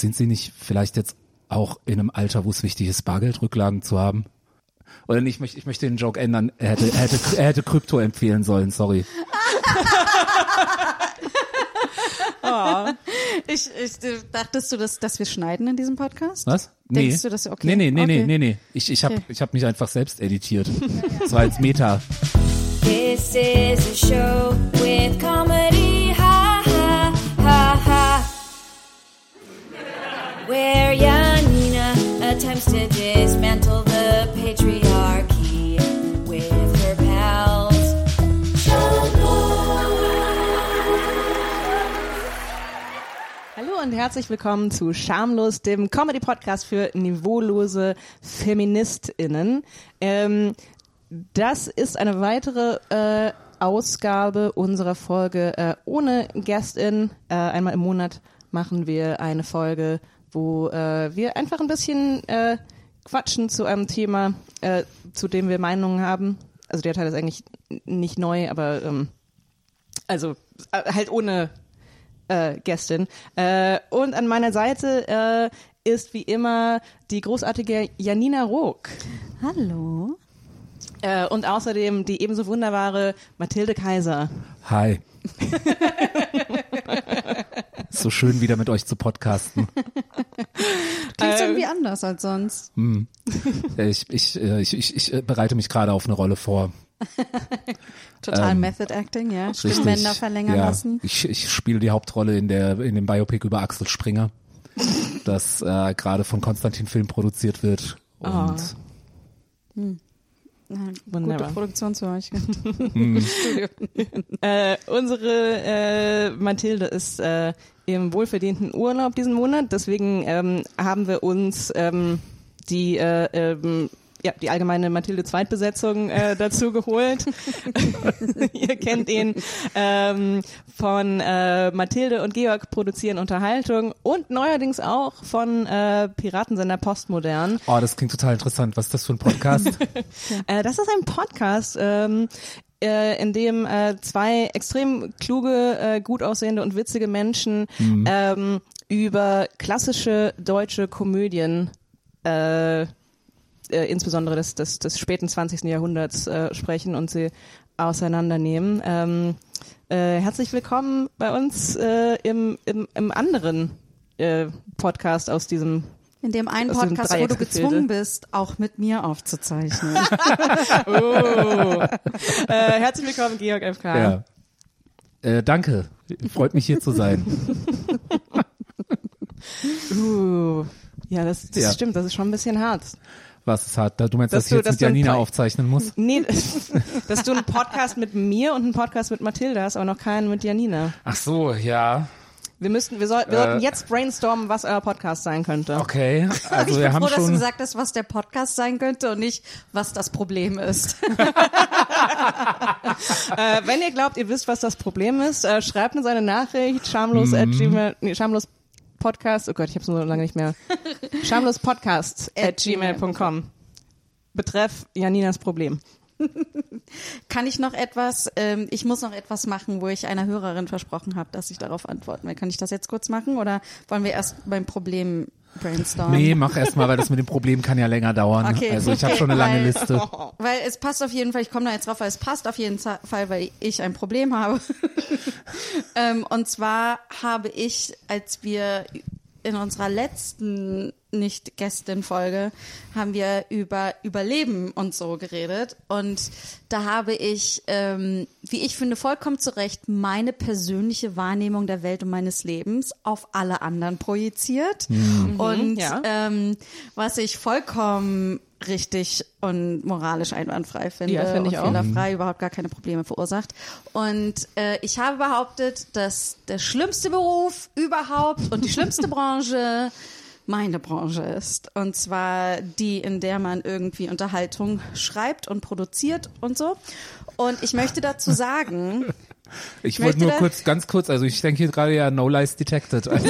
sind sie nicht vielleicht jetzt auch in einem Alter, wo es wichtig ist, Bargeldrücklagen zu haben? Oder nicht, ich möchte, ich möchte den Joke ändern. Er hätte, er hätte, er hätte Krypto empfehlen sollen, sorry. Oh. Ich, ich, dachtest du, dass, dass wir schneiden in diesem Podcast? Was? Denkst nee. du, dass okay? Nee, nee, nee, okay. nee, nee, nee. Ich, ich habe Okay. ich hab mich einfach selbst editiert. Das war als Meta. This is a show with comedy, Where Janina attempts to dismantle the patriarchy with her pals. Hallo und herzlich willkommen zu Schamlos, dem Comedy-Podcast für niveaulose FeministInnen. Ähm, das ist eine weitere äh, Ausgabe unserer Folge äh, ohne Gästin. Äh, einmal im Monat machen wir eine Folge, wo äh, wir einfach ein bisschen äh, quatschen zu einem Thema, äh, zu dem wir Meinungen haben. Also der Teil ist eigentlich nicht neu, aber ähm, also äh, halt ohne äh, Gästin. Äh, und an meiner Seite äh, ist wie immer die großartige Janina Rook. Hallo. Äh, und außerdem die ebenso wunderbare Mathilde Kaiser. Hi. So schön wieder mit euch zu podcasten. Klingt Ähm, irgendwie anders als sonst. Äh, Ich, ich, äh, ich, ich, ich äh, bereite mich gerade auf eine Rolle vor. Total ähm, Method Acting, ja. Stimmbänder verlängern ja, lassen. Ich, ich spiele die Hauptrolle in der in dem Biopic über Axel Springer, das äh, gerade von Konstantin Film produziert wird. Und Ah. Ja, Gute Wunderbar. Produktion zu euch. Äh, unsere äh, Mathilde ist äh, im wohlverdienten Urlaub diesen Monat, deswegen ähm, haben wir uns ähm, die äh, ähm, ja, die allgemeine Mathilde Zweitbesetzung äh, dazu geholt. Ihr kennt ihn ähm, von äh, Mathilde und Georg produzieren Unterhaltung und neuerdings auch von äh, Piratensender Postmodern. oh, das klingt total interessant. Was ist das für ein Podcast? Äh, das ist ein Podcast, ähm, äh, in dem äh, zwei extrem kluge, äh, gut aussehende und witzige Menschen ähm, über klassische deutsche Komödien, äh, äh, insbesondere des, des, des späten 20. Jahrhunderts, äh, sprechen und sie auseinandernehmen. Ähm, äh, herzlich willkommen bei uns äh, im, im, im anderen äh, Podcast aus diesem In dem einen dem Podcast, wo du gezwungen bist, auch mit mir aufzuzeichnen. Oh. äh, herzlich willkommen, Georg FK. ja. Äh, danke. Freut mich hier zu sein. Uh, ja, das, das Ja. stimmt, das ist schon ein bisschen hart. Was ist hart? Du meinst, Dass dass, du- ich jetzt mit du ein Janina aufzeichnen muss? Nee, dass du einen Podcast mit mir und einen Podcast mit Mathilde hast, aber noch keinen mit Janina. Ach so, ja. Wir müssten, wir, soll, wir Äh. sollten jetzt brainstormen, was euer Podcast sein könnte. Okay. Also ich wir bin haben froh, dass du schon. gesagt hast, was der Podcast sein könnte und nicht, was das Problem ist. Äh, wenn ihr glaubt, ihr wisst, was das Problem ist, äh, schreibt uns eine Nachricht, schamlos at Mhm. gmail, nee, schamlos Podcast, oh Gott, ich hab's so lange nicht mehr. Schamlos Podcast at gmail.com. Betreff Janinas Problem. Kann ich noch etwas, ähm, ich muss noch etwas machen, wo ich einer Hörerin versprochen habe, dass ich darauf antworten will. Kann ich das jetzt kurz machen oder wollen wir erst beim Problem brainstormen? Nee, mach erst mal, weil das mit dem Problem kann ja länger dauern. Okay. Also ich habe schon eine lange Weil- Liste. Weil es passt auf jeden Fall, ich komme da jetzt drauf, weil es passt auf jeden Fall, weil ich ein Problem habe. ähm, und zwar habe ich, als wir in unserer letzten Nicht-Gästin-Folge haben wir über Überleben und so geredet. Und da habe ich, ähm, wie ich finde, vollkommen zu Recht meine persönliche Wahrnehmung der Welt und meines Lebens auf alle anderen projiziert. Und ja. ähm, was ich vollkommen richtig und moralisch einwandfrei finde Ja, finde ich und auch. fehlerfrei, überhaupt gar keine Probleme verursacht. Und äh, ich habe behauptet, dass der schlimmste Beruf überhaupt und die schlimmste Branche meine Branche ist. Und zwar die, in der man irgendwie Unterhaltung schreibt und produziert und so. Und ich möchte dazu sagen, Ich wollte nur kurz, ganz kurz, also ich denke hier gerade ja No Lies Detected. Also,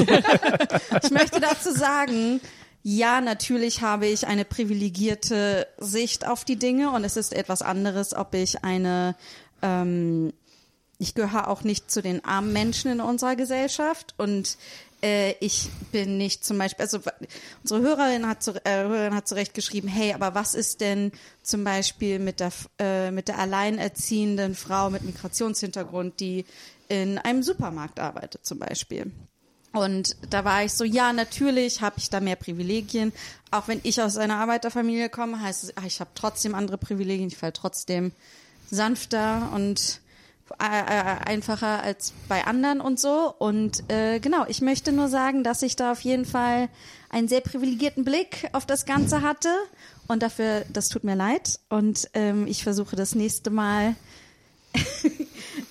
Ich möchte dazu sagen, ja, natürlich habe ich eine privilegierte Sicht auf die Dinge und es ist etwas anderes, ob ich eine, ähm, ich gehöre auch nicht zu den armen Menschen in unserer Gesellschaft und äh, ich bin nicht zum Beispiel, also unsere Hörerin hat, zu, äh, Hörerin hat zurecht geschrieben, hey, aber was ist denn zum Beispiel mit der, äh, mit der alleinerziehenden Frau mit Migrationshintergrund, die in einem Supermarkt arbeitet zum Beispiel? Und da war ich so, ja, natürlich habe ich da mehr Privilegien. Auch wenn ich aus einer Arbeiterfamilie komme, heißt es, ach, ich habe trotzdem andere Privilegien. Ich falle trotzdem sanfter und einfacher als bei anderen und so. Und äh, genau, ich möchte nur sagen, dass ich da auf jeden Fall einen sehr privilegierten Blick auf das Ganze hatte. Und dafür, das tut mir leid. Und ähm, ich versuche das nächste Mal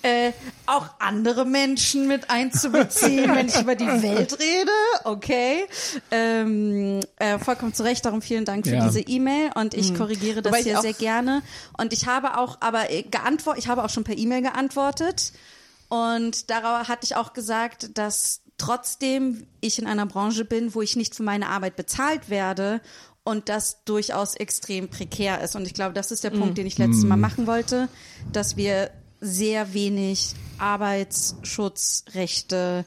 äh, auch andere Menschen mit einzubeziehen, wenn ich über die Welt rede. Okay. Ähm, äh, vollkommen zu Recht, darum vielen Dank für Ja. diese E-Mail und ich korrigiere das Wobei hier sehr gerne. Und ich habe auch aber äh, geantwortet, ich habe auch schon per E-Mail geantwortet. Und darauf hatte ich auch gesagt, dass trotzdem ich in einer Branche bin, wo ich nicht für meine Arbeit bezahlt werde und das durchaus extrem prekär ist. Und ich glaube, das ist der Punkt, den ich letztes Mal machen wollte, dass wir sehr wenig Arbeitsschutzrechte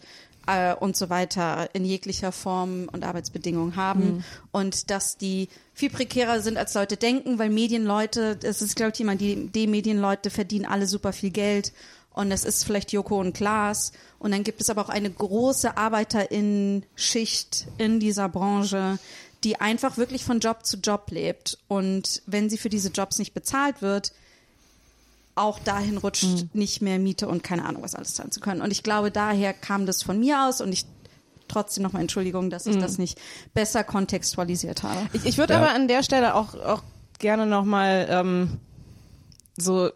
äh, und so weiter in jeglicher Form und Arbeitsbedingungen haben. Und dass die viel prekärer sind, als Leute denken, weil Medienleute, es ist, glaube ich, jemand, die, die Medienleute verdienen alle super viel Geld. Und das ist vielleicht Joko und Klaas. Und dann gibt es aber auch eine große Arbeiterinnenschicht in dieser Branche, die einfach wirklich von Job zu Job lebt. Und wenn sie für diese Jobs nicht bezahlt wird, auch dahin rutscht, nicht mehr Miete und keine Ahnung was alles zahlen zu können. Und ich glaube, daher kam das von mir aus und ich trotzdem nochmal Entschuldigung, dass ich das nicht besser kontextualisiert habe. Ich, ich würde Ja. aber an der Stelle auch, auch gerne nochmal ähm, so,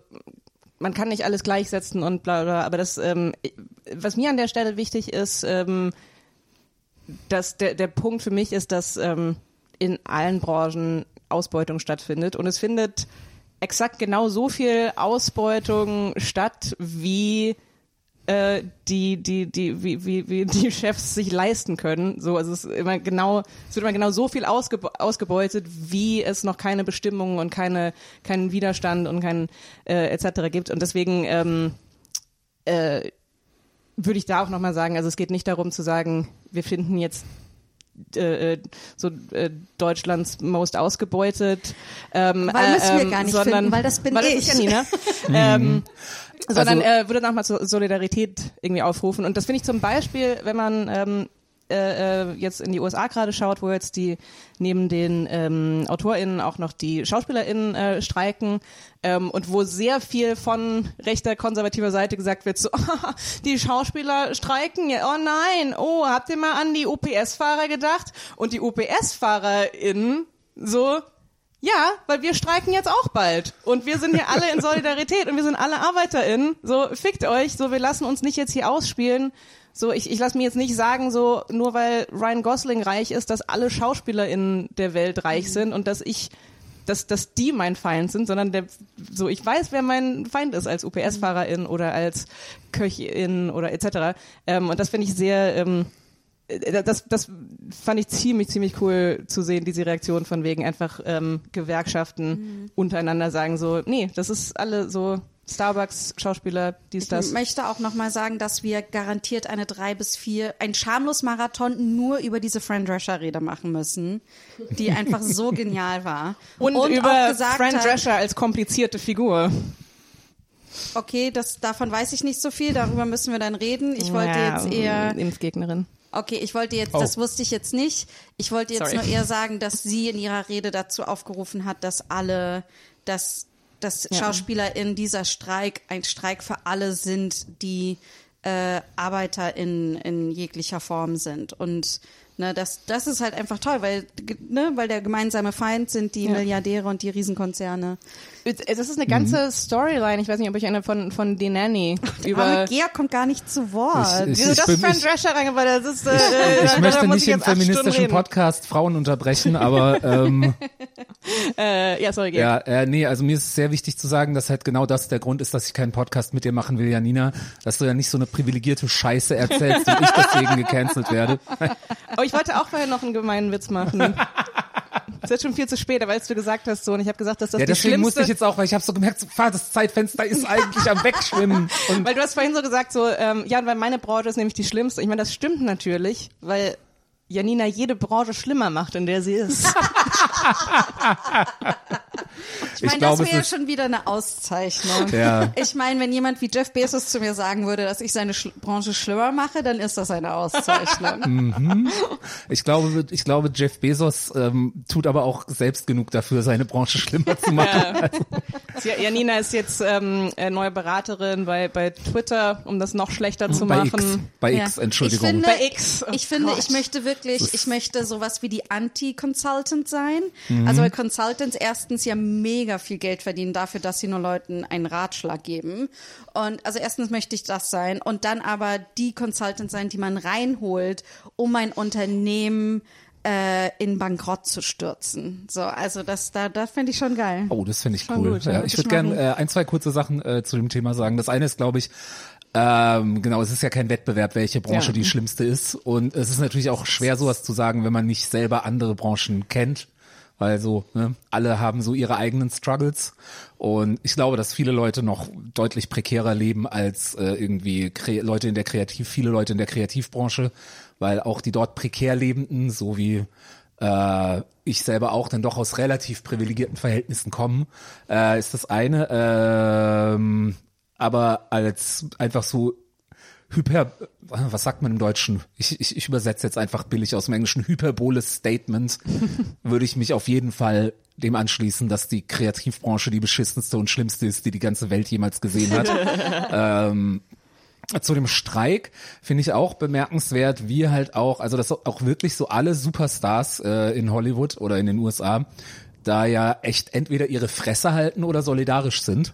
man kann nicht alles gleichsetzen und bla bla, aber das, ähm, was mir an der Stelle wichtig ist, ähm, dass der, der Punkt für mich ist, dass ähm, in allen Branchen Ausbeutung stattfindet und es findet exakt genau so viel Ausbeutung statt, wie äh, die, die, die, wie, wie, wie die Chefs sich leisten können. So, also es ist immer genau, es wird immer genau so viel ausgebe ausgebeutet, wie es noch keine Bestimmungen und keine, keinen Widerstand und kein äh, etc. gibt. Und deswegen ähm, äh, würde ich da auch nochmal sagen, also es geht nicht darum zu sagen, wir finden jetzt äh, äh, so äh, Deutschlands most ausgebeutet. Ähm, Weil müssen wir ähm, gar nicht sondern, finden, weil das bin weil ich. Das ist Janina. ähm, sondern Also- äh, würde nochmal zur Solidarität irgendwie aufrufen. Und das finde ich zum Beispiel, wenn man ähm, äh, äh, jetzt in die USA gerade schaut, wo jetzt die neben den ähm, AutorInnen auch noch die SchauspielerInnen äh, streiken ähm, und wo sehr viel von rechter konservativer Seite gesagt wird, so die Schauspieler streiken, oh nein, oh, habt ihr mal an die UPS-Fahrer gedacht? Und die UPS-FahrerInnen so, ja, weil wir streiken jetzt auch bald. Und wir sind hier alle in Solidarität und wir sind alle ArbeiterInnen. So, fickt euch. So, wir lassen uns nicht jetzt hier ausspielen. So, ich, ich lasse mir jetzt nicht sagen, so, nur weil Ryan Gosling reich ist, dass alle SchauspielerInnen der Welt reich sind und dass ich, dass, dass die mein Feind sind, sondern der, so, ich weiß, wer mein Feind ist als UPS-Fahrerin oder als Köchin oder etc. Ähm, und das finde ich sehr, ähm, äh, das, das fand ich ziemlich, ziemlich cool zu sehen, diese Reaktion von wegen einfach ähm, Gewerkschaften untereinander sagen so, nee, das ist alle so Starbucks, Schauspieler, dies, Ich das. möchte auch nochmal sagen, dass wir garantiert eine drei bis vier, ein schamlos Marathon nur über diese Fran Drescher-Rede machen müssen, die einfach so genial war. Und, auch über hat, Drescher als komplizierte Figur. Okay, das, davon weiß ich nicht so viel, darüber müssen wir dann reden. Ich wollte Ja, jetzt eher Impfgegnerin. Okay, ich wollte jetzt, Oh. das wusste ich jetzt nicht. Ich wollte jetzt Sorry. nur eher sagen, dass sie in ihrer Rede dazu aufgerufen hat, dass alle, dass, dass Ja. Schauspieler in dieser Streik ein Streik für alle sind, die äh, Arbeiter in, in jeglicher Form sind. Und ne, das, das ist halt einfach toll, weil, ne, weil der gemeinsame Feind sind die Ja. Milliardäre und die Riesenkonzerne. Es ist eine ganze Storyline. Ich weiß nicht, ob ich eine von, von The Nanny Aber über. Gea kommt gar nicht zu Wort. Ich- Wieso ich das bin- Fran ich- Drescher reingebracht? Das ist, äh, Ich da möchte nicht ich im feministischen. Podcast Frauen unterbrechen, aber ähm, Äh, ja, sorry, Gerd. ja, äh, nee, also mir ist es sehr wichtig zu sagen, dass halt genau das der Grund ist, dass ich keinen Podcast mit dir machen will, Janina, dass du ja nicht so eine privilegierte Scheiße erzählst und ich deswegen gecancelt werde. Aber ich wollte auch vorher noch einen gemeinen Witz machen. ist jetzt schon viel zu spät, als du gesagt hast so und ich habe gesagt, dass das Ja, die deswegen schlimmste musste ich jetzt auch, weil ich habe so gemerkt, so, fahr, das Zeitfenster ist eigentlich am Wegschwimmen. Und Weil du hast vorhin so gesagt, so, ähm, ja, weil meine Branche ist nämlich die schlimmste. Ich meine, das stimmt natürlich, weil Janina jede Branche schlimmer macht, in der sie ist. Ich meine, das wäre ist- schon wieder eine Auszeichnung. Ja. Ich meine, wenn jemand wie Jeff Bezos zu mir sagen würde, dass ich seine Schl Branche schlimmer mache, dann ist das eine Auszeichnung. ich glaube, ich glaube, Jeff Bezos ähm, tut aber auch selbst genug dafür, seine Branche schlimmer zu machen. Ja, Janina ist jetzt ähm, äh, neue Beraterin bei, bei Twitter, um das noch schlechter zu Bei X, machen. bei Ja. X, Entschuldigung. Ich finde, Bei X. Oh ich, finde Gott. ich möchte wirklich, ich möchte sowas wie die Anti-Consultant sein. Mhm. Also weil Consultants erstens ja mega viel Geld verdienen dafür, dass sie nur Leuten einen Ratschlag geben. Und also erstens möchte ich das sein und dann aber die Consultant sein, die man reinholt, um ein Unternehmen äh, in Bankrott zu stürzen. So, also das da, da fände ich schon geil. Oh, das finde ich Schon cool. gut, ja. ich würde gerne äh, ein, zwei kurze Sachen äh, zu dem Thema sagen. Das eine ist, glaube ich, ähm, genau, es ist ja kein Wettbewerb, welche Branche Ja. die schlimmste ist. Und es ist natürlich auch schwer, sowas zu sagen, wenn man nicht selber andere Branchen kennt. Weil so, ne, alle haben so ihre eigenen Struggles. Und ich glaube, dass viele Leute noch deutlich prekärer leben als äh, irgendwie Kre Leute in der Kreativ, viele Leute in der Kreativbranche, weil auch die dort prekär Lebenden, so wie äh, ich selber auch dann doch aus relativ privilegierten Verhältnissen kommen, äh, ist das eine. Ähm, aber als einfach so hyper, was sagt man im Deutschen? Ich, ich, ich übersetze jetzt einfach billig aus dem Englischen, hyperboles Statement, würde ich mich auf jeden Fall dem anschließen, dass die Kreativbranche die beschissenste und schlimmste ist, die die ganze Welt jemals gesehen hat. ähm, zu dem Streik finde ich auch bemerkenswert, wie halt auch, also dass auch wirklich so alle Superstars äh, in Hollywood oder in den USA da ja echt entweder ihre Fresse halten oder solidarisch sind.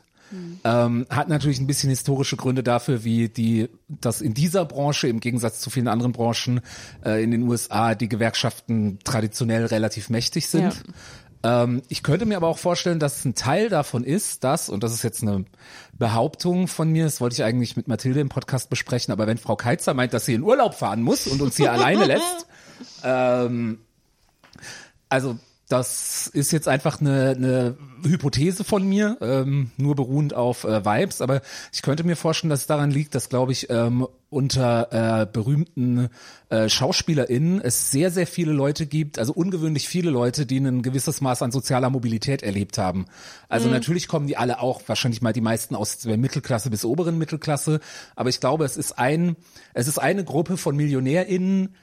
Ähm, hat natürlich ein bisschen historische Gründe dafür, wie die, dass in dieser Branche im Gegensatz zu vielen anderen Branchen äh, in den USA die Gewerkschaften traditionell relativ mächtig sind. Ähm, ich könnte mir aber auch vorstellen, dass ein Teil davon ist, dass, und das ist jetzt eine Behauptung von mir, das wollte ich eigentlich mit Mathilde im Podcast besprechen, aber wenn Frau Keitzer meint, dass sie in Urlaub fahren muss und uns hier alleine lässt, ähm, also das ist jetzt einfach eine, eine Hypothese von mir, ähm, nur beruhend auf äh, Vibes, aber ich könnte mir vorstellen, dass es daran liegt, dass, glaube ich, ähm, unter äh, berühmten äh, SchauspielerInnen es sehr, sehr viele Leute gibt, also ungewöhnlich viele Leute, die ein gewisses Maß an sozialer Mobilität erlebt haben. Also natürlich kommen die alle auch, wahrscheinlich mal die meisten aus der Mittelklasse bis oberen Mittelklasse, aber ich glaube, es ist ein, es ist eine Gruppe von MillionärInnen,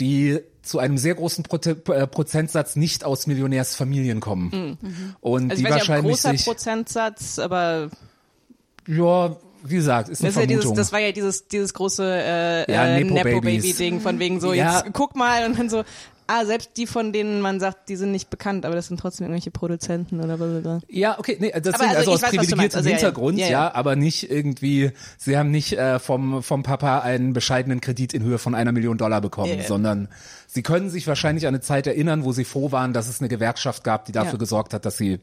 die zu einem sehr großen Prote äh, Prozentsatz nicht aus Millionärsfamilien kommen. Und Also die ich weiß nicht, ob wahrscheinlich großer sich, Prozentsatz, aber ja, wie gesagt, ist eine das, ist ja dieses, Vermutung. das war ja dieses, dieses große äh, Ja, äh. Nepo-Baby-Ding von wegen so, Ja. jetzt guck mal und dann so, ah, selbst die, von denen man sagt, die sind nicht bekannt, aber das sind trotzdem irgendwelche Produzenten oder blablabla. ja, okay, nee, deswegen, also also, aus weiß, was privilegiertem Also. Hintergrund, Ja, ja, ja. aber nicht irgendwie, sie haben nicht äh, vom, vom Papa einen bescheidenen Kredit in Höhe von einer Million Dollar bekommen, Ja, sondern sie können sich wahrscheinlich an eine Zeit erinnern, wo sie froh waren, dass es eine Gewerkschaft gab, die dafür gesorgt hat, dass sie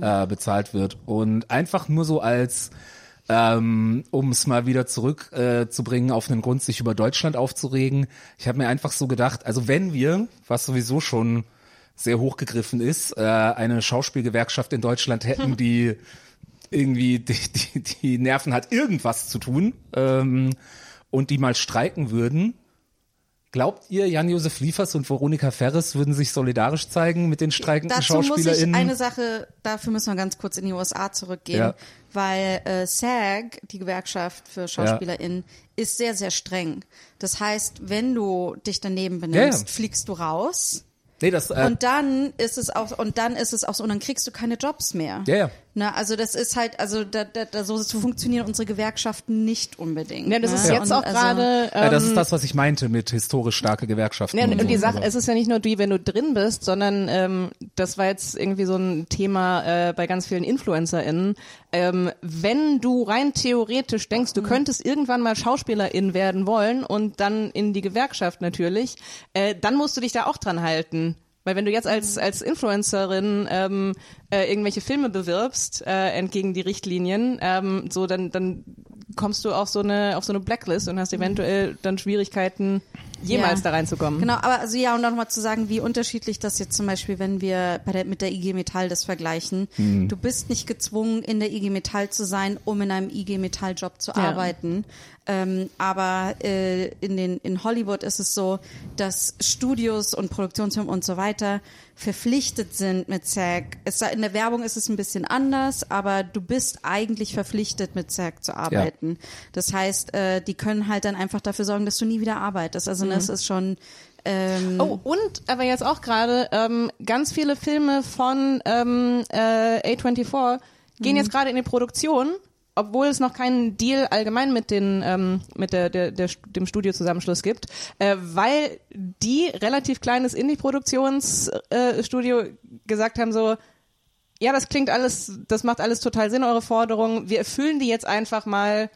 äh, bezahlt wird. Und einfach nur so als ähm, um es mal wieder zurück äh, auf einen Grund, sich über Deutschland aufzuregen. Ich habe mir einfach so gedacht, also wenn wir, was sowieso schon sehr hochgegriffen ist, äh, eine Schauspielgewerkschaft in Deutschland hätten, die irgendwie die, die, die Nerven hat, irgendwas zu tun ähm, und die mal streiken würden. Glaubt ihr, Jan-Josef Liefers und Veronika Ferres würden sich solidarisch zeigen mit den streikenden Dazu muss ich SchauspielerInnen? eine Sache, dafür müssen wir ganz kurz in die USA zurückgehen, Ja. weil äh, SAG, die Gewerkschaft für SchauspielerInnen, ist sehr, sehr streng. Das heißt, wenn du dich daneben benimmst, Ja, ja. fliegst du raus. nee, das, äh, Und dann ist es auch, und dann ist es auch so, und dann kriegst du keine Jobs mehr. ja, ja. Na, also das ist halt, also da, da, da, so, so funktionieren unsere Gewerkschaften nicht unbedingt. Ja, das ne? ist jetzt Und auch also- gerade. Ja, das ähm, ist das, was ich meinte mit historisch starke Gewerkschaften. Ja, und, so. die Sache, es ist ja nicht nur die, wenn du drin bist, sondern ähm, das war jetzt irgendwie so ein Thema äh, bei ganz vielen InfluencerInnen. Ähm, wenn du rein theoretisch denkst, du könntest irgendwann mal Schauspielerin werden wollen und dann in die Gewerkschaft natürlich, äh, dann musst du dich da auch dran halten. Weil wenn du jetzt als, als Influencerin ähm, äh, irgendwelche Filme bewirbst, äh, entgegen die Richtlinien, ähm, so dann, dann kommst du auf so eine, auf so eine Blacklist und hast eventuell dann Schwierigkeiten, jemals Ja. da reinzukommen. Genau, aber also ja, und nochmal zu sagen, wie unterschiedlich das jetzt zum Beispiel, wenn wir bei der, mit der IG Metall das vergleichen. Mhm. Du bist nicht gezwungen, in der IG Metall zu sein, um in einem IG Metall Job zu Ja. arbeiten. Ähm, aber äh, in, den, in Hollywood ist es so, dass Studios und Produktionsfirmen und so weiter verpflichtet sind mit SAG. Es, sei- in der Werbung ist es ein bisschen anders, aber du bist eigentlich verpflichtet, mit SAG zu arbeiten. Das heißt, äh, die können halt dann einfach dafür sorgen, dass du nie wieder arbeitest. Also das ist schon ähm, Oh, und aber jetzt auch gerade ähm, ganz viele Filme von ähm, äh, A24 gehen jetzt gerade in die Produktion, obwohl es noch keinen Deal allgemein mit den ähm, mit der, der, der dem Studiozusammenschluss gibt, äh, weil die relativ kleines Indie-Produktionsstudio äh, gesagt haben so ja, das klingt alles, das macht alles total Sinn, eure Forderungen. Wir erfüllen die jetzt einfach mal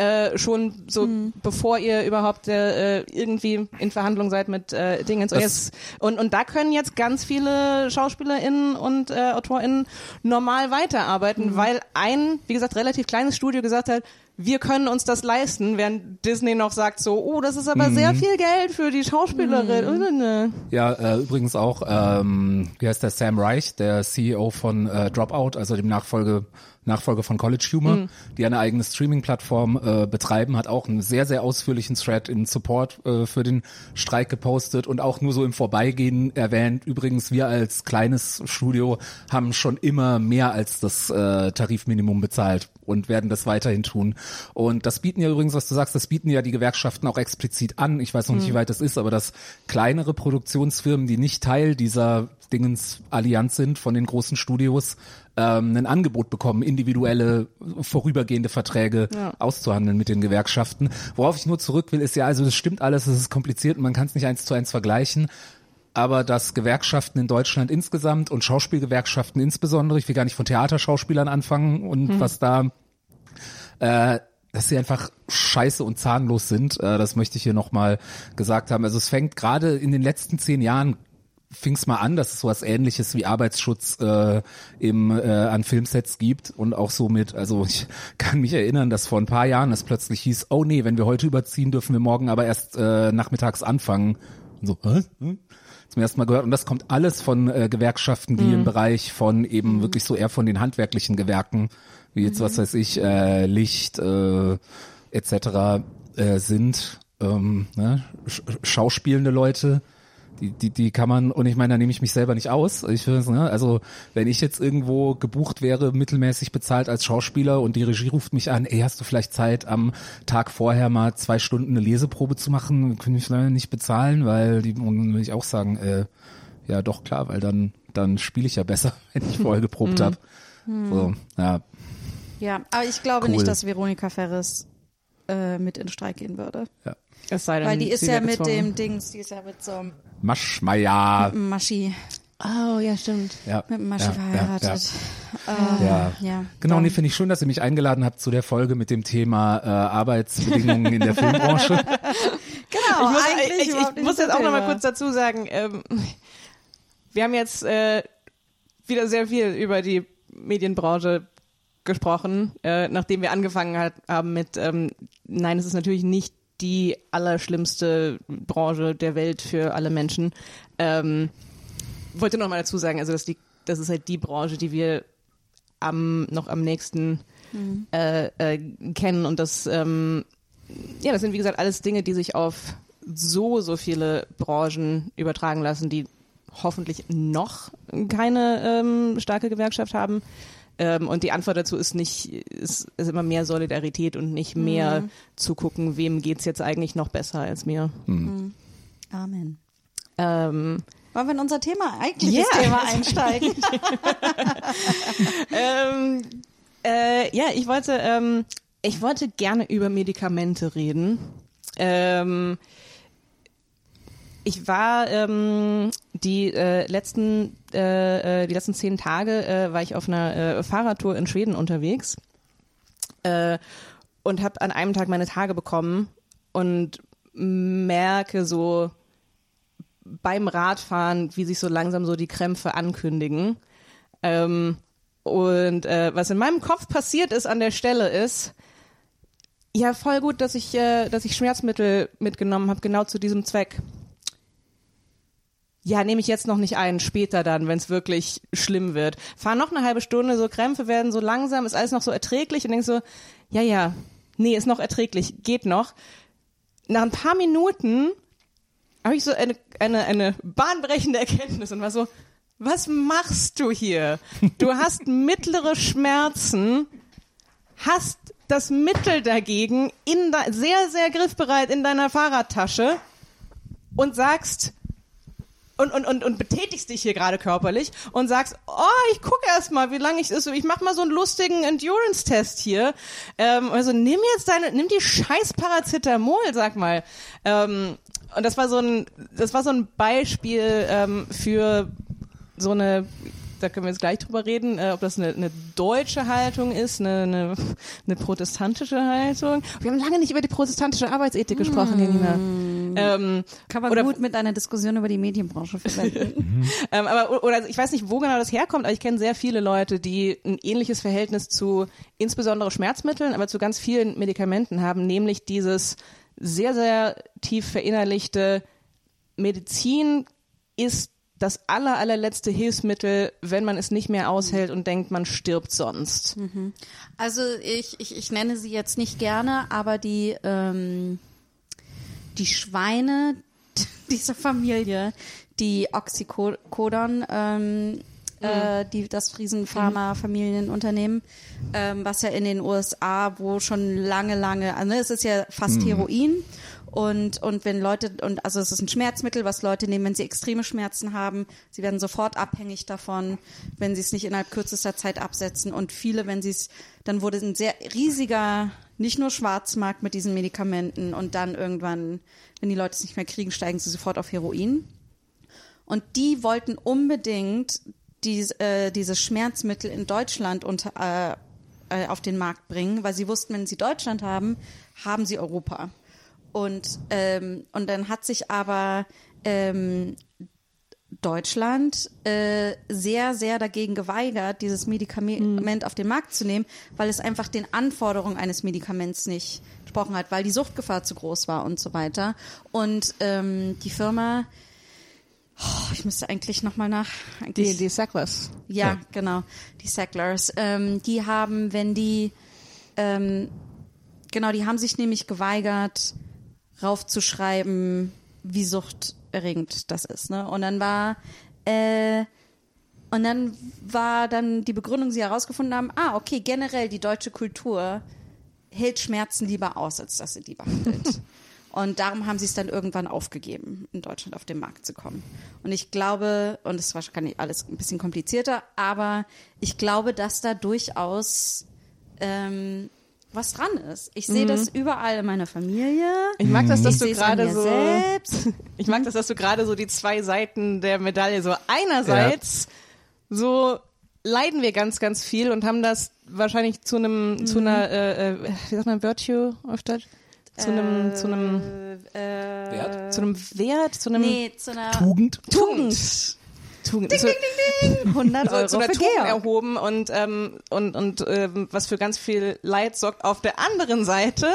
äh, schon so, bevor ihr überhaupt äh, irgendwie in Verhandlung seid mit äh, Dingens. Und, jetzt, und, und da können jetzt ganz viele SchauspielerInnen und äh, AutorInnen normal weiterarbeiten, weil ein, wie gesagt, relativ kleines Studio gesagt hat, wir können uns das leisten, während Disney noch sagt so, oh, das ist aber sehr viel Geld für die Schauspielerin. Ja, äh, übrigens auch, ähm, wie heißt der, Sam Reich, der CEO von äh, Dropout, also dem Nachfolge, Nachfolger von College Humor, die eine eigene Streaming-Plattform äh, betreiben, hat auch einen sehr, sehr ausführlichen Thread in Support äh, für den Streik gepostet und auch nur so im Vorbeigehen erwähnt. Übrigens, wir als kleines Studio haben schon immer mehr als das äh, Tarifminimum bezahlt und werden das weiterhin tun. Und das bieten ja übrigens, was du sagst, das bieten ja die Gewerkschaften auch explizit an. Ich weiß noch nicht, wie weit das ist, aber dass kleinere Produktionsfirmen, die nicht Teil dieser Dingens-Allianz sind von den großen Studios, ähm, ein Angebot bekommen, individuelle, vorübergehende Verträge auszuhandeln mit den Gewerkschaften. Worauf ich nur zurück will, ist ja, also das stimmt alles, es ist kompliziert und man kann es nicht eins zu eins vergleichen. Aber dass Gewerkschaften in Deutschland insgesamt und Schauspielgewerkschaften insbesondere, ich will gar nicht von Theaterschauspielern anfangen und was da äh, dass sie einfach scheiße und zahnlos sind. Äh, das möchte ich hier nochmal gesagt haben. Also es fängt gerade in den letzten zehn Jahren fing es mal an, dass es sowas ähnliches wie Arbeitsschutz äh, im, äh, an Filmsets gibt und auch so mit, also ich kann mich erinnern, dass vor ein paar Jahren es plötzlich hieß, oh nee, wenn wir heute überziehen, dürfen wir morgen aber erst äh, nachmittags anfangen. Und so, hä? Hm? zum ersten Mal gehört. Und das kommt alles von äh, Gewerkschaften, die im Bereich von eben wirklich so eher von den handwerklichen Gewerken, wie jetzt, was weiß ich, äh, Licht äh, etc. Äh, sind. Ähm, ne? Sch schauspielende Leute, die, die, die kann man, und ich meine, da nehme ich mich selber nicht aus. Ich ne, also wenn ich jetzt irgendwo gebucht wäre, mittelmäßig bezahlt als Schauspieler und die Regie ruft mich an, ey, hast du vielleicht Zeit, am Tag vorher mal zwei Stunden eine Leseprobe zu machen? Könnte ich leider nicht bezahlen, weil die, und dann will ich auch sagen, äh, ja doch klar, weil dann, dann spiele ich ja besser, wenn ich vorher geprobt habe. So, ja. Ja, aber ich glaube Cool. nicht, dass Veronika Ferris äh, mit in Streik gehen würde. ja. Es sei denn, Weil die ist ja mit dem Dings, die ist ja mit so einem Maschmeier. Maschi, Oh, ja, stimmt. Ja, mit Maschi ja, verheiratet. Ja, Äh, ja. ja. Genau, Dann- nee, finde ich schön, dass ihr mich eingeladen habt zu der Folge mit dem Thema äh, Arbeitsbedingungen in der Filmbranche. Genau, ich muss, eigentlich ich, ich, ich muss jetzt auch noch mal Thema. kurz dazu sagen, ähm, wir haben jetzt äh, wieder sehr viel über die Medienbranche gesprochen, äh, nachdem wir angefangen hat, haben mit, ähm, nein, es ist natürlich nicht die allerschlimmste Branche der Welt für alle Menschen. Ähm, wollte noch mal dazu sagen, also dass die, das ist halt die Branche, die wir am noch am nächsten äh, äh, kennen und das ähm, ja, das sind wie gesagt alles Dinge, die sich auf so, so viele Branchen übertragen lassen, die hoffentlich noch keine ähm, starke Gewerkschaft haben. Ähm, und die Antwort dazu ist nicht, ist, ist immer mehr Solidarität und nicht mehr zu gucken, wem geht's jetzt eigentlich noch besser als mir. Amen. Ähm, Wollen wir in unser Thema, eigentliches Ja. Thema einsteigen? ähm, äh, ja, ich wollte, ähm, ich wollte gerne über Medikamente reden. Ähm, ich war ähm, die äh, letzten äh, äh, die letzten zehn Tage äh, war ich auf einer äh, Fahrradtour in Schweden unterwegs äh, und habe an einem Tag meine Tage bekommen und merke so beim Radfahren, wie sich so langsam so die Krämpfe ankündigen. Ähm, und äh, was in meinem Kopf passiert ist an der Stelle ist, Ja, voll gut, dass ich, äh, dass ich Schmerzmittel mitgenommen habe, genau zu diesem Zweck. Ja, nehme ich jetzt noch nicht ein, später dann, wenn es wirklich schlimm wird. Fahr noch eine halbe Stunde, so Krämpfe werden so langsam, ist alles noch so erträglich und denk so, ja, ja, nee, ist noch erträglich, geht noch. Nach ein paar Minuten habe ich so eine, eine, eine bahnbrechende Erkenntnis und war so, was machst du hier? Du hast mittlere Schmerzen, hast das Mittel dagegen in sehr, sehr griffbereit in deiner Fahrradtasche und sagst, und, und, und, und betätigst dich hier gerade körperlich und sagst, oh, ich gucke erst mal, wie lange ich ist. Ich mach mal so einen lustigen Endurance-Test hier. Ähm, also nimm jetzt deine, nimm die scheiß Paracetamol, sag mal. Ähm, und das war so ein, das war so ein Beispiel ähm, für so eine da können wir jetzt gleich drüber reden, äh, ob das eine, eine deutsche Haltung ist, eine, eine, eine protestantische Haltung. Wir haben lange nicht über die protestantische Arbeitsethik gesprochen, Janina. Ähm, Kann man Oder- gut mit einer Diskussion über die Medienbranche verwenden. ähm, aber oder ich weiß nicht, wo genau das herkommt, aber ich kenne sehr viele Leute, die ein ähnliches Verhältnis zu insbesondere Schmerzmitteln, aber zu ganz vielen Medikamenten haben, nämlich dieses sehr, sehr tief verinnerlichte Medizin ist das aller, allerletzte Hilfsmittel, wenn man es nicht mehr aushält und denkt, man stirbt sonst. Also ich, ich, ich nenne sie jetzt nicht gerne, aber die, ähm, die Schweine dieser Familie, die Oxycodon, ähm, äh, die, das Riesenpharma-Familienunternehmen, ähm, was ja in den USA, wo schon lange, lange, also es ist ja fast Heroin. Und, und wenn Leute, und also es ist ein Schmerzmittel, was Leute nehmen, wenn sie extreme Schmerzen haben, sie werden sofort abhängig davon, wenn sie es nicht innerhalb kürzester Zeit absetzen. Und viele, wenn sie es, dann wurde ein sehr riesiger, nicht nur Schwarzmarkt mit diesen Medikamenten und dann irgendwann, wenn die Leute es nicht mehr kriegen, steigen sie sofort auf Heroin. Und die wollten unbedingt dies, äh, dieses Schmerzmittel in Deutschland unter, äh, äh, auf den Markt bringen, weil sie wussten, wenn sie Deutschland haben, haben sie Europa. Und, ähm, und dann hat sich aber ähm, Deutschland äh, sehr, sehr dagegen geweigert, dieses Medikament auf den Markt zu nehmen, weil es einfach den Anforderungen eines Medikaments nicht gesprochen hat, weil die Suchtgefahr zu groß war und so weiter. Und ähm, die Firma, oh, ich müsste eigentlich nochmal nach. Die, Eigentlich, die Sacklers. ja, genau, die Sacklers. Ähm, die haben, wenn die, ähm, genau, die haben sich nämlich geweigert, raufzuschreiben, wie suchterregend das ist. Ne? Und dann war, äh, und dann war dann die Begründung, sie herausgefunden haben, ah, okay, generell die deutsche Kultur hält Schmerzen lieber aus, als dass sie die behandelt. Und darum haben sie es dann irgendwann aufgegeben, in Deutschland auf den Markt zu kommen. Und ich glaube, und es war wahrscheinlich alles ein bisschen komplizierter, aber ich glaube, dass da durchaus ähm, was dran ist. Ich sehe das überall in meiner Familie. Ich mag das, dass Ich du gerade so. selbst. Ich mag das, dass du gerade so die zwei Seiten der Medaille so einerseits so leiden wir ganz, ganz viel und haben das wahrscheinlich zu einem, zu einer, äh, äh, wie sagt man, Virtue auf Deutsch? Zu einem, zu einem, Äh, Wert? zu einem Wert, zu einem nee, zu einer Tugend. Tugend. Tugend. 100 so, Euro zu einer für Tugend Georg. erhoben und, ähm, und, und ähm, was für ganz viel Leid sorgt. Auf der anderen Seite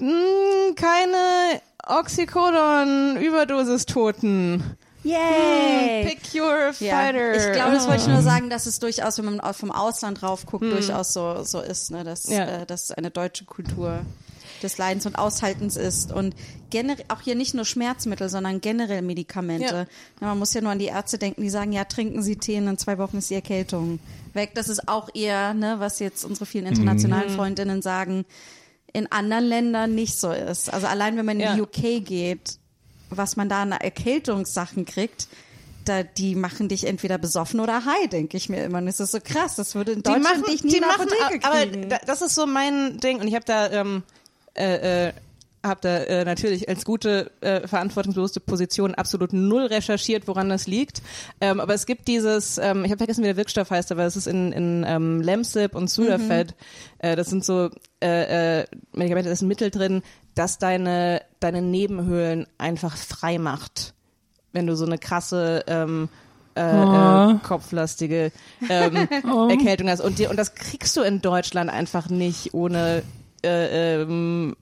mh, keine Oxycodon-Überdosis-Toten. Yay! Pick your Ja, fighter. ich glaube, das wollte ich nur sagen, dass es durchaus, wenn man vom Ausland drauf guckt, durchaus so, so ist, ne, dass, Ja. äh, dass es eine deutsche Kultur des Leidens und Aushaltens ist und generell auch hier nicht nur Schmerzmittel, sondern generell Medikamente. Ja. Ja, man muss ja nur an die Ärzte denken, die sagen, ja, trinken Sie Tee und in zwei Wochen ist die Erkältung weg. Das ist auch eher, ne, was jetzt unsere vielen internationalen Freundinnen sagen, in anderen Ländern nicht so ist. Also allein wenn man in die Ja. UK geht, was man da an Erkältungssachen kriegt, da, die machen dich entweder besoffen oder high, denke ich mir immer. Und es ist so krass, das würde in die Deutschland machen, dich nie die machen, Apotheke aber kriegen. da, das ist so mein Ding und ich habe da, ähm, äh, äh, habe da äh, natürlich als gute äh, verantwortungsbewusste Position absolut null recherchiert, woran das liegt. Ähm, aber es gibt dieses, ähm, ich habe vergessen, wie der Wirkstoff heißt, aber es ist in, in ähm, Lemsip und Sudafed. Äh, das sind so äh, äh, Medikamente, da ist ein Mittel drin, das deine deine Nebenhöhlen einfach frei macht, wenn du so eine krasse ähm, äh, äh, kopflastige ähm, Erkältung hast. Und, die, und das kriegst du in Deutschland einfach nicht ohne äh, ähm,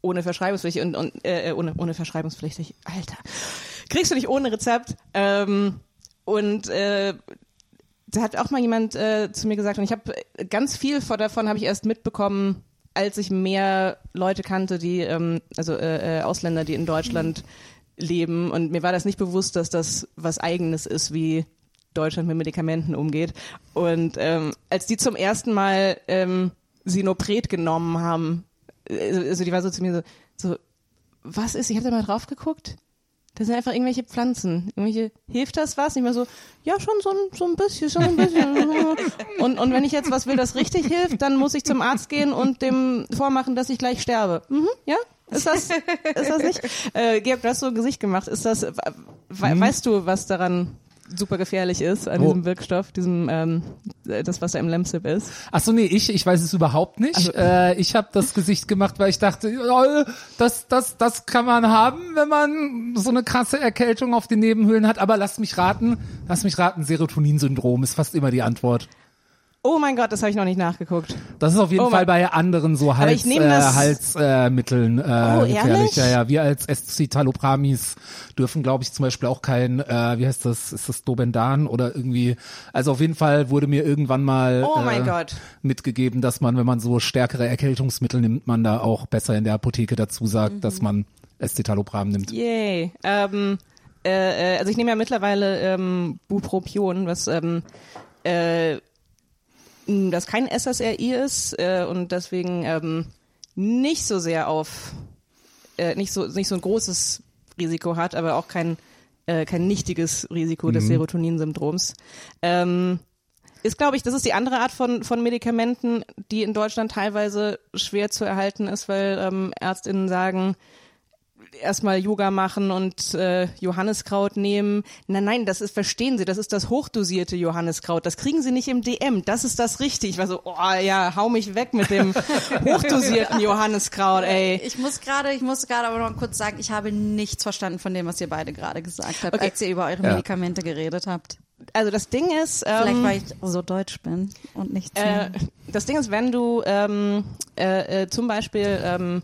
ohne verschreibungspflichtig und, und äh, ohne, ohne verschreibungspflichtig. Alter, kriegst du nicht ohne Rezept. Ähm, und äh, da hat auch mal jemand äh, zu mir gesagt, und ich habe ganz viel von davon habe ich erst mitbekommen, als ich mehr Leute kannte, die ähm, also äh, äh, Ausländer, die in Deutschland leben. Und mir war das nicht bewusst, dass das was Eigenes ist, wie Deutschland mit Medikamenten umgeht. Und ähm, als die zum ersten Mal ähm, Sinopret genommen haben, also die war so zu mir so, so was ist? Ich habe da mal drauf geguckt. Das sind einfach irgendwelche Pflanzen. Irgendwelche, hilft das was? Ich war so, ja, schon so ein, so ein bisschen, schon ein bisschen. Und, und wenn ich jetzt was will, das richtig hilft, dann muss ich zum Arzt gehen und dem vormachen, dass ich gleich sterbe. Mhm, ja? Ist das, ist das nicht? Äh, Georg, du hast so ein Gesicht gemacht. Ist das, we weißt du, was daran super gefährlich ist an Oh. diesem Wirkstoff, diesem ähm, äh, das was da im Lemsip ist. Ach so, nee, ich, ich weiß es überhaupt nicht. Also- äh, ich habe das Gesicht gemacht, weil ich dachte, ja, das, das, das kann man haben, wenn man so eine krasse Erkältung auf den Nebenhöhlen hat. Aber lass mich raten, lass mich raten, Serotoninsyndrom ist fast immer die Antwort. Oh mein Gott, das habe ich noch nicht nachgeguckt. Das ist auf jeden Oh Fall bei anderen so Hals, äh, Halsmitteln äh, Oh, gefährlich. Ja, ja. Wir als Escitalopramys dürfen, glaube ich, zum Beispiel auch kein, äh, wie heißt das, ist das Dobendan oder irgendwie, also auf jeden Fall wurde mir irgendwann mal Oh äh, mitgegeben, dass man, wenn man so stärkere Erkältungsmittel nimmt, man da auch besser in der Apotheke dazu sagt, Mhm. dass man Escitalopram nimmt. Yay. Ähm, äh, äh, also ich nehme ja mittlerweile ähm, Bupropion, was ähm, äh, das kein SSRI ist äh, und deswegen ähm, nicht so sehr auf äh, nicht so nicht so ein großes Risiko hat, aber auch kein äh, kein nichtiges Risiko des Serotoninsyndroms. Ähm, ist, glaube ich, das ist die andere Art von, von Medikamenten, die in Deutschland teilweise schwer zu erhalten ist, weil ähm, Ärztinnen sagen, erstmal Yoga machen und äh, Johanniskraut nehmen. Nein, nein, das ist, verstehen Sie, das ist das hochdosierte Johanniskraut. Das kriegen Sie nicht im DM. Das ist das richtig. Ich war so, oh ja, hau mich weg mit dem hochdosierten Johanniskraut, ey. Ich muss gerade, ich muss gerade aber noch kurz sagen, ich habe nichts verstanden von dem, was ihr beide gerade gesagt habt, Okay. als ihr über eure Ja. Medikamente geredet habt. Also das Ding ist, Vielleicht, ähm, weil ich so deutsch bin und nicht so. äh, das Ding ist, wenn du ähm, äh, äh, zum Beispiel ähm,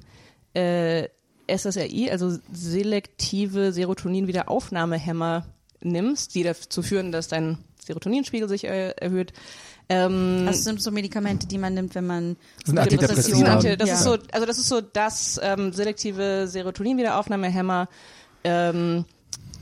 äh, SSRI, also selektive Serotonin-Wiederaufnahmehämmer nimmst, die dazu führen, dass dein Serotoninspiegel sich äh, erhöht. Ähm, das sind so Medikamente, die man nimmt, wenn man Das sind Depression. Antidepressiva. Anti- Das ist so, also das ist so das ähm, selektive Serotonin-Wiederaufnahmehämmer ähm,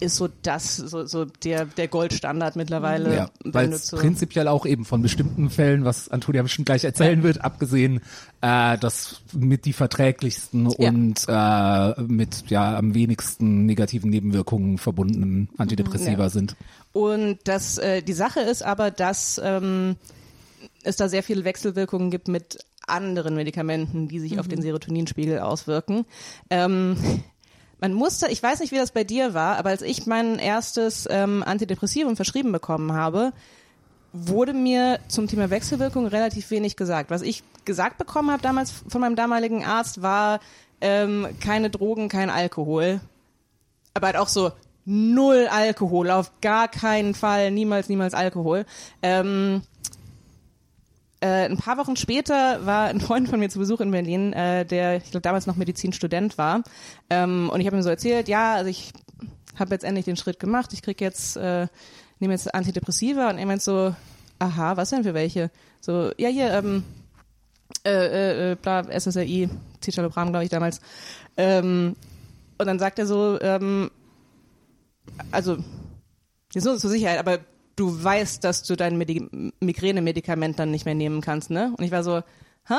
ist so das, so, so der, der Goldstandard mittlerweile. Ja, weil es zu- prinzipiell auch eben von bestimmten Fällen, was Antonia bestimmt gleich erzählen wird, abgesehen, äh, das mit die verträglichsten Ja. und äh, mit ja am wenigsten negativen Nebenwirkungen verbundenen Antidepressiva Ja. sind. Und das, äh, die Sache ist aber, dass ähm, es da sehr viele Wechselwirkungen gibt mit anderen Medikamenten, die sich auf den Serotoninspiegel auswirken. Ähm, man musste, ich weiß nicht, wie das bei dir war, aber als ich mein erstes ähm, Antidepressivum verschrieben bekommen habe, wurde mir zum Thema Wechselwirkung relativ wenig gesagt. Was ich gesagt bekommen habe damals von meinem damaligen Arzt war ähm, keine Drogen, kein Alkohol. Aber halt auch so null Alkohol, auf gar keinen Fall, niemals, niemals Alkohol. Ähm, äh, ein paar Wochen später war ein Freund von mir zu Besuch in Berlin, äh, der, ich glaube, damals noch Medizinstudent war. Ähm, und ich habe ihm so erzählt, ja, also ich habe jetzt endlich den Schritt gemacht, ich krieg jetzt, äh, nehme jetzt Antidepressiva und er meint so, aha, was denn für welche? So, ja, hier, ähm, äh, äh, äh, bla, SSRI, Citalopram, glaube ich, damals. Ähm, und dann sagt er so, ähm, also, jetzt nur zur Sicherheit, aber du weißt, dass du dein Medi Migräne-Medikament dann nicht mehr nehmen kannst, ne? Und ich war so, hä?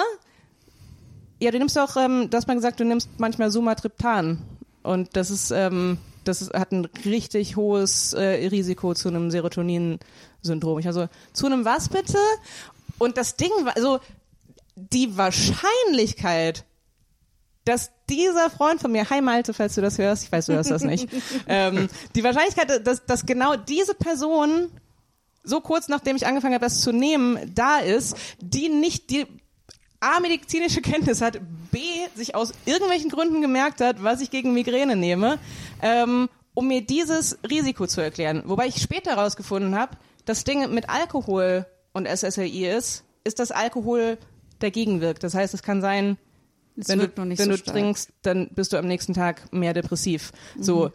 Ja, du nimmst doch, ähm, du hast mal gesagt, du nimmst manchmal Sumatriptan. Und das ist, ähm, das ist, hat ein richtig hohes äh, Risiko zu einem Serotonin-Syndrom. Ich war so, zu einem was bitte? Und das Ding war, also, die Wahrscheinlichkeit, dass dieser Freund von mir, hi Malte, falls du das hörst, ich weiß, du hörst das nicht, ähm, die Wahrscheinlichkeit, dass, dass genau diese Person so kurz nachdem ich angefangen habe, das zu nehmen, da ist, die nicht die A, medizinische Kenntnis hat, B, sich aus irgendwelchen Gründen gemerkt hat, was ich gegen Migräne nehme, ähm, um mir dieses Risiko zu erklären. Wobei ich später herausgefunden habe, das Ding mit Alkohol und SSRI ist, ist, dass Alkohol dagegen wirkt. Das heißt, es kann sein, Es wenn du, wenn so du trinkst, dann bist du am nächsten Tag mehr depressiv. Mhm. So.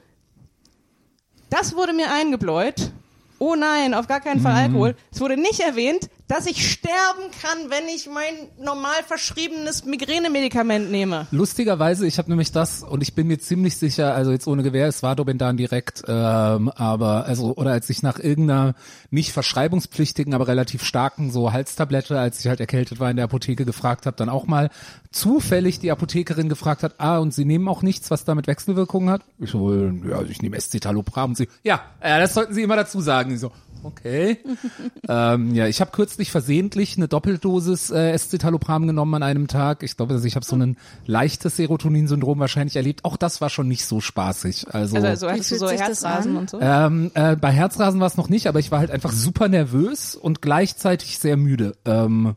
Das wurde mir eingebläut. Oh nein, auf gar keinen Fall Mhm. Alkohol. Es wurde nicht erwähnt, dass ich sterben kann, wenn ich mein normal verschriebenes Migränemedikament nehme. Lustigerweise, ich habe nämlich das und ich bin mir ziemlich sicher, also jetzt ohne Gewehr, es war Dobendan direkt, ähm, aber also oder als ich nach irgendeiner nicht verschreibungspflichtigen, aber relativ starken so Halstablette, als ich halt erkältet war in der Apotheke gefragt habe, dann auch mal zufällig die Apothekerin gefragt hat, ah und Sie nehmen auch nichts, was damit Wechselwirkungen hat? Ich so, ja, ich nehme Escitalopram. Und sie, ja, äh, das sollten Sie immer dazu sagen. Ich so, okay. ähm, ja, ich habe kürzlich versehentlich eine Doppeldosis äh, Escitalopram genommen an einem Tag. Ich glaube, also ich habe so ein leichtes Serotoninsyndrom wahrscheinlich erlebt. Auch das war schon nicht so spaßig. Also, Also, also hattest du so Herzrasen und so? ähm, äh, bei Herzrasen war es noch nicht, aber ich war halt einfach super nervös und gleichzeitig sehr müde. Ähm,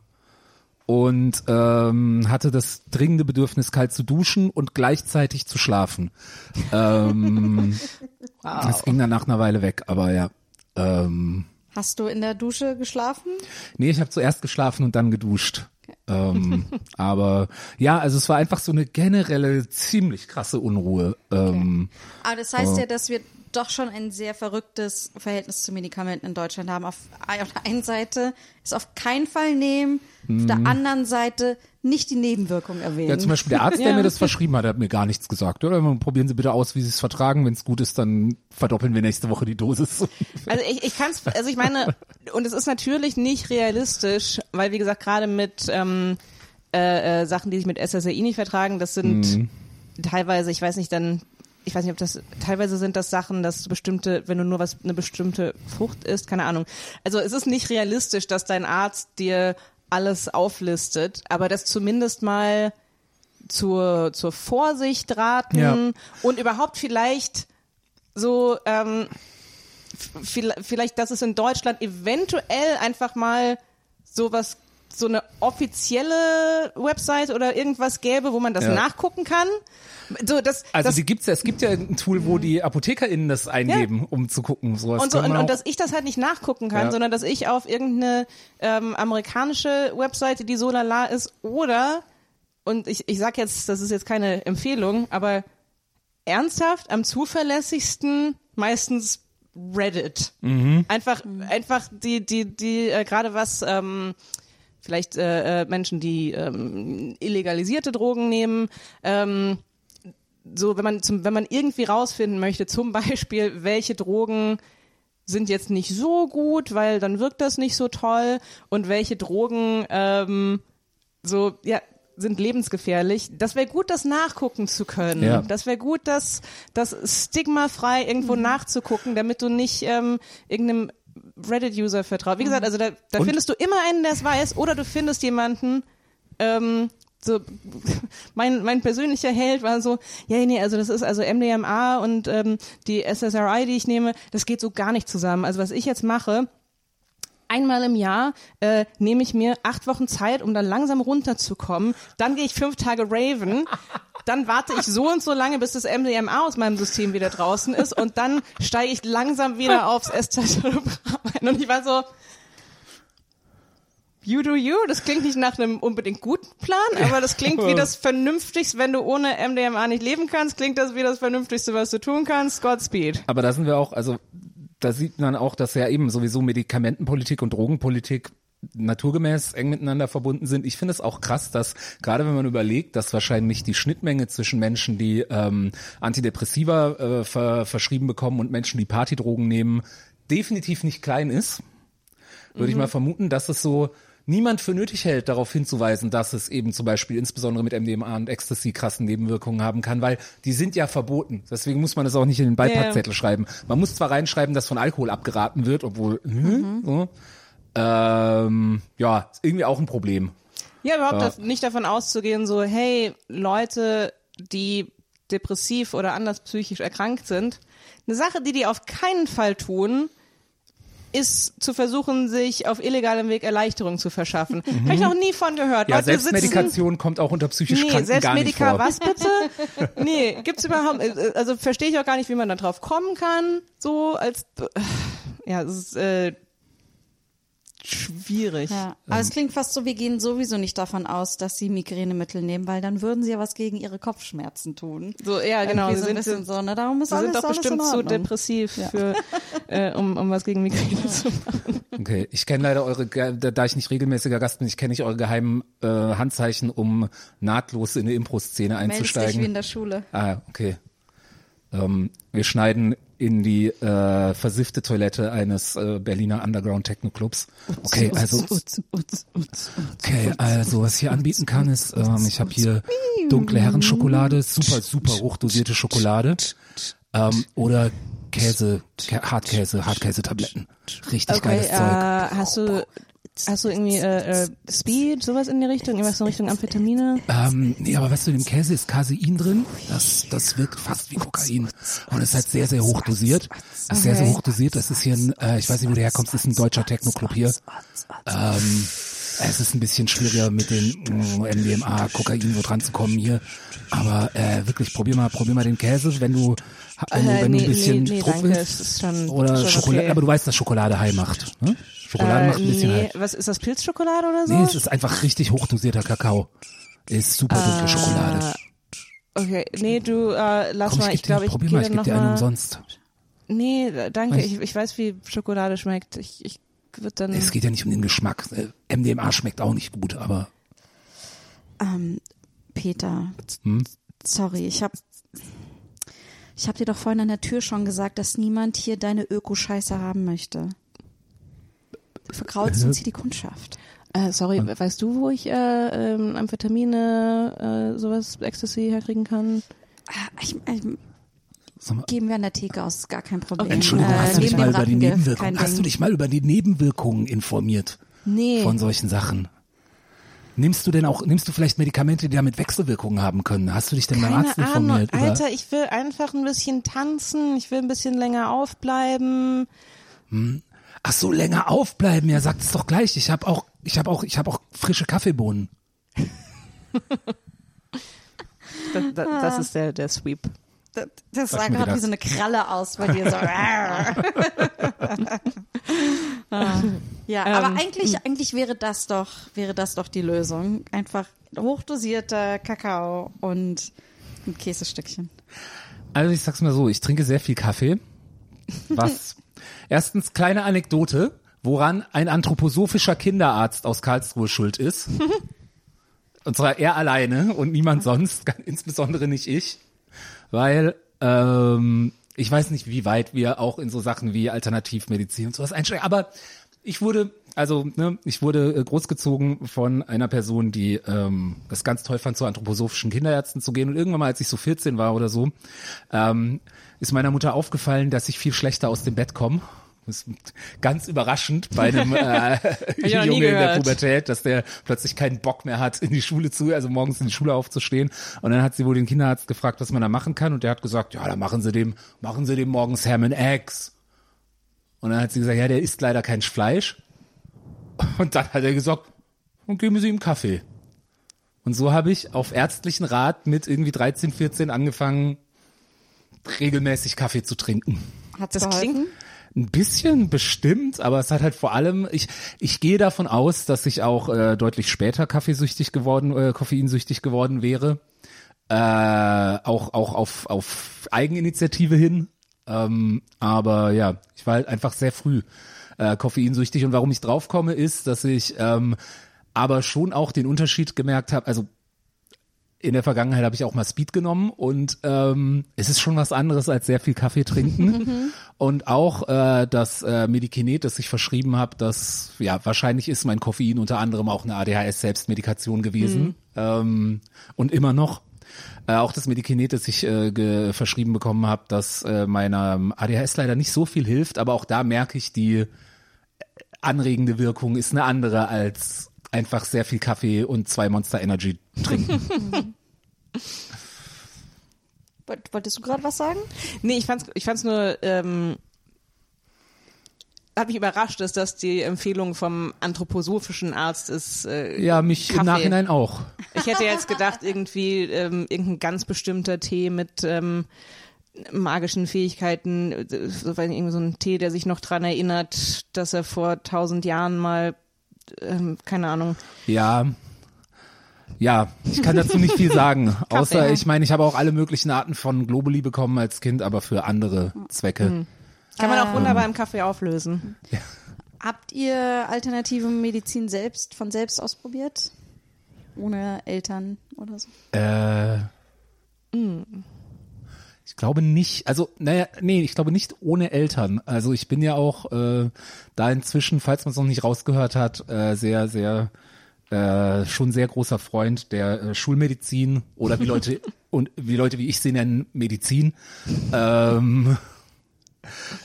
und ähm, hatte das dringende Bedürfnis, kalt zu duschen und gleichzeitig zu schlafen. Ähm, Das ging dann nach einer Weile weg, aber ja. Ähm, Hast du in der Dusche geschlafen? nee, ich habe zuerst geschlafen und dann geduscht. Ähm, aber ja, also es war einfach so eine generelle ziemlich krasse Unruhe. Ähm, Aber das heißt ja, dass wir doch schon ein sehr verrücktes Verhältnis zu Medikamenten in Deutschland haben. Auf, auf der einen Seite ist auf keinen Fall nehmen, auf der anderen Seite nicht die Nebenwirkungen erwähnen. Ja, zum Beispiel der Arzt, der mir das verschrieben hat, hat mir gar nichts gesagt. Oder probieren Sie bitte aus, wie Sie es vertragen. Wenn es gut ist, dann verdoppeln wir nächste Woche die Dosis. Also ich, ich kann es, also ich meine, und es ist natürlich nicht realistisch, weil wie gesagt, gerade mit ähm, äh, äh, Sachen, die sich mit SSRI nicht vertragen, das sind Mhm. teilweise, ich weiß nicht, dann, ich weiß nicht, ob das, teilweise sind das Sachen, dass bestimmte, wenn du nur was, eine bestimmte Frucht isst, keine Ahnung. Also es ist nicht realistisch, dass dein Arzt dir alles auflistet, aber das zumindest mal zur, zur Vorsicht raten Ja. und überhaupt vielleicht so, ähm, viel- vielleicht, dass es in Deutschland eventuell einfach mal sowas, so eine offizielle Website oder irgendwas gäbe, wo man das Ja. nachgucken kann. So, das, Also das, die gibt's ja, es gibt ja ein Tool, wo die ApothekerInnen das eingeben, um zu gucken. Sowas und, so, und, und dass ich das halt nicht nachgucken kann, Ja. sondern dass ich auf irgendeine ähm, amerikanische Webseite, die so lala ist, oder, und ich, ich sag jetzt, das ist jetzt keine Empfehlung, aber ernsthaft am zuverlässigsten meistens Reddit. Mhm. Einfach, einfach die, die, die, äh, gerade was, ähm, vielleicht äh, äh, Menschen, die ähm, illegalisierte Drogen nehmen, ähm, so wenn man zum, wenn man irgendwie rausfinden möchte, zum Beispiel, welche Drogen sind jetzt nicht so gut, weil dann wirkt das nicht so toll und welche Drogen ähm, so ja sind lebensgefährlich. Das wäre gut, das nachgucken zu können. Ja. Das wäre gut, das das stigmafrei irgendwo nachzugucken, damit du nicht ähm, irgendeinem Reddit-User vertraut. Wie gesagt, also da, da findest du immer einen, der es weiß, oder du findest jemanden, ähm, so mein mein persönlicher Held war so ja nee also das ist also MDMA und ähm, die SSRI die ich nehme das geht so gar nicht zusammen also was ich jetzt mache Einmal im Jahr äh, nehme ich mir acht Wochen Zeit, um dann langsam runterzukommen. Dann gehe ich fünf Tage raven. Dann warte ich so und so lange, bis das MDMA aus meinem System wieder draußen ist. Und dann steige ich langsam wieder aufs Escitalopram ein. Und ich war so, You do you. Das klingt nicht nach einem unbedingt guten Plan, aber das klingt wie das Vernünftigste, wenn du ohne MDMA nicht leben kannst, klingt das wie das Vernünftigste, was du tun kannst. Godspeed. Aber da sind wir auch, also da sieht man auch, dass ja eben sowieso Medikamentenpolitik und Drogenpolitik naturgemäß eng miteinander verbunden sind. Ich finde es auch krass, dass gerade wenn man überlegt, dass wahrscheinlich die Schnittmenge zwischen Menschen, die ähm, Antidepressiva äh, ver verschrieben bekommen und Menschen, die Partydrogen nehmen, definitiv nicht klein ist, würde ich mal vermuten, dass es so niemand für nötig hält, darauf hinzuweisen, dass es eben zum Beispiel insbesondere mit MDMA und Ecstasy krassen Nebenwirkungen haben kann, weil die sind ja verboten. Deswegen muss man das auch nicht in den Beipackzettel schreiben. Man muss zwar reinschreiben, dass von Alkohol abgeraten wird, obwohl, hm, so, ähm, ja, ist irgendwie auch ein Problem. Ja, überhaupt Ja. nicht davon auszugehen, so, hey, Leute, die depressiv oder anders psychisch erkrankt sind, eine Sache, die die auf keinen Fall tun, ist zu versuchen, sich auf illegalem Weg Erleichterung zu verschaffen. Habe ich noch nie von gehört. Ja, Leute Selbstmedikation kommt auch unter psychisch Nee, Kranken gar nicht Selbstmedika, vor. was bitte? Nee, gibt's überhaupt, äh, also verstehe ich auch gar nicht, wie man da drauf kommen kann, so als, ja, es ist, äh, schwierig. Ja. Aber es klingt fast so, wir gehen sowieso nicht davon aus, dass sie Migränemittel nehmen, weil dann würden sie ja was gegen ihre Kopfschmerzen tun. So, ja, genau. Irgendwie Sie so ein sind, bisschen so, ne? Darum ist sie alles, sind doch alles bestimmt zu depressiv, für, äh, um, um was gegen Migräne zu machen. Okay, ich kenne leider eure, da ich nicht regelmäßiger Gast bin, ich kenne nicht eure geheimen äh, Handzeichen, um nahtlos in eine Impro-Szene Meldest dich wie einzusteigen. in der Schule. Ah, okay. Ähm, wir schneiden in die äh, versiffte Toilette eines äh, Berliner Underground Techno Clubs. Okay, also okay, also was ich hier anbieten kann ist, ähm, ich habe hier dunkle Herrenschokolade, super super hochdosierte Schokolade ähm, oder Käse, Kä Hartkäse, Hartkäsetabletten, richtig Okay, geiles äh, Zeug. hast du, hast du irgendwie äh, äh, Speed, sowas in die Richtung, irgendwas in Richtung Amphetamine? Ähm, nee, aber weißt du, in dem Käse ist Casein drin. Das, das wirkt fast wie Kokain. Und es ist halt sehr, sehr hoch dosiert. Es ist sehr, sehr hoch dosiert. Das ist hier ein, äh, ich weiß nicht, wo du herkommst, das ist ein deutscher Techno-Club hier. Ähm, es ist ein bisschen schwieriger mit den mm, MDMA, Kokain wo dran zu kommen hier. Aber äh, wirklich, probier mal, probier mal den Käse, wenn du, wenn, du, Äh, wenn du nee, ein bisschen nee, nee, Druck danke, willst. schon- oder schon Schokolade, okay. aber du weißt, dass Schokolade high macht. Ne? Schokolade Äh, macht ein bisschen nee, high. was ist das, Pilzschokolade oder so? Nee, es ist einfach richtig hochdosierter Kakao. Ist super dunkle Schokolade. Okay, nee, du, äh, lass Komm, mal, ich glaube, ich probier mal, ich dann geb noch dir einen umsonst. Nee, äh, danke, ich, ich weiß, wie Schokolade schmeckt. Ich, ich würde dann. Es geht ja nicht um den Geschmack. Äh, MDMA schmeckt auch nicht gut, aber Ähm, Peter, Hm? sorry, ich habe ich hab dir doch vorhin an der Tür schon gesagt, dass niemand hier deine Öko-Scheiße haben möchte. Du vergraulst uns hier die Kundschaft. Äh, sorry, weißt du, wo ich äh, ähm, Amphetamine, äh, sowas, Ecstasy herkriegen kann? Ah, Ich, ich, mal, geben wir an der Theke aus, ist gar kein Problem. Entschuldigung, Äh, hast du dich mal über die Nebenwirkungen, hast du dich mal über die Nebenwirkungen informiert Nee. von solchen Sachen? Nimmst du denn auch, nimmst du vielleicht Medikamente, die damit Wechselwirkungen haben können? Hast du dich denn beim Arzt Ahnung. informiert? über- Alter, ich will einfach ein bisschen tanzen, ich will ein bisschen länger aufbleiben. Ach so, länger aufbleiben. Ja, sagt es doch gleich. Ich habe auch, ich habe auch, ich habe auch frische Kaffeebohnen. Das, das, das ist der, der Sweep. Das, das sah gerade wie so eine Kralle aus bei dir. So. Ah. ja, aber Ähm, eigentlich, eigentlich wäre das doch, wäre das doch die Lösung. Einfach hochdosierter Kakao und ein Käsestückchen. Also ich sag's mal so, ich trinke sehr viel Kaffee. Was? Erstens kleine Anekdote, woran ein anthroposophischer Kinderarzt aus Karlsruhe schuld ist. Und zwar er alleine und niemand sonst, insbesondere nicht ich. Weil ähm, ich weiß nicht, wie weit wir auch in so Sachen wie Alternativmedizin und sowas einsteigen, aber ich wurde, also ne, ich wurde äh, großgezogen von einer Person, die ähm, das ganz toll fand, zu anthroposophischen Kinderärzten zu gehen. Und irgendwann mal, als ich so 14 war oder so, ähm, ist meiner Mutter aufgefallen, dass ich viel schlechter aus dem Bett komme. Das ist ganz überraschend bei einem äh, Junge in der. Pubertät, dass der plötzlich keinen Bock mehr hat, in die Schule zu, also morgens in die Schule aufzustehen. Und dann hat sie wohl den Kinderarzt gefragt, was man da machen kann. Und der hat gesagt, ja, da machen Sie dem, machen Sie dem morgens Ham and Eggs. Und dann hat sie gesagt, ja, der isst leider kein Fleisch. Und dann hat er gesagt, und geben Sie ihm Kaffee. Und so habe ich auf ärztlichen Rat mit irgendwie 13, 14 angefangen, regelmäßig Kaffee zu trinken. Hat's Das geholfen? Ein bisschen bestimmt, aber es hat halt vor allem, ich, ich gehe davon aus, dass ich auch äh, deutlich später kaffeesüchtig geworden, äh, koffeinsüchtig geworden wäre. Äh, auch auch auf, auf Eigeninitiative hin. Ähm, aber ja, ich war halt einfach sehr früh äh, koffeinsüchtig. Und warum ich draufkomme, ist, dass ich ähm, aber schon auch den Unterschied gemerkt habe, also in der Vergangenheit habe ich auch mal Speed genommen und ähm, es ist schon was anderes als sehr viel Kaffee trinken. und auch äh, das äh, Medikinet, das ich verschrieben habe, das ja wahrscheinlich ist mein Koffein unter anderem auch eine ADHS-Selbstmedikation gewesen ähm, und immer noch. Äh, auch das Medikinet, das ich äh, verschrieben bekommen habe, das äh, meiner ADHS leider nicht so viel hilft, aber auch da merke ich, die anregende Wirkung ist eine andere als einfach sehr viel Kaffee und zwei Monster Energy trinken. Woll- Wolltest du gerade was sagen? Nee, ich fand's, ich fand's nur, ähm, hat mich überrascht, dass das die Empfehlung vom anthroposophischen Arzt ist. Äh, ja, mich Kaffee. im Nachhinein auch. Ich hätte jetzt gedacht, irgendwie ähm, irgendein ganz bestimmter Tee mit ähm, magischen Fähigkeiten, äh, so, irgendwie so ein Tee, der sich noch dran erinnert, dass er vor tausend Jahren mal, ähm, keine Ahnung, Ja. Ja, ich kann dazu nicht viel sagen. Außer, ja. ich meine, ich habe auch alle möglichen Arten von Globuli bekommen als Kind, aber für andere Zwecke. kann man Ähm. auch wunderbar im Kaffee auflösen. Habt ihr alternative Medizin selbst von selbst ausprobiert? Ohne Eltern oder so? Äh, ich glaube nicht, also, naja, nee, ich glaube nicht ohne Eltern. Also ich bin ja auch äh, da inzwischen, falls man es noch nicht rausgehört hat, äh, sehr, sehr, äh, schon sehr großer Freund der äh, Schulmedizin oder wie Leute und wie Leute wie ich sie nennen, Medizin. Ähm,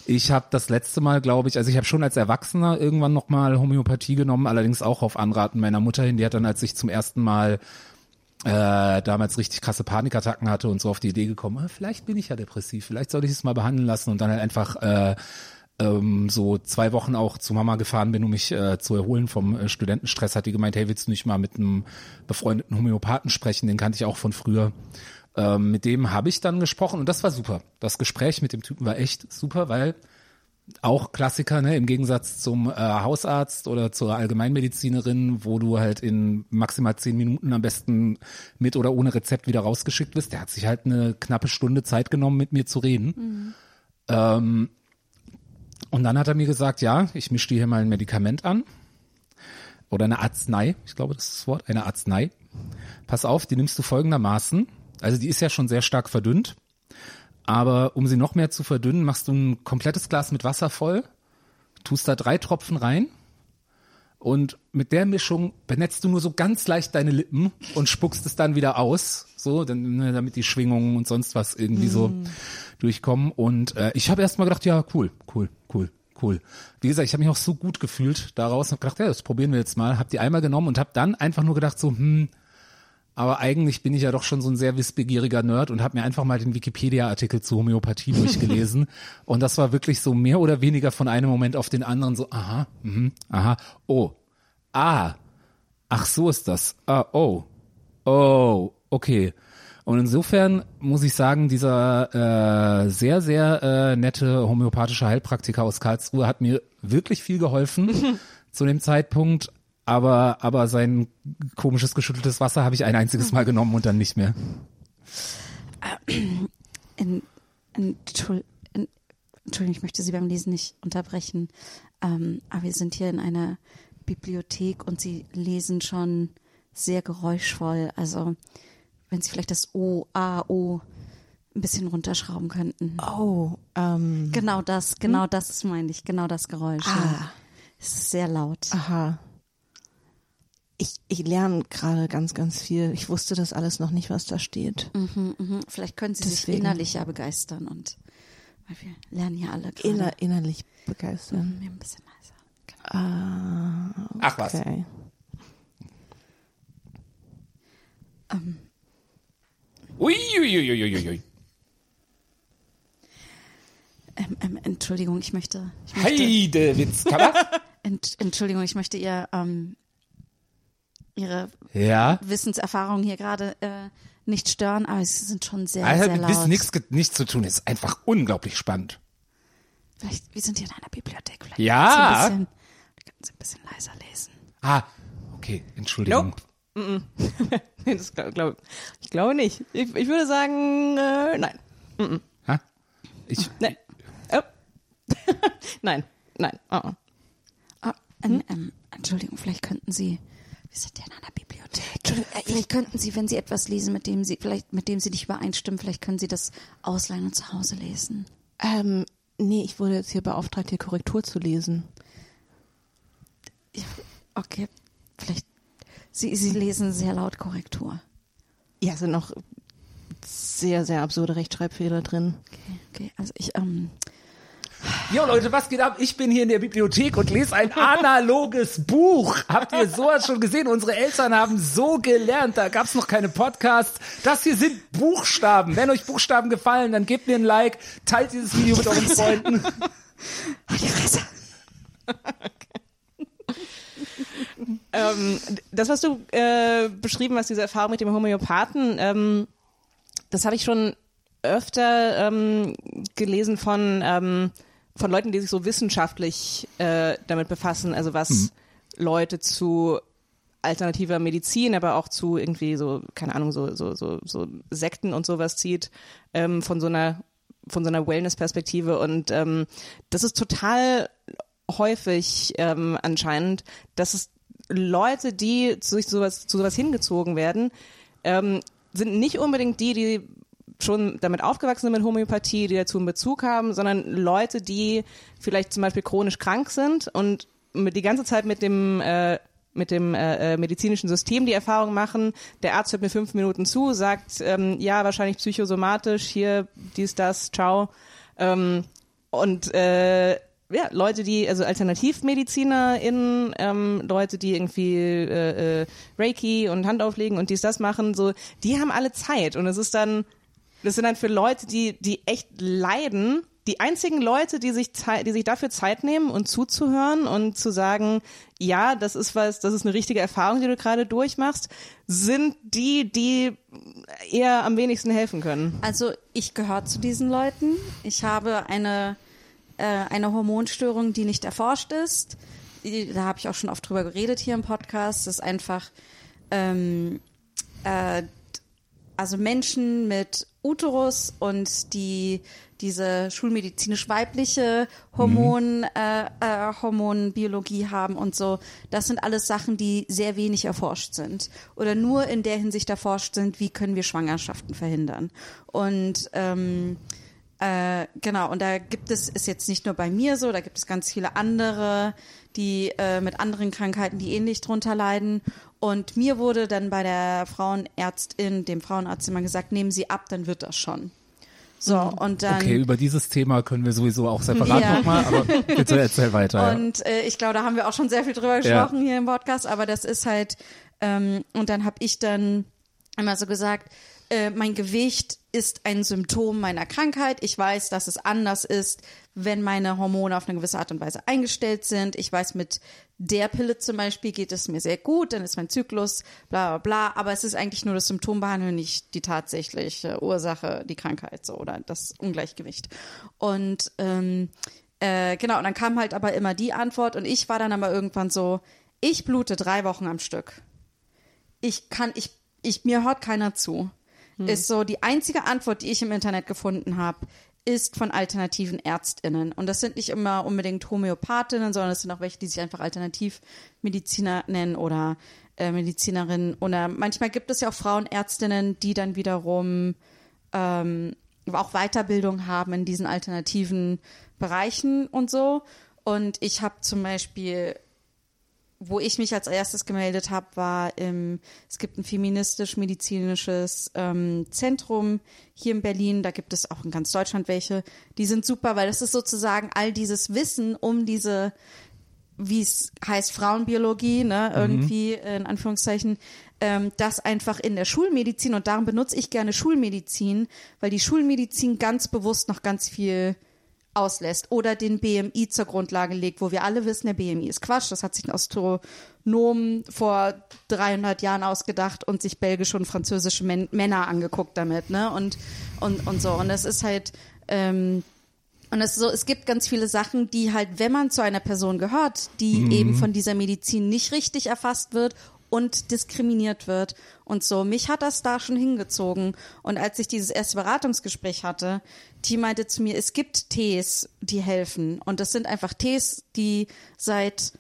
ich habe das letzte Mal, glaube ich, also ich habe schon als Erwachsener irgendwann nochmal Homöopathie genommen, allerdings auch auf Anraten meiner Mutter hin. Die hat dann, als ich zum ersten Mal äh, damals richtig krasse Panikattacken hatte und so auf die Idee gekommen, ah, vielleicht bin ich ja depressiv, vielleicht sollte ich es mal behandeln lassen und dann halt einfach äh, ähm, so zwei Wochen auch zu Mama gefahren bin, um mich äh, zu erholen vom äh, Studentenstress, hat die gemeint, hey, willst du nicht mal mit einem befreundeten Homöopathen sprechen, den kannte ich auch von früher. Ähm, mit dem habe ich dann gesprochen und das war super. Das Gespräch mit dem Typen war echt super, weil auch Klassiker, ne, im Gegensatz zum äh, Hausarzt oder zur Allgemeinmedizinerin, wo du halt in maximal zehn Minuten am besten mit oder ohne Rezept wieder rausgeschickt bist. Der hat sich halt eine knappe Stunde Zeit genommen, mit mir zu reden. Ähm, und dann hat er mir gesagt, ja, ich mische dir hier mal ein Medikament an. Oder eine Arznei, ich glaube, das ist das Wort, eine Arznei. Pass auf, die nimmst du folgendermaßen. Also die ist ja schon sehr stark verdünnt. Aber um sie noch mehr zu verdünnen, machst du ein komplettes Glas mit Wasser voll, tust da drei Tropfen rein und mit der Mischung benetzt du nur so ganz leicht deine Lippen und spuckst es dann wieder aus, so, ne, damit die Schwingungen und sonst was irgendwie so durchkommen. Und äh, ich habe erst mal gedacht, ja, cool, cool, cool, cool. Wie gesagt, ich habe mich auch so gut gefühlt daraus und hab gedacht, ja, das probieren wir jetzt mal. Hab die einmal genommen und habe dann einfach nur gedacht, so, hm, aber eigentlich bin ich ja doch schon so ein sehr wissbegieriger Nerd und habe mir einfach mal den Wikipedia-Artikel zu Homöopathie durchgelesen. und das war wirklich so mehr oder weniger von einem Moment auf den anderen so, aha, mhm, aha, oh, ah, ach so ist das, ah, oh, oh, okay. Und insofern muss ich sagen, dieser äh, sehr, sehr äh, nette homöopathische Heilpraktiker aus Karlsruhe hat mir wirklich viel geholfen zu dem Zeitpunkt. Aber, aber sein komisches geschütteltes Wasser habe ich ein einziges Mal genommen und dann nicht mehr. In, Entschuld, in, Entschuldigung, ich möchte Sie beim Lesen nicht unterbrechen. Ähm, aber wir sind hier in einer Bibliothek und Sie lesen schon sehr geräuschvoll. Also, wenn Sie vielleicht das O, A, O ein bisschen runterschrauben könnten. Oh, ähm, Genau das, genau das meine ich, genau das Geräusch. Ja. ah, Es ist sehr laut. aha. Ich, ich lerne gerade ganz, ganz viel. Ich wusste das alles noch nicht, was da steht. Mhm, mhm. Vielleicht können Sie sich Deswegen. innerlich ja begeistern und weil wir lernen ja alle gerade. Inner, innerlich begeistern. Mir ein bisschen leiser. Genau. Ah, Ach was. okay. Uiuiuiuiui. Ähm, ähm, Entschuldigung, ich möchte, ich möchte. Ent, Entschuldigung, ich möchte ihr ähm, ihre ja. Wissenserfahrung hier gerade äh, nicht stören, aber sie sind schon sehr, Also sehr mit laut. Wissen nichts, nichts zu tun, ist einfach unglaublich spannend. Vielleicht, wir sind hier in einer Bibliothek. Vielleicht Ja. können Sie ein bisschen, können Sie ein bisschen leiser lesen. Ah, okay, Entschuldigung. Nope. Nee, das glaub, glaub, ich glaube nicht. Ich, ich würde sagen, äh, nein. Ha? Ich, Nein. Oh. nein, nein. Oh. oh. Ah, ähm, ähm, Entschuldigung, vielleicht könnten Sie. Wir sind hier in einer Bibliothek. Äh, Vielleicht könnten Sie, wenn Sie etwas lesen, mit dem Sie vielleicht mit dem Sie nicht übereinstimmen, vielleicht können Sie das ausleihen und zu Hause lesen. Ähm, nee, ich wurde jetzt hier beauftragt, hier Korrektur zu lesen. Ja, Okay, vielleicht. Sie, Sie lesen sehr laut Korrektur. Ja, es sind noch sehr, sehr absurde Rechtschreibfehler drin. Okay, okay. Also ich, ähm, Jo Leute, was geht ab? Ich bin hier in der Bibliothek und lese ein analoges Buch. Habt ihr sowas schon gesehen? Unsere Eltern haben so gelernt. Da gab's noch keine Podcasts. Das hier sind Buchstaben. Wenn euch Buchstaben gefallen, dann gebt mir ein Like, teilt dieses Video mit euren Freunden. halt die Fresse. Ähm, das, was du äh, beschrieben hast, diese Erfahrung mit dem Homöopathen, ähm, das habe ich schon öfter ähm, gelesen von, ähm, von Leuten, die sich so wissenschaftlich äh, damit befassen, also was Leute zu alternativer Medizin, aber auch zu irgendwie so, keine Ahnung, so, so, so, so Sekten und sowas zieht, ähm, von so einer, von so einer Wellness-Perspektive. Und ähm, das ist total häufig ähm, anscheinend, dass es Leute, die zu sowas, zu sowas hingezogen werden, ähm, sind nicht unbedingt die, die schon damit aufgewachsen sind mit Homöopathie, die dazu einen Bezug haben, sondern Leute, die vielleicht zum Beispiel chronisch krank sind und die ganze Zeit mit dem äh, mit dem äh, äh, medizinischen System die Erfahrung machen, der Arzt hört mir fünf Minuten zu, sagt, ähm, ja, wahrscheinlich psychosomatisch, hier, dies, das, ciao. Ähm, und äh, ja, Leute, die, also AlternativmedizinerInnen, ähm, Leute, die irgendwie äh, äh, Reiki und Handauflegen und dies, das machen, so, die haben alle Zeit. Und es ist dann, das sind dann für Leute, die, die echt leiden, die einzigen Leute, die sich, die sich dafür Zeit nehmen und zuzuhören und zu sagen, ja, das ist was, das ist eine richtige Erfahrung, die du gerade durchmachst, sind die, die eher am wenigsten helfen können. Also ich gehöre zu diesen Leuten. Ich habe eine, äh, eine Hormonstörung, die nicht erforscht ist. Da habe ich auch schon oft drüber geredet hier im Podcast. Das ist einfach, ähm, äh, also Menschen mit Uterus und die diese schulmedizinisch weibliche Hormon, äh, äh, Hormonbiologie haben und so, das sind alles Sachen, die sehr wenig erforscht sind oder nur in der Hinsicht erforscht sind, wie können wir Schwangerschaften verhindern. Und ähm, äh, genau, und da gibt es, ist jetzt nicht nur bei mir so, da gibt es ganz viele andere, die äh, mit anderen Krankheiten, die ähnlich drunter leiden. Und mir wurde dann bei der Frauenärztin, dem Frauenarzt immer gesagt, nehmen Sie ab, dann wird das schon. So, und dann. Okay, über dieses Thema können wir sowieso auch separat Ja. nochmal, aber bitte erzähl weiter. ja. Und äh, ich glaube, da haben wir auch schon sehr viel drüber Ja. gesprochen hier im Podcast, aber das ist halt, ähm, und dann habe ich dann immer so gesagt, äh, mein Gewicht ist ein Symptom meiner Krankheit. Ich weiß, dass es anders ist, wenn meine Hormone auf eine gewisse Art und Weise eingestellt sind. Ich weiß, mit der Pille zum Beispiel geht es mir sehr gut, dann ist mein Zyklus, bla bla bla. Aber es ist eigentlich nur das Symptom behandeln, nicht die tatsächliche Ursache, die Krankheit so oder das Ungleichgewicht. Und ähm, äh, genau, und dann kam halt aber immer die Antwort und ich war dann aber irgendwann so, ich blute drei Wochen am Stück. Ich kann, ich, ich, mir hört keiner zu. Ist so die einzige Antwort, die ich im Internet gefunden habe, ist von alternativen ÄrztInnen. Und das sind nicht immer unbedingt Homöopathinnen, sondern es sind auch welche, die sich einfach Alternativmediziner nennen oder äh, Medizinerinnen. Oder manchmal gibt es ja auch Frauenärztinnen, die dann wiederum ähm, auch Weiterbildung haben in diesen alternativen Bereichen und so. Und ich habe zum Beispiel, wo ich mich als erstes gemeldet habe, war im, es gibt ein feministisch-medizinisches ähm, Zentrum hier in Berlin. Da gibt es auch in ganz Deutschland welche. Die sind super, weil das ist sozusagen all dieses Wissen um diese wie es heißt, Frauenbiologie, ne, irgendwie in Anführungszeichen, ähm, das einfach in der Schulmedizin und darum benutze ich gerne Schulmedizin, weil die Schulmedizin ganz bewusst noch ganz viel auslässt oder den BMI zur Grundlage legt, wo wir alle wissen, der BMI ist Quatsch. Das hat sich ein Astronom vor 300 Jahren ausgedacht und sich belgische und französische Män Männer angeguckt damit, ne? Und und und so. Und das ist halt ähm, und es, so, es gibt ganz viele Sachen, die halt, wenn man zu einer Person gehört, die eben von dieser Medizin nicht richtig erfasst wird und diskriminiert wird und so. Mich hat das da schon hingezogen. Und als ich dieses erste Beratungsgespräch hatte, die meinte zu mir, es gibt Tees, die helfen. Und das sind einfach Tees, die seit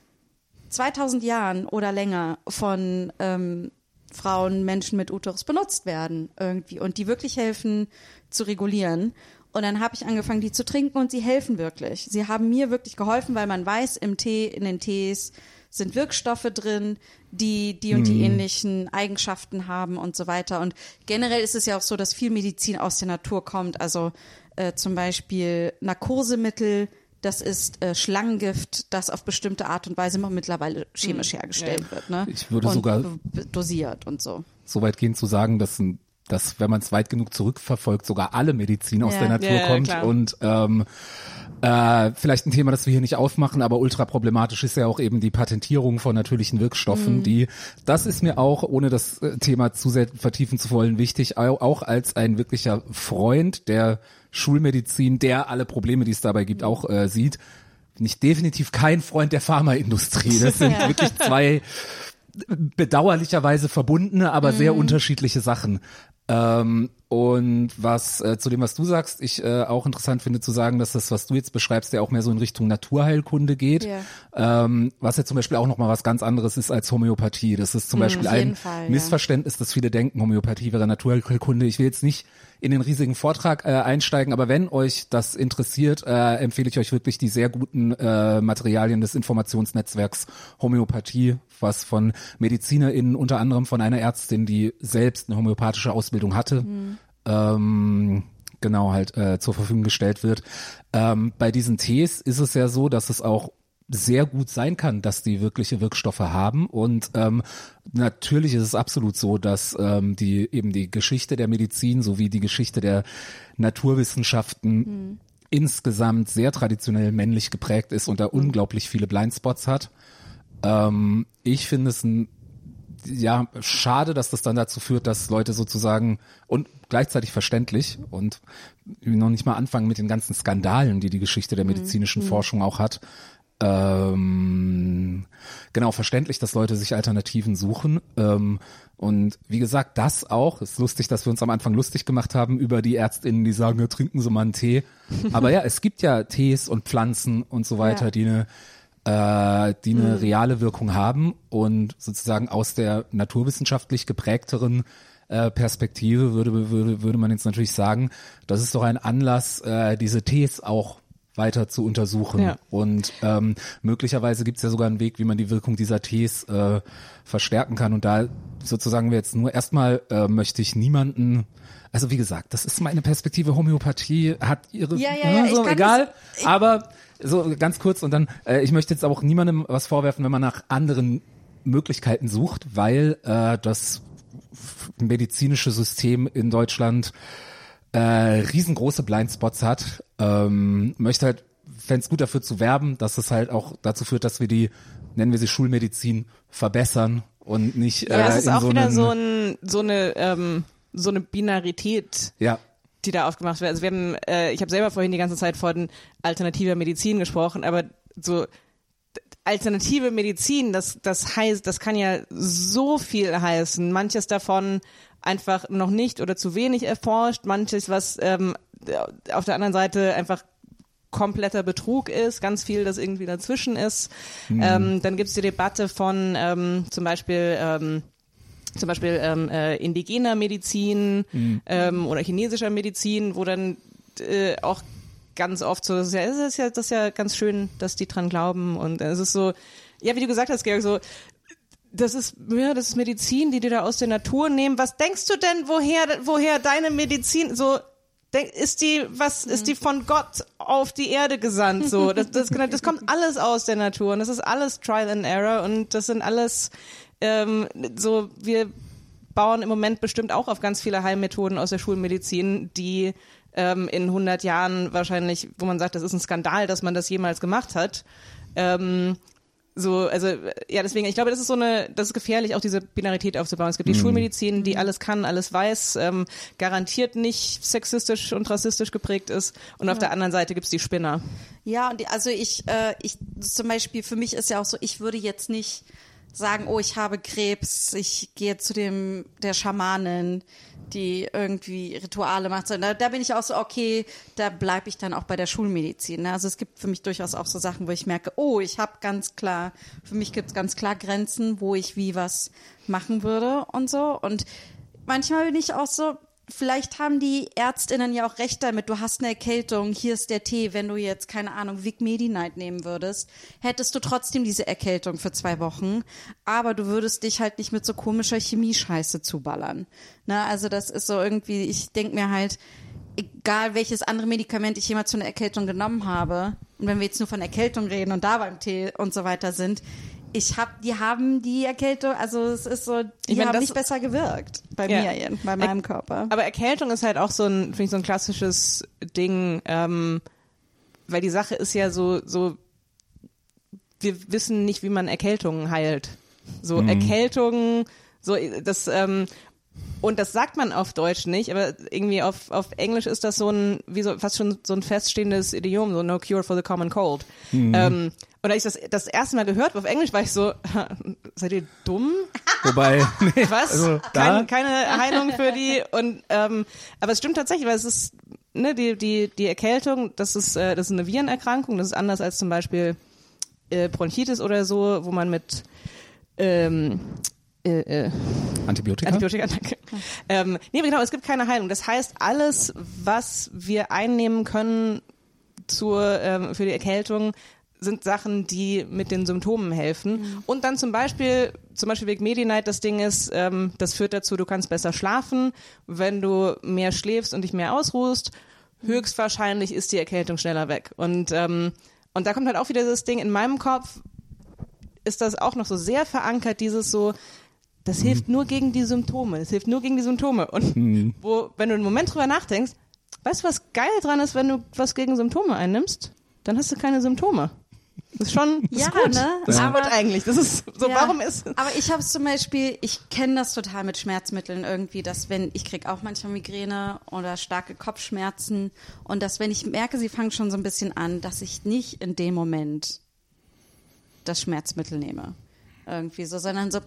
2000 Jahren oder länger von ähm, Frauen, Menschen mit Uterus benutzt werden irgendwie und die wirklich helfen zu regulieren. Und dann habe ich angefangen, die zu trinken und sie helfen wirklich. Sie haben mir wirklich geholfen, weil man weiß, im Tee, in den Tees sind Wirkstoffe drin, die die und die ähnlichen Eigenschaften haben und so weiter. Und generell ist es ja auch so, dass viel Medizin aus der Natur kommt. Also äh, zum Beispiel Narkosemittel, das ist äh, Schlangengift, das auf bestimmte Art und Weise mittlerweile chemisch hergestellt wird. Ne? Ich würde und sogar- dosiert und so. so weit gehen zu sagen, dass ein dass, wenn man es weit genug zurückverfolgt, sogar alle Medizin aus Ja. der Natur Ja, ja, kommt klar. und ähm, äh, vielleicht ein Thema, das wir hier nicht aufmachen, aber ultra problematisch ist ja auch eben die Patentierung von natürlichen Wirkstoffen, die, das ist mir auch, ohne das äh, Thema zu sehr vertiefen zu wollen, wichtig, au- auch als ein wirklicher Freund der Schulmedizin, der alle Probleme, die es dabei gibt, auch äh, sieht, bin ich definitiv kein Freund der Pharmaindustrie. Das sind wirklich zwei bedauerlicherweise verbundene, aber sehr unterschiedliche Sachen. Ähm, und was äh, zu dem, was du sagst, ich äh, auch interessant finde zu sagen, dass das, was du jetzt beschreibst, ja auch mehr so in Richtung Naturheilkunde geht. Ja. Ähm, was ja zum Beispiel auch nochmal was ganz anderes ist als Homöopathie. Das ist zum Beispiel auf jeden ein Fall, ja. Missverständnis, dass viele denken, Homöopathie wäre Naturheilkunde. Ich will jetzt nicht in den riesigen Vortrag äh, einsteigen, aber wenn euch das interessiert, äh, empfehle ich euch wirklich die sehr guten äh, Materialien des Informationsnetzwerks Homöopathie, was von MedizinerInnen, unter anderem von einer Ärztin, die selbst eine homöopathische Ausbildung hatte, ähm, genau halt äh, zur Verfügung gestellt wird. Ähm, bei diesen Tees ist es ja so, dass es auch sehr gut sein kann, dass die wirkliche Wirkstoffe haben und ähm, natürlich ist es absolut so, dass ähm, die eben die Geschichte der Medizin sowie die Geschichte der Naturwissenschaften insgesamt sehr traditionell männlich geprägt ist und da unglaublich viele Blindspots hat. Ähm, ich finde es ein ja, schade, dass das dann dazu führt, dass Leute sozusagen und gleichzeitig verständlich und noch nicht mal anfangen mit den ganzen Skandalen, die die Geschichte der medizinischen Forschung auch hat. Ähm, genau, verständlich, dass Leute sich Alternativen suchen. Ähm, und wie gesagt, das auch, ist lustig, dass wir uns am Anfang lustig gemacht haben über die Ärztinnen, die sagen, ja, trinken Sie mal einen Tee. Aber ja, es gibt ja Tees und Pflanzen und so weiter, Ja. die eine äh, die eine reale Wirkung haben und sozusagen aus der naturwissenschaftlich geprägteren äh, Perspektive würde, würde, würde man jetzt natürlich sagen, das ist doch ein Anlass, äh, diese Tees auch weiter zu untersuchen. Ja. Und ähm, möglicherweise gibt es ja sogar einen Weg, wie man die Wirkung dieser Tees äh, verstärken kann. Und da sozusagen wir jetzt nur erstmal äh, möchte ich niemanden, also wie gesagt, das ist meine Perspektive. Homöopathie hat ihre, Ja, ja, ja, so, egal. das- ich- aber so ganz kurz und dann, äh, ich möchte jetzt auch niemandem was vorwerfen, wenn man nach anderen Möglichkeiten sucht, weil äh, das medizinische System in Deutschland äh, riesengroße Blindspots hat. Ähm, möchte halt, fände es gut dafür zu werben, dass es halt auch dazu führt, dass wir die, nennen wir sie Schulmedizin, verbessern und nicht äh, Ja, es ist in auch so wieder so, ein, so eine ähm, so eine Binarität, ja, die da aufgemacht wird. Also wir haben, äh, ich habe selber vorhin die ganze Zeit von alternativer Medizin gesprochen, aber so alternative Medizin, das das heißt, das kann ja so viel heißen. Manches davon einfach noch nicht oder zu wenig erforscht, manches was ähm, auf der anderen Seite einfach kompletter Betrug ist, ganz viel, das irgendwie dazwischen ist. Ähm, dann gibt's die Debatte von ähm, zum Beispiel ähm, zum Beispiel ähm, äh, indigener Medizin ähm, oder chinesischer Medizin, wo dann äh, auch ganz oft so, das ist, ja, es ist ja, das ist ja ganz schön, dass die dran glauben und es ist so, ja, wie du gesagt hast, Georg, so, das ist, ja, das ist Medizin, die die da aus der Natur nehmen. Was denkst du denn, woher, woher deine Medizin so denk- ist die, was ist die von Gott auf die Erde gesandt? So, das, das, das kommt alles aus der Natur und das ist alles Trial and Error und das sind alles ähm, so, wir bauen im Moment bestimmt auch auf ganz viele Heilmethoden aus der Schulmedizin, die ähm, in 100 Jahren wahrscheinlich, wo man sagt, das ist ein Skandal, dass man das jemals gemacht hat. Ähm, so, also ja, deswegen, ich glaube, das ist so eine, das ist gefährlich, auch diese Binarität aufzubauen. Es gibt die Schulmedizin, die alles kann, alles weiß, ähm, garantiert nicht sexistisch und rassistisch geprägt ist. Und auf der anderen Seite gibt's die Spinner. Ja, und die, also ich, äh, ich zum Beispiel, für mich ist ja auch so, ich würde jetzt nicht sagen, oh, ich habe Krebs, ich gehe zu dem, der Schamanin, die irgendwie Rituale macht. Da, da bin ich auch so, okay, da bleibe ich dann auch bei der Schulmedizin. Ne? Also es gibt für mich durchaus auch so Sachen, wo ich merke, oh, ich habe ganz klar, für mich gibt es ganz klar Grenzen, wo ich wie was machen würde und so. Und manchmal bin ich auch so, vielleicht haben die Ärztinnen ja auch recht damit, du hast eine Erkältung, hier ist der Tee, wenn du jetzt, keine Ahnung, Vic Medi-Night nehmen würdest, hättest du trotzdem diese Erkältung für zwei Wochen, aber du würdest dich halt nicht mit so komischer Chemiescheiße zuballern. Na, also das ist so irgendwie, ich denk mir halt, egal welches andere Medikament ich jemals zu einer Erkältung genommen habe, und wenn wir jetzt nur von Erkältung reden und da beim Tee und so weiter sind, ich hab, die haben die Erkältung, also es ist so, die Ich mein, haben das- nicht besser gewirkt bei Ja. mir, bei meinem Körper. Aber Erkältung ist halt auch so ein, finde ich, so ein klassisches Ding, ähm, weil die Sache ist ja so, so, wir wissen nicht, wie man Erkältungen heilt. So Erkältungen, so das, ähm, und das sagt man auf Deutsch nicht, aber irgendwie auf, auf Englisch ist das so ein, wie so, fast schon so ein feststehendes Idiom, so no cure for the common cold. Ähm, und als ich das das erste Mal gehört habe auf Englisch, war ich so, seid ihr dumm? Wobei, nee, Was? also Kein, keine Heilung für die. Und ähm, aber es stimmt tatsächlich, weil es ist ne die die die Erkältung, das ist äh, das ist eine Virenerkrankung. Das ist anders als zum Beispiel äh, Bronchitis oder so, wo man mit ähm, äh, äh, Antibiotika. Antibiotika, danke. Ähm, nee, aber genau, es gibt keine Heilung. Das heißt, alles, was wir einnehmen können zur, ähm, für die Erkältung, sind Sachen, die mit den Symptomen helfen. Und dann zum Beispiel, zum Beispiel wegen Medi-Night, das Ding ist, ähm, das führt dazu, du kannst besser schlafen, wenn du mehr schläfst und dich mehr ausruhst. Höchstwahrscheinlich ist die Erkältung schneller weg. Und, ähm, und da kommt halt auch wieder das Ding in meinem Kopf, ist das auch noch so sehr verankert, dieses so, das hilft nur gegen die Symptome. Das hilft nur gegen die Symptome. Und wo, wenn du einen Moment drüber nachdenkst, weißt du, was geil dran ist, wenn du was gegen Symptome einnimmst? Dann hast du keine Symptome. Das ist schon das Ja, ist gut. ne? Das ist Aber- gut eigentlich. Das ist so, Ja. warum ist Aber ich habe es zum Beispiel, ich kenne das total mit Schmerzmitteln irgendwie, dass wenn, ich krieg auch manchmal Migräne oder starke Kopfschmerzen und dass wenn ich merke, sie fangen schon so ein bisschen an, dass ich nicht in dem Moment das Schmerzmittel nehme. Irgendwie so, sondern so,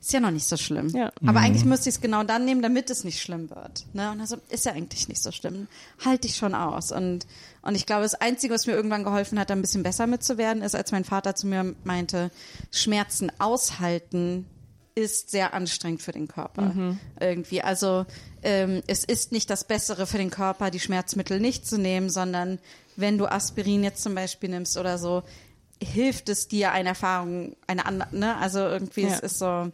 ist ja noch nicht so schlimm. Ja. Aber eigentlich müsste ich es genau dann nehmen, damit es nicht schlimm wird. Ne? Und also ist ja eigentlich nicht so schlimm. Halte ich schon aus. Und, und ich glaube, das Einzige, was mir irgendwann geholfen hat, da ein bisschen besser mitzuwerden, ist, als mein Vater zu mir meinte, Schmerzen aushalten ist sehr anstrengend für den Körper. Irgendwie. Also ähm, es ist nicht das Bessere für den Körper, die Schmerzmittel nicht zu nehmen, sondern wenn du Aspirin jetzt zum Beispiel nimmst oder so, hilft es dir eine Erfahrung, eine andere, ne? Also irgendwie, Ja. es ist so.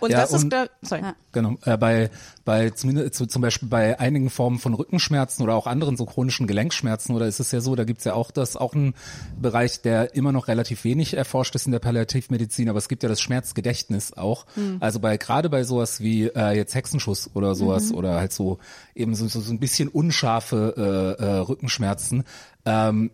Und Ja, das ist, und- sorry. Ja. Genau, äh, bei, bei zumindest zu, zum Beispiel bei einigen Formen von Rückenschmerzen oder auch anderen so chronischen Gelenkschmerzen oder ist es ja so, da gibt's ja auch das auch ein Bereich, der immer noch relativ wenig erforscht ist in der Palliativmedizin, aber es gibt ja das Schmerzgedächtnis auch. Also bei gerade bei sowas wie äh, jetzt Hexenschuss oder sowas oder halt so eben so, so, so ein bisschen unscharfe äh, äh, Rückenschmerzen. Ähm,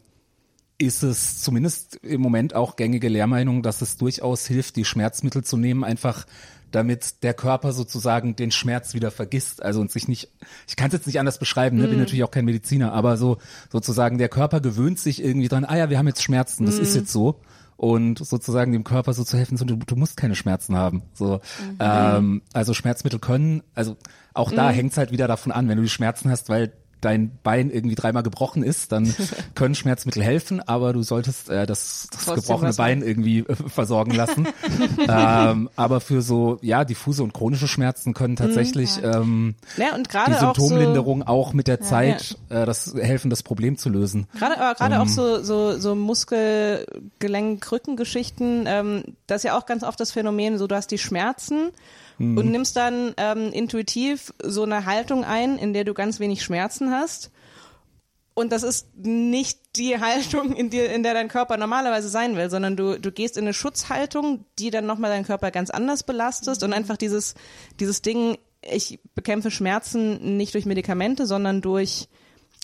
ist es zumindest im Moment auch gängige Lehrmeinung, dass es durchaus hilft, die Schmerzmittel zu nehmen, einfach damit der Körper sozusagen den Schmerz wieder vergisst, also und sich nicht, ich kann es jetzt nicht anders beschreiben, ne, bin natürlich auch kein Mediziner, aber so sozusagen der Körper gewöhnt sich irgendwie dran, ah ja, wir haben jetzt Schmerzen, das ist jetzt so. Und sozusagen dem Körper so zu helfen, so, du, du musst keine Schmerzen haben, so, ähm, also Schmerzmittel können, also auch da hängt's halt wieder davon an, wenn du die Schmerzen hast, weil dein Bein irgendwie dreimal gebrochen ist, dann können Schmerzmittel helfen, aber du solltest äh, das, das gebrochene Bein irgendwie äh, versorgen lassen. ähm, aber für so ja diffuse und chronische Schmerzen können tatsächlich ähm, Ja, und die gerade auch so, Symptomlinderung auch, mit der Zeit äh, das helfen, das Problem zu lösen. Gerade, aber gerade Ähm. auch so, so, so Muskelgelenk-Rückengeschichten, ähm, das ist ja auch ganz oft das Phänomen, so du hast die Schmerzen Mhm. und nimmst dann ähm, intuitiv so eine Haltung ein, in der du ganz wenig Schmerzen hast. Und das ist nicht die Haltung, in, der in der dein Körper normalerweise sein will, sondern du, du gehst in eine Schutzhaltung, die dann nochmal deinen Körper ganz anders belastest und einfach dieses, dieses Ding, ich bekämpfe Schmerzen nicht durch Medikamente, sondern durch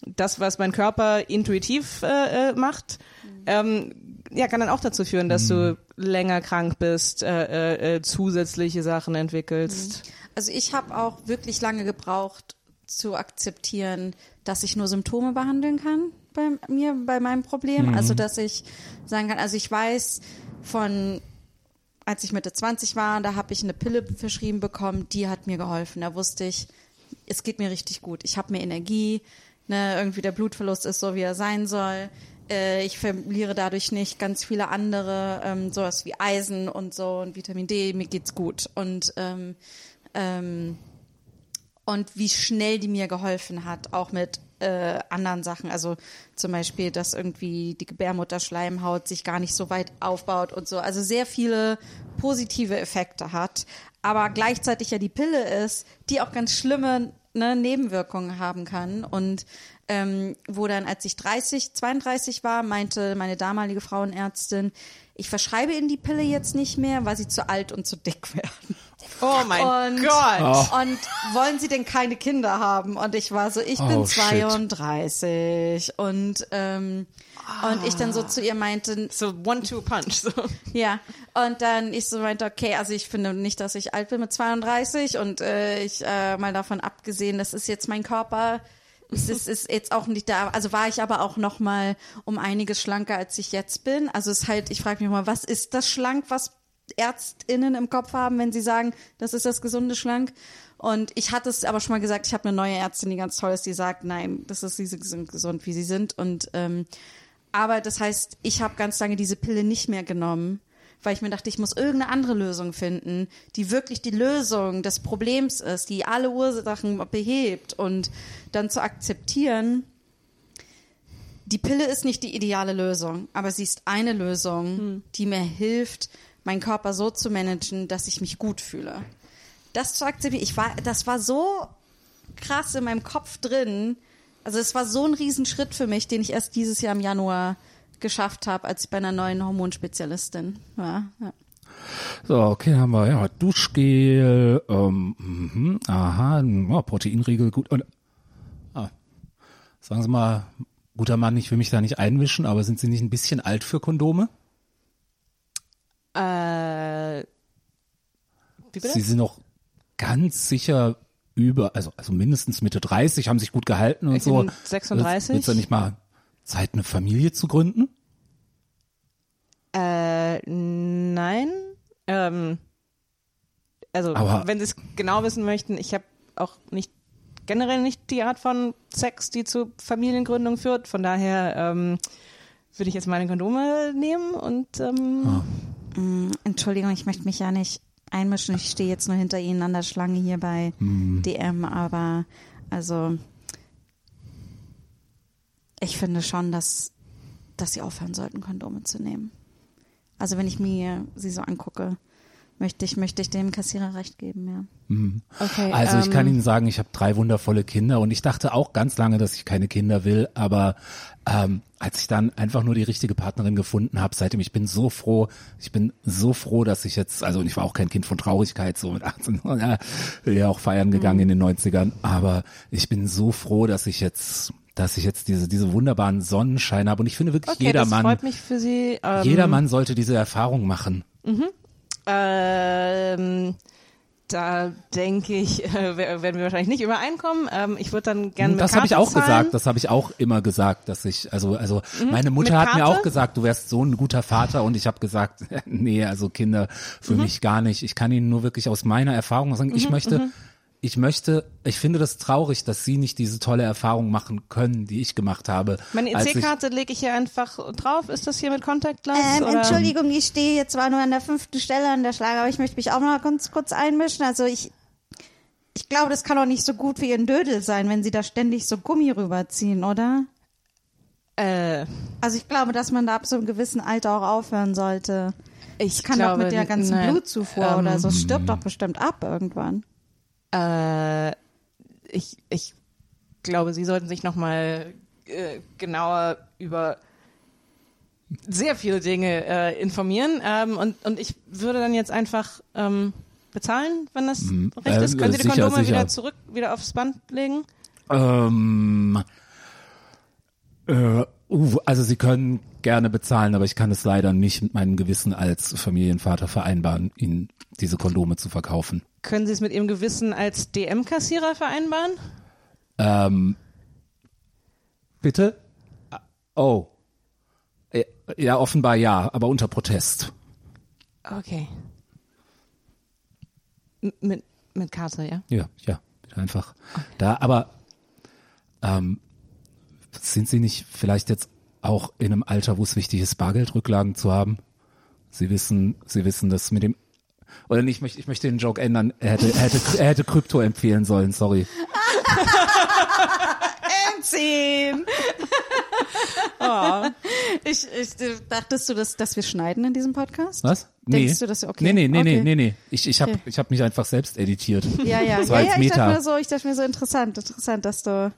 das, was mein Körper intuitiv äh, äh, macht, ähm, ja, kann dann auch dazu führen, dass du länger krank bist, äh, äh, äh, zusätzliche Sachen entwickelst. Also ich habe auch wirklich lange gebraucht zu akzeptieren, dass ich nur Symptome behandeln kann bei mir, bei meinem Problem. Also dass ich sagen kann, also ich weiß von, als ich Mitte 20 war, da habe ich eine Pille verschrieben bekommen, die hat mir geholfen. Da wusste ich, es geht mir richtig gut. Ich habe mehr Energie, ne, irgendwie der Blutverlust ist so, wie er sein soll. Äh, ich verliere dadurch nicht ganz viele andere, ähm, sowas wie Eisen und so und Vitamin D, mir geht's gut. Und ähm, ähm, und wie schnell die mir geholfen hat, auch mit äh, anderen Sachen. Also zum Beispiel, dass irgendwie die Gebärmutterschleimhaut sich gar nicht so weit aufbaut und so. Also sehr viele positive Effekte hat, aber gleichzeitig ja die Pille ist, die auch ganz schlimme ne, Nebenwirkungen haben kann. Und ähm, wo dann, als ich 30, 32 war, meinte meine damalige Frauenärztin, ich verschreibe Ihnen die Pille jetzt nicht mehr, weil Sie zu alt und zu dick werden. Oh mein Und, Gott. und wollen Sie denn keine Kinder haben? Und ich war so, ich bin Oh, shit. 32 und ähm, und ich dann so zu ihr meinte, So One-Two-Punch. So. ja, und dann ich so meinte, okay, also ich finde nicht, dass ich alt bin mit 32 und äh, ich äh, mal davon abgesehen, das ist jetzt mein Körper, es ist, ist jetzt auch nicht da, also war ich aber auch noch mal um einiges schlanker, als ich jetzt bin. Also es ist halt, ich frage mich mal, was ist das schlank, was ÄrztInnen im Kopf haben, wenn sie sagen, das ist das gesunde Schlank? Und ich hatte es aber schon mal gesagt, ich habe eine neue Ärztin, die ganz toll ist, die sagt, nein, das ist, sie sind gesund, wie sie sind. Und ähm, aber das heißt, ich habe ganz lange diese Pille nicht mehr genommen, weil ich mir dachte, ich muss irgendeine andere Lösung finden, die wirklich die Lösung des Problems ist, die alle Ursachen behebt und dann zu akzeptieren, die Pille ist nicht die ideale Lösung, aber sie ist eine Lösung, die mir hilft, meinen Körper so zu managen, dass ich mich gut fühle. Das zu akzeptieren, ich war, das war so krass in meinem Kopf drin. Also es war so ein Riesenschritt für mich, den ich erst dieses Jahr im Januar geschafft habe, als ich bei einer neuen Hormonspezialistin war. Ja. So, okay, haben wir ja Duschgel, ähm, mhm, aha, ja, Proteinriegel, gut. Und, ah, sagen Sie mal, guter Mann, ich will mich da nicht einmischen, aber sind Sie nicht ein bisschen alt für Kondome? Äh? Sie sind noch ganz sicher über, also, also mindestens Mitte 30, haben sich gut gehalten und Ich so. bin 36. Wird es ja nicht mal Zeit, eine Familie zu gründen? Äh, nein. Ähm, also, Aber- wenn Sie es genau wissen möchten, ich habe auch nicht generell nicht die Art von Sex, die zu Familiengründung führt. Von daher ähm, würde ich jetzt meine Kondome nehmen und ähm, Mm, Entschuldigung, ich möchte mich ja nicht einmischen. Ich stehe jetzt nur hinter Ihnen an der Schlange hier bei DM, aber also ich finde schon, dass, dass Sie aufhören sollten, Kondome zu nehmen. Also wenn ich mir sie so angucke, möchte ich, möchte ich dem Kassierer recht geben, ja. okay. Also ich kann ähm, Ihnen sagen, ich habe drei wundervolle Kinder und ich dachte auch ganz lange, dass ich keine Kinder will, aber ähm, als ich dann einfach nur die richtige Partnerin gefunden habe, seitdem ich bin so froh, ich bin so froh, dass ich jetzt, also und ich war auch kein Kind von Traurigkeit, so mit 18, ja, bin ja auch feiern gegangen in den 90ern, aber ich bin so froh, dass ich jetzt dass ich jetzt diese diese wunderbaren Sonnenschein habe und ich finde wirklich okay, jeder Mann mich für Sie. Ähm, jeder Mann sollte diese Erfahrung machen. Ähm, da denke ich, äh, wer- werden wir wahrscheinlich nicht übereinkommen. Ähm, ich würde dann gerne mit Das habe ich auch zahlen. gesagt, das habe ich auch immer gesagt, dass ich, also, also meine Mutter Mhm. Hat mir auch gesagt, du wärst so ein guter Vater und ich habe gesagt, nee, also Kinder für Mhm. mich gar nicht. Ich kann Ihnen nur wirklich aus meiner Erfahrung sagen, Mhm, ich möchte, ich möchte, ich finde das traurig, dass Sie nicht diese tolle Erfahrung machen können, die ich gemacht habe. Meine EC-Karte lege ich hier einfach drauf. Ist das hier mit Contact Glass? Ähm, oder? Entschuldigung, ich stehe jetzt zwar nur an der fünften Stelle an der Schlange, aber ich möchte mich auch noch mal ganz kurz einmischen. Also ich, ich glaube, das kann doch nicht so gut für Ihren Dödel sein, wenn Sie da ständig so Gummi rüberziehen, oder? Äh, Also ich glaube, dass man da ab so einem gewissen Alter auch aufhören sollte. ich Das kann glaube, doch mit der ganzen nein, Blutzufuhr ähm, oder so. Es stirbt doch bestimmt ab irgendwann. Äh, ich, ich glaube, Sie sollten sich nochmal äh, genauer über sehr viele Dinge äh, informieren. Ähm, und, und ich würde dann jetzt einfach ähm, bezahlen, wenn das recht äh, ist. Können Sie die sicher, Kondome sicher. wieder zurück, wieder aufs Band legen? Ähm, äh, uh, also Sie können gerne bezahlen, aber ich kann es leider nicht mit meinem Gewissen als Familienvater vereinbaren, Ihnen diese Kondome zu verkaufen. Können Sie es mit Ihrem Gewissen als DM-Kassierer vereinbaren? Ähm, bitte? Ah, Oh. Ja, offenbar ja, aber unter Protest. Okay. M mit, mit Karte, ja? Ja, ja, einfach. Da, aber ähm, sind Sie nicht vielleicht jetzt auch in einem Alter, wo es wichtig ist, Bargeldrücklagen zu haben? Sie wissen, Sie wissen das mit dem oder nicht, ich möchte, ich möchte den Joke ändern. Er hätte, er hätte, er hätte Krypto empfehlen sollen, sorry. zehn. oh. Ich, ich dachtest du, dass, dass wir schneiden in diesem Podcast? Was? Denkst du, dass okay? Nee, nee, nee, okay. nee, nee, nee. Ich, ich habe Okay. ich hab mich einfach selbst editiert. Ja, ja, Das ja, war ja jetzt ich dachte mir so, ich dachte mir so interessant, interessant, dass du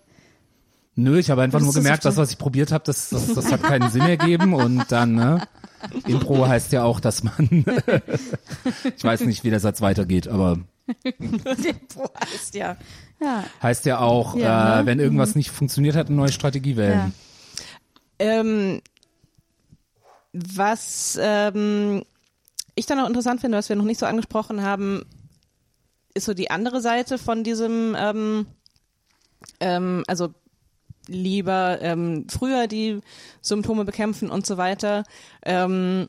Nö, ich habe einfach nur gemerkt, das, was ich probiert habe, das, das, das hat keinen Sinn ergeben und dann, ne? Impro heißt ja auch, dass man, ich weiß nicht, wie der Satz weitergeht, aber Boah, heißt ja. Ja, heißt ja auch, Ja, äh, ne? wenn irgendwas nicht funktioniert hat, eine neue Strategie ja. wählen. Ähm, was ähm, ich dann noch interessant finde, was wir noch nicht so angesprochen haben, ist so die andere Seite von diesem, ähm, ähm, also lieber ähm, früher die Symptome bekämpfen und so weiter. Ähm,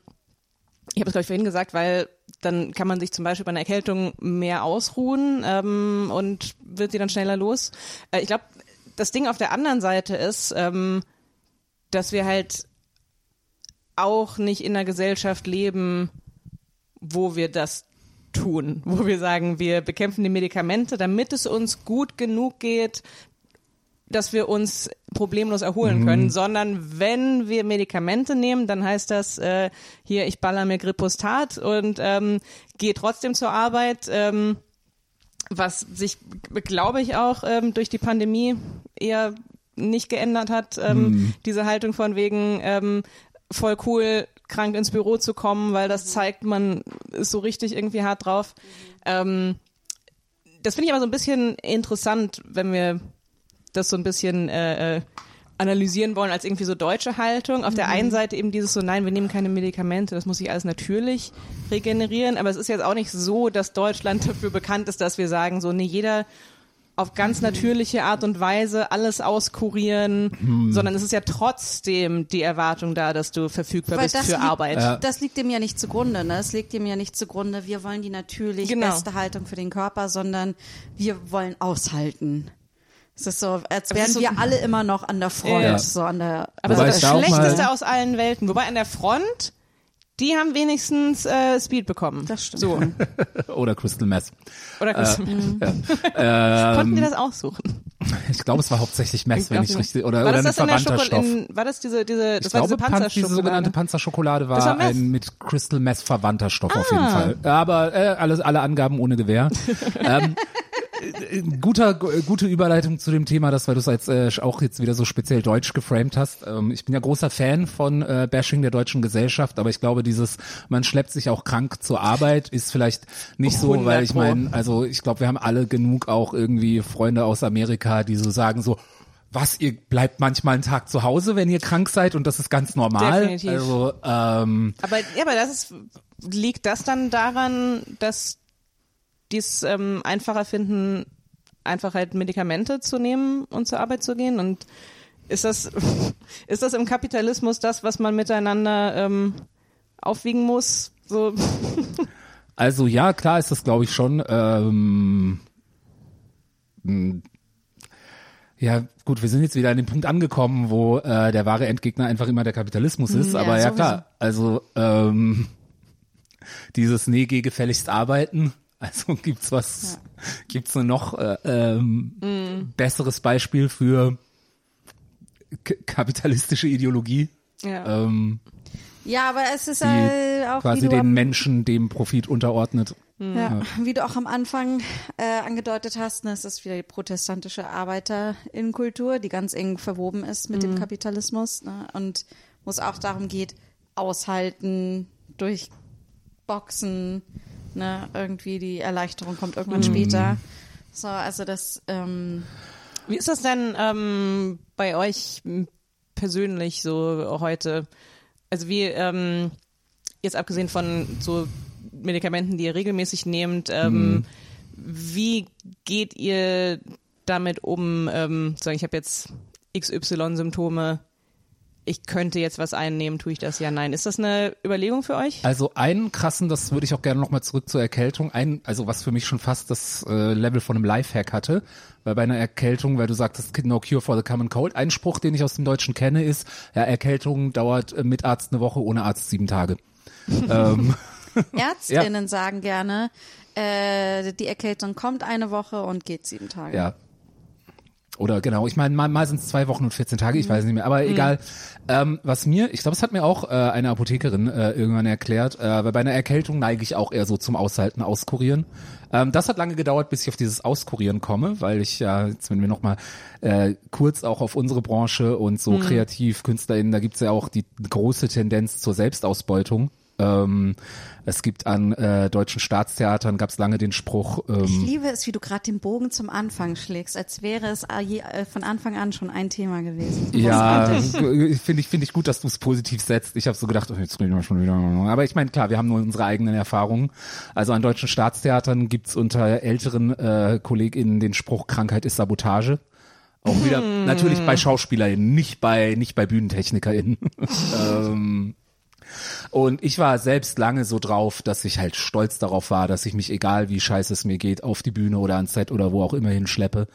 ich habe es, glaube ich, vorhin gesagt, weil dann kann man sich zum Beispiel bei einer Erkältung mehr ausruhen ähm, und wird sie dann schneller los. Äh, ich glaube, das Ding auf der anderen Seite ist, ähm, dass wir halt auch nicht in einer Gesellschaft leben, wo wir das tun, wo wir sagen, wir bekämpfen die Medikamente, damit es uns gut genug geht, dass wir uns problemlos erholen können, sondern wenn wir Medikamente nehmen, dann heißt das äh, hier, ich baller mir Gripostat und ähm, gehe trotzdem zur Arbeit, ähm, was sich, glaube ich, auch ähm, durch die Pandemie eher nicht geändert hat, ähm, diese Haltung von wegen ähm, voll cool, krank ins Büro zu kommen, weil das zeigt, man ist so richtig irgendwie hart drauf. Ähm, das finde ich aber so ein bisschen interessant, wenn wir das so ein bisschen äh, äh, analysieren wollen als irgendwie so deutsche Haltung. Auf der einen Seite eben dieses so, nein, wir nehmen keine Medikamente, das muss sich alles natürlich regenerieren. Aber es ist jetzt auch nicht so, dass Deutschland dafür bekannt ist, dass wir sagen, so, nee, jeder auf ganz natürliche Art und Weise alles auskurieren, sondern es ist ja trotzdem die Erwartung da, dass du verfügbar Weil bist das für liegt- Arbeit. Ja. Das liegt dem ja nicht zugrunde, ne? Es liegt dem ja nicht zugrunde, wir wollen die natürlich Genau. beste Haltung für den Körper, sondern wir wollen aushalten. Es ist so, als wären so- wir alle immer noch an der Front, Ja. so an der. Aber so das Schlechteste aus allen Welten. Wobei an der Front, die haben wenigstens äh, Speed bekommen. Das stimmt. So. Oder Crystal Meth. Oder Äh, mhm. Ähm, konnten die das aussuchen? ich glaube, es war hauptsächlich Meth, wenn ich richtig, oder, war oder das ein das in der verwandter Stoff. in, war das diese, diese, das Ich war glaube, diese Pan diese Panzerschokolade? sogenannte Panzerschokolade Das war war Meth. ein mit Crystal Meth verwandter Stoff auf Ah. jeden Fall. Aber äh, alles, alle Angaben ohne Gewehr. ähm, äh, guter, gu- gute Überleitung zu dem Thema, das, weil du es als äh, auch jetzt wieder so speziell deutsch geframed hast. Ähm, ich bin ja großer Fan von äh, Bashing der deutschen Gesellschaft, aber ich glaube, dieses, man schleppt sich auch krank zur Arbeit, ist vielleicht nicht so, 100 weil ich meine, also ich glaube, wir haben alle genug auch irgendwie Freunde aus Amerika, die so sagen so, was, ihr bleibt manchmal einen Tag zu Hause, wenn ihr krank seid und das ist ganz normal. Definitiv. Also, ähm, Aber ja, aber das ist, liegt das dann daran, dass die es ähm, einfacher finden, einfach halt Medikamente zu nehmen und zur Arbeit zu gehen? Und ist das, ist das im Kapitalismus das, was man miteinander ähm, aufwiegen muss? So, Also ja, klar ist das, glaube ich, schon. Ähm, mh, ja, gut, wir sind jetzt wieder an dem Punkt angekommen, wo äh, der wahre Endgegner einfach immer der Kapitalismus ist. Ja, aber ja sowieso. klar, also ähm, dieses Nee, geh gefälligst arbeiten. Also gibt's was, gibt's nur noch äh, ähm, besseres Beispiel für kapitalistische Ideologie, ja. ähm, Ja, aber es ist äh, auch quasi den Menschen dem Profit unterordnet. ja, wie du auch am Anfang äh, angedeutet hast, ne, es ist wieder die protestantische Arbeiterinnenkultur, die ganz eng verwoben ist mit dem Kapitalismus ne, und wo es auch darum geht, aushalten, durchboxen, ne, irgendwie die Erleichterung kommt irgendwann später. So, also das, ähm, Wie ist das denn ähm, bei euch persönlich so heute? Also wie, ähm, jetzt abgesehen von so Medikamenten, die ihr regelmäßig nehmt, ähm, wie geht ihr damit um, ähm, sagen, ich habe jetzt XY-Symptome, ich könnte jetzt was einnehmen, tue ich das? Ja, nein. Ist das eine Überlegung für euch? Also einen krassen, das würde ich auch gerne nochmal zurück zur Erkältung, ein, also was für mich schon fast das äh, Level von einem Lifehack hatte, weil bei einer Erkältung, weil du sagtest, no cure for the common cold, ein Spruch, den ich aus dem Deutschen kenne, ist, ja, Erkältung dauert äh, mit Arzt eine Woche, ohne Arzt sieben Tage. ähm, Ärztinnen sagen gerne, äh, die Erkältung kommt eine Woche und geht sieben Tage. ja. Oder genau, ich meine, mal, mal sind es zwei Wochen und 14 Tage, ich weiß nicht mehr, aber egal. Ähm, was mir, ich glaube, es hat mir auch äh, eine Apothekerin äh, irgendwann erklärt, äh, weil bei einer Erkältung neige ich auch eher so zum Aushalten, Auskurieren. Ähm, das hat lange gedauert, bis ich auf dieses Auskurieren komme, weil ich ja, jetzt wenn wir nochmal äh, kurz auch auf unsere Branche und so kreativ KünstlerInnen, da gibt's ja auch die große Tendenz zur Selbstausbeutung. Ähm, es gibt an äh, deutschen Staatstheatern gab's lange den Spruch, ähm, Ich liebe es, wie du gerade den Bogen zum Anfang schlägst, als wäre es äh, äh, von Anfang an schon ein Thema gewesen. Ja, finde ich, finde ich gut, dass du es positiv setzt. Ich habe so gedacht, oh, jetzt reden wir schon wieder. Aber ich meine, klar, wir haben nur unsere eigenen Erfahrungen. Also an deutschen Staatstheatern gibt's unter älteren äh, KollegInnen den Spruch, Krankheit ist Sabotage. Auch wieder, natürlich bei SchauspielerInnen, nicht bei, nicht bei BühnentechnikerInnen. ähm, und ich war selbst lange so drauf, dass ich halt stolz darauf war, dass ich mich, egal wie scheiße es mir geht, auf die Bühne oder ans Set oder wo auch immer hinschleppe.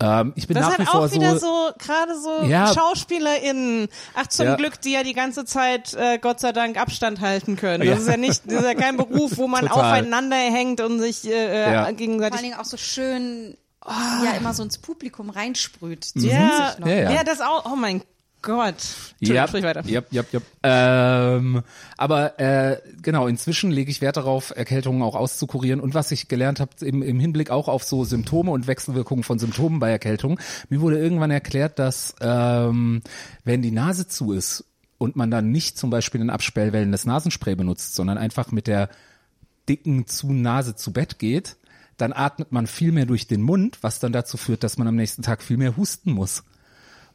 Ähm, ich bin Das nach hat wie vor auch wieder so, so, gerade so Ja. SchauspielerInnen. Ach, zum Ja. Glück, die ja die ganze Zeit, äh, Gott sei Dank, Abstand halten können. Das Ja. ist ja nicht, das ist ja kein Beruf, wo man Total. aufeinander hängt und sich äh, Ja. Vor gegenseitig allen Dingen auch so schön ja immer so ins Publikum reinsprüht. Mhm. Ja, noch. Ja, ja. ja, das auch. Oh mein Gott. Ja, sprich weiter. Yep, yep, yep. Ähm, aber äh, genau, inzwischen lege ich Wert darauf, Erkältungen auch auszukurieren. Und was ich gelernt habe im, im Hinblick auch auf so Symptome und Wechselwirkungen von Symptomen bei Erkältung, mir wurde irgendwann erklärt, dass ähm, wenn die Nase zu ist und man dann nicht zum Beispiel ein abspellwellendes Nasenspray benutzt, sondern einfach mit der dicken zu Nase zu Bett geht, dann atmet man viel mehr durch den Mund, was dann dazu führt, dass man am nächsten Tag viel mehr husten muss.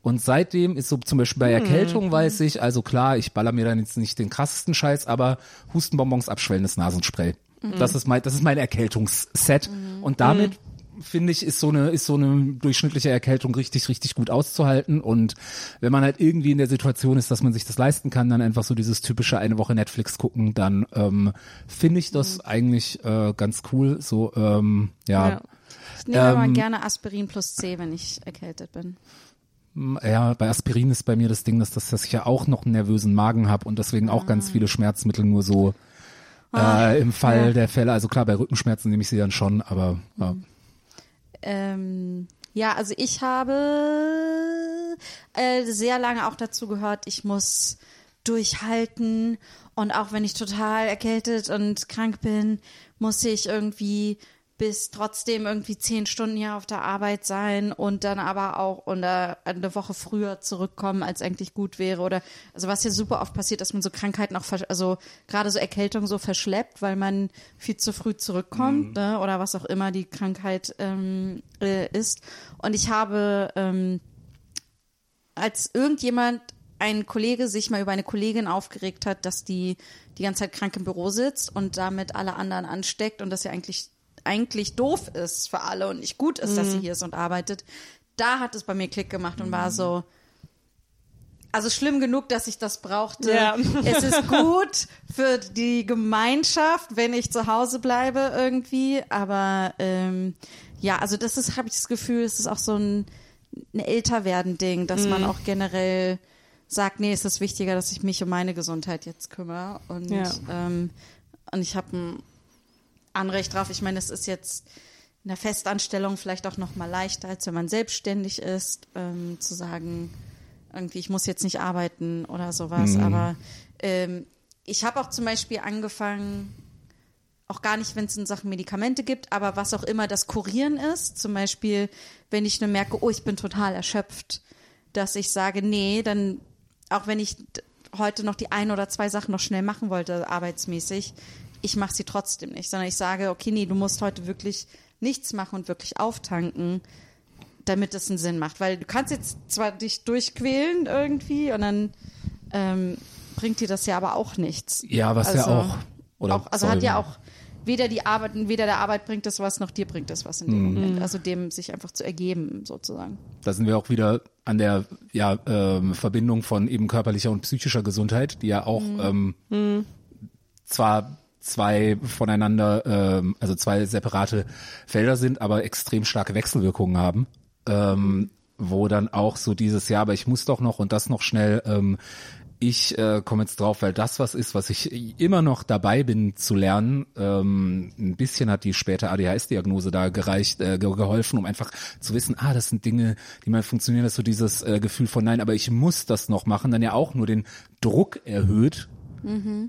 Und seitdem ist so zum Beispiel bei Erkältung weiß ich, also klar, ich baller mir dann jetzt nicht den krassesten Scheiß, aber Hustenbonbons, abschwellendes Nasenspray. Das ist mein, das ist mein Erkältungsset. Und damit finde ich, ist so eine, ist so eine durchschnittliche Erkältung richtig, richtig gut auszuhalten. Und wenn man halt irgendwie in der Situation ist, dass man sich das leisten kann, dann einfach so dieses typische eine Woche Netflix gucken, dann ähm, finde ich das eigentlich äh, ganz cool. So, ähm, ja. Ja. Ich nehme aber Ähm, gerne Aspirin plus C, wenn ich erkältet bin. Ja, bei Aspirin ist bei mir das Ding, dass, das, dass ich ja auch noch einen nervösen Magen habe und deswegen auch ganz viele Schmerzmittel nur so äh, im Fall der Fälle. Also klar, bei Rückenschmerzen nehme ich sie dann schon, aber ja. Ähm, ja, also ich habe äh, sehr lange auch dazu gehört, ich muss durchhalten und auch wenn ich total erkältet und krank bin, muss ich irgendwie bis trotzdem irgendwie zehn Stunden hier auf der Arbeit sein und dann aber auch unter eine Woche früher zurückkommen, als eigentlich gut wäre. Oder also was hier super oft passiert, dass man so Krankheiten auch also gerade so Erkältung so verschleppt, weil man viel zu früh zurückkommt ne, oder was auch immer die Krankheit ähm, äh, ist. Und ich habe ähm, als irgendjemand ein Kollege sich mal über eine Kollegin aufgeregt hat, dass die die ganze Zeit krank im Büro sitzt und damit alle anderen ansteckt und das ja eigentlich eigentlich doof ist für alle und nicht gut ist, dass sie hier ist und arbeitet. Da hat es bei mir Klick gemacht und war so also schlimm genug, dass ich das brauchte. Ja. Es ist gut für die Gemeinschaft, wenn ich zu Hause bleibe irgendwie, aber ähm, ja, also das ist, habe ich das Gefühl, es ist auch so ein, ein Älterwerden-Ding, dass man auch generell sagt, nee, es ist wichtiger, dass ich mich um meine Gesundheit jetzt kümmere und Ja. ähm, und ich habe ein Anrecht drauf. Ich meine, es ist jetzt in der Festanstellung vielleicht auch noch mal leichter, als wenn man selbstständig ist, ähm, zu sagen, irgendwie, ich muss jetzt nicht arbeiten oder sowas. Aber ähm, ich habe auch zum Beispiel angefangen, auch gar nicht, wenn es in Sachen Medikamente gibt, aber was auch immer das Kurieren ist, zum Beispiel, wenn ich nur merke, oh, ich bin total erschöpft, dass ich sage, nee, dann, auch wenn ich heute noch die ein oder zwei Sachen noch schnell machen wollte, arbeitsmäßig, ich mache sie trotzdem nicht, sondern ich sage, okay, nee, du musst heute wirklich nichts machen und wirklich auftanken, damit es einen Sinn macht. Weil du kannst jetzt zwar dich durchquälen irgendwie und dann ähm, bringt dir das ja aber auch nichts. Ja, was ja Also, auch. Oder, auch, also hat ja auch weder die Arbeit, weder der Arbeit bringt es was, noch dir bringt es was in dem Mhm. Moment. Also dem sich einfach zu ergeben, sozusagen. Da sind wir auch wieder an der ja, ähm, Verbindung von eben körperlicher und psychischer Gesundheit, die ja auch ähm, zwar zwei voneinander, ähm, also zwei separate Felder sind, aber extrem starke Wechselwirkungen haben, ähm, wo dann auch so dieses Jahr, aber ich muss doch noch und das noch schnell ähm, ich äh, komme jetzt drauf, weil das was ist, was ich immer noch dabei bin zu lernen. Ähm, ein bisschen hat die späte ADHS-Diagnose da gereicht, äh, ge- geholfen, um einfach zu wissen, ah, das sind Dinge, die mal funktionieren, dass so dieses äh, Gefühl von nein, aber ich muss das noch machen, dann ja auch nur den Druck erhöht,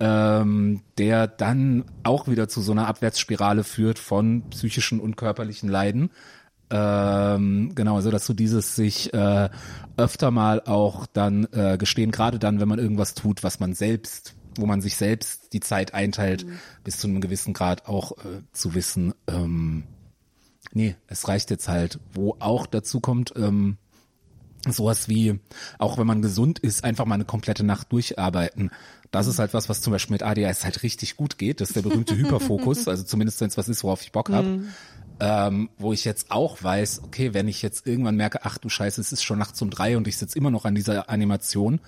ähm, der dann auch wieder zu so einer Abwärtsspirale führt von psychischen und körperlichen Leiden. Ähm, genau, also dass so dieses sich äh, öfter mal auch dann äh, gestehen, gerade dann, wenn man irgendwas tut, was man selbst, wo man sich selbst die Zeit einteilt, bis zu einem gewissen Grad auch äh, zu wissen, ähm, nee, es reicht jetzt halt. Wo auch dazu kommt, ähm, sowas wie, auch wenn man gesund ist, einfach mal eine komplette Nacht durcharbeiten. Das ist halt was, was zum Beispiel mit ADHS halt richtig gut geht. Das ist der berühmte Hyperfokus, also zumindest wenn es was ist, worauf ich Bock habe. Ähm, wo ich jetzt auch weiß, okay, wenn ich jetzt irgendwann merke, ach du Scheiße, es ist schon nachts um drei und ich sitze immer noch an dieser Animation.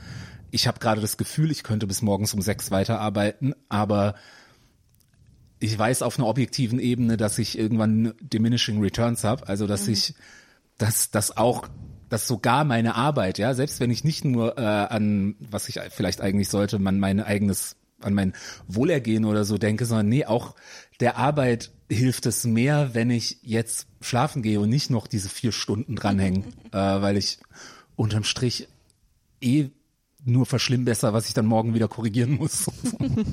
Ich habe gerade das Gefühl, ich könnte bis morgens um sechs weiterarbeiten, aber ich weiß auf einer objektiven Ebene, dass ich irgendwann diminishing returns habe, also dass ich, dass das auch, dass sogar meine Arbeit, ja, selbst wenn ich nicht nur äh, an, was ich vielleicht eigentlich sollte, man mein eigenes, an mein Wohlergehen oder so denke, sondern nee, auch der Arbeit hilft es mehr, wenn ich jetzt schlafen gehe und nicht noch diese vier Stunden dranhängen, äh, weil ich unterm Strich eh nur verschlimmbesser, was ich dann morgen wieder korrigieren muss.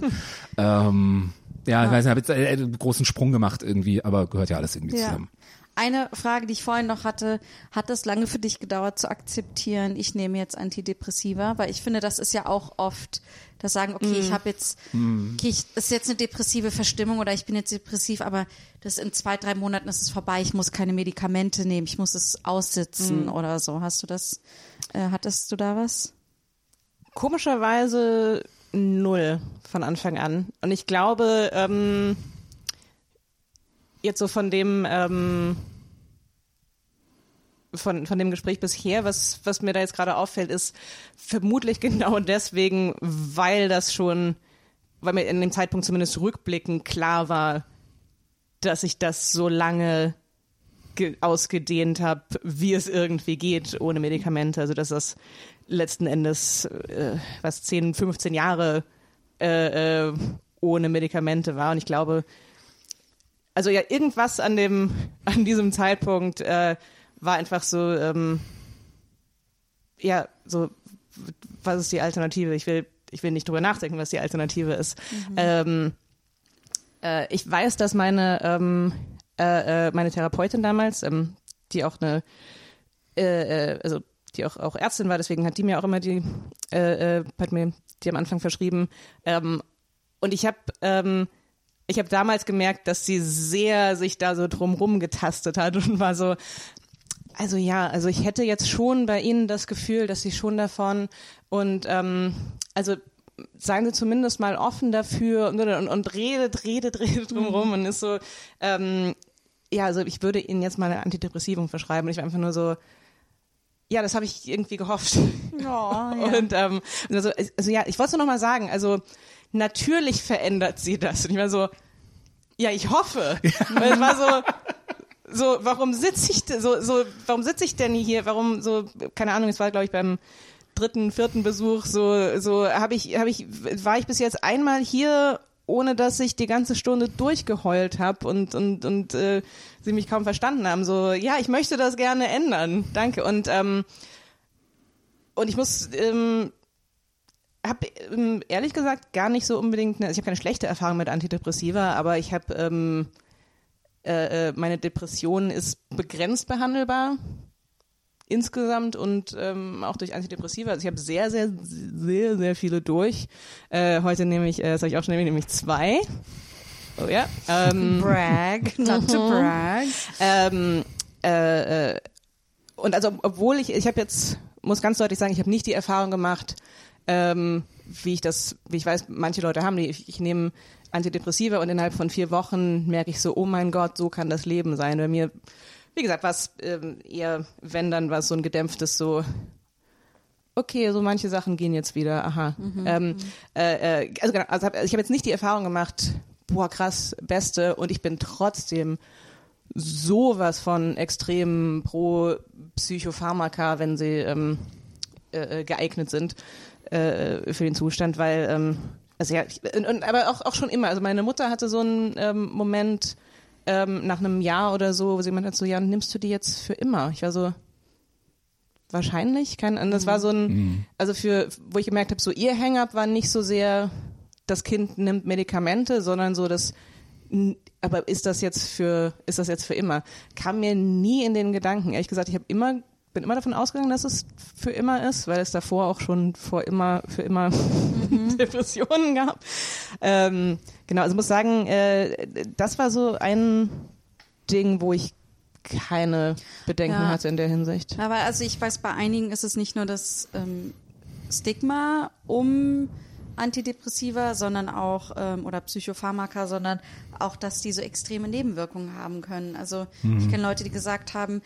ähm, ja, ich weiß nicht, habe jetzt einen großen Sprung gemacht irgendwie, aber gehört ja alles irgendwie Ja. zusammen. Eine Frage, die ich vorhin noch hatte, hat es lange für dich gedauert zu akzeptieren, ich nehme jetzt Antidepressiva? Weil ich finde, das ist ja auch oft, das sagen, okay, ich habe jetzt, okay, ich, ist jetzt eine depressive Verstimmung oder ich bin jetzt depressiv, aber das in zwei, drei Monaten ist es vorbei, ich muss keine Medikamente nehmen, ich muss es aussitzen oder so. Hast du das, äh, hattest du da was? Komischerweise null von Anfang an. Und ich glaube, ähm, jetzt so von dem ähm, von, von dem Gespräch bisher, was, was mir da jetzt gerade auffällt, ist vermutlich genau deswegen, weil das schon, weil mir in dem Zeitpunkt zumindest rückblickend klar war, dass ich das so lange ge- ausgedehnt habe, wie es irgendwie geht ohne Medikamente. Also dass das letzten Endes äh, was 10, 15 Jahre äh, äh, ohne Medikamente war. Und ich glaube, also ja, irgendwas an dem, an diesem Zeitpunkt äh, war einfach so, ähm, ja, so, was ist die Alternative? Ich will, ich will nicht drüber nachdenken, was die Alternative ist. Ähm, äh, ich weiß, dass meine, ähm, äh, äh, meine Therapeutin damals, ähm, die auch eine, äh, äh, also die auch, auch Ärztin war, deswegen hat die mir auch immer die, hat mir die am Anfang verschrieben. Ähm, und ich habe ähm, ich habe damals gemerkt, dass sie sehr sich da so drumrum getastet hat und war so, also ja, also ich hätte jetzt schon bei Ihnen das Gefühl, dass Sie schon davon und ähm, also seien Sie zumindest mal offen dafür und, und, und redet, redet, redet drumrum und ist so, ähm, ja, also ich würde Ihnen jetzt mal eine Antidepressivum verschreiben und ich war einfach nur so, ja, das habe ich irgendwie gehofft. Ja, Und ähm, also, also ja, ich wollte es nur noch mal sagen, also natürlich verändert sie das. Und ich war so, ja, ich hoffe. Weil es war so, so, warum sitze ich so, so, warum sitze ich denn hier? Warum so, keine Ahnung, es war, glaube ich, beim dritten, vierten Besuch, so, so habe ich, habe ich, war ich bis jetzt einmal hier, ohne dass ich die ganze Stunde durchgeheult habe und und und äh, sie mich kaum verstanden haben. So, ja, ich möchte das gerne ändern. Danke. Und ähm, und ich muss ähm, habe ähm, ehrlich gesagt gar nicht so unbedingt, eine, also ich habe keine schlechte Erfahrung mit Antidepressiva, aber ich habe ähm, äh, äh, meine Depression ist begrenzt behandelbar insgesamt und ähm, auch durch Antidepressiva. Also ich habe sehr, sehr, sehr, sehr viele durch. Äh, heute nehme ich, äh, das habe ich auch schon, nehme ich zwei. Oh ja. Ähm, Brag, not to brag. ähm, äh, äh, und also obwohl ich, ich habe jetzt, muss ganz deutlich sagen, ich habe nicht die Erfahrung gemacht, ähm, wie ich das, wie ich weiß, manche Leute haben die, ich, ich nehme Antidepressiva und innerhalb von vier Wochen merke ich so, oh mein Gott, so kann das Leben sein. Bei mir, wie gesagt, was ähm, eher, wenn dann was so ein gedämpftes so, okay, so manche Sachen gehen jetzt wieder, aha. Ähm, äh, äh, also genau, also hab, ich habe jetzt nicht die Erfahrung gemacht, boah krass, beste und ich bin trotzdem sowas von extrem pro Psychopharmaka, wenn sie ähm, äh, äh, geeignet sind. Äh, für den Zustand, weil ähm, also ja, ich, und, aber auch auch schon immer. Also meine Mutter hatte so einen ähm, Moment ähm, nach einem Jahr oder so, wo sie meinte so, ja, nimmst du die jetzt für immer? Ich war so wahrscheinlich, kein, und das war so ein, also für, wo ich gemerkt habe, so ihr Hang-up war nicht so sehr, das Kind nimmt Medikamente, sondern so das aber ist das jetzt für ist das jetzt für immer? Kam mir nie in den Gedanken. Ehrlich gesagt, ich habe immer bin immer davon ausgegangen, dass es für immer ist, weil es davor auch schon vor immer für immer Depressionen gab. Ähm, genau, also muss sagen, äh, das war so ein Ding, wo ich keine Bedenken Ja. hatte in der Hinsicht. Aber also ich weiß, bei einigen ist es nicht nur das ähm, Stigma um Antidepressiva, sondern auch ähm, oder Psychopharmaka, sondern auch, dass die so extreme Nebenwirkungen haben können. Also ich kenne Leute, die gesagt haben,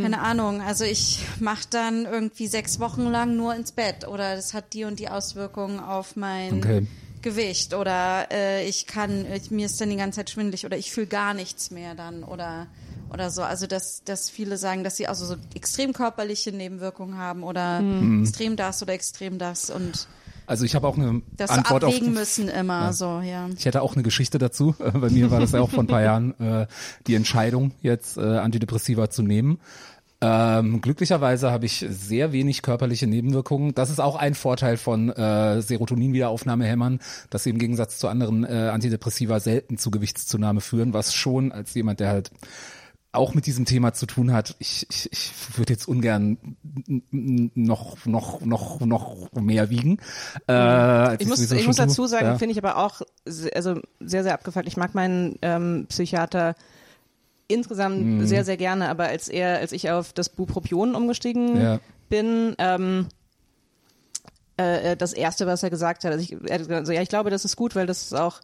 keine Ahnung, also ich mache dann irgendwie sechs Wochen lang nur ins Bett oder das hat die und die Auswirkungen auf mein Okay. Gewicht oder äh, ich kann, ich, mir ist dann die ganze Zeit schwindelig oder ich fühle gar nichts mehr dann oder oder so. Also dass, dass viele sagen, dass sie also so extrem körperliche Nebenwirkungen haben oder extrem das oder extrem das und Also ich habe auch eine das Antwort auf abwägen die, müssen immer so, ja. Ich hätte auch eine Geschichte dazu. Bei mir war das ja auch vor ein paar Jahren äh, die Entscheidung, jetzt äh, Antidepressiva zu nehmen. Ähm, glücklicherweise habe ich sehr wenig körperliche Nebenwirkungen. Das ist auch ein Vorteil von äh, Serotonin-Wiederaufnahmehämmern, dass sie im Gegensatz zu anderen äh, Antidepressiva selten zu Gewichtszunahme führen, was schon als jemand, der halt auch mit diesem Thema zu tun hat. Ich, ich, ich würde jetzt ungern noch noch noch noch mehr wiegen. Äh, als Ich muss, ich muss dazu sagen, Ja. finde ich aber auch also sehr, sehr abgefuckt. Ich mag meinen ähm, Psychiater insgesamt Mhm. sehr, sehr gerne, aber als er, als ich auf das Bupropion umgestiegen Ja. bin, ähm, äh, äh, das erste, was er gesagt hat, also ich, er hat gesagt, so, ja, ich glaube, das ist gut, weil das ist auch,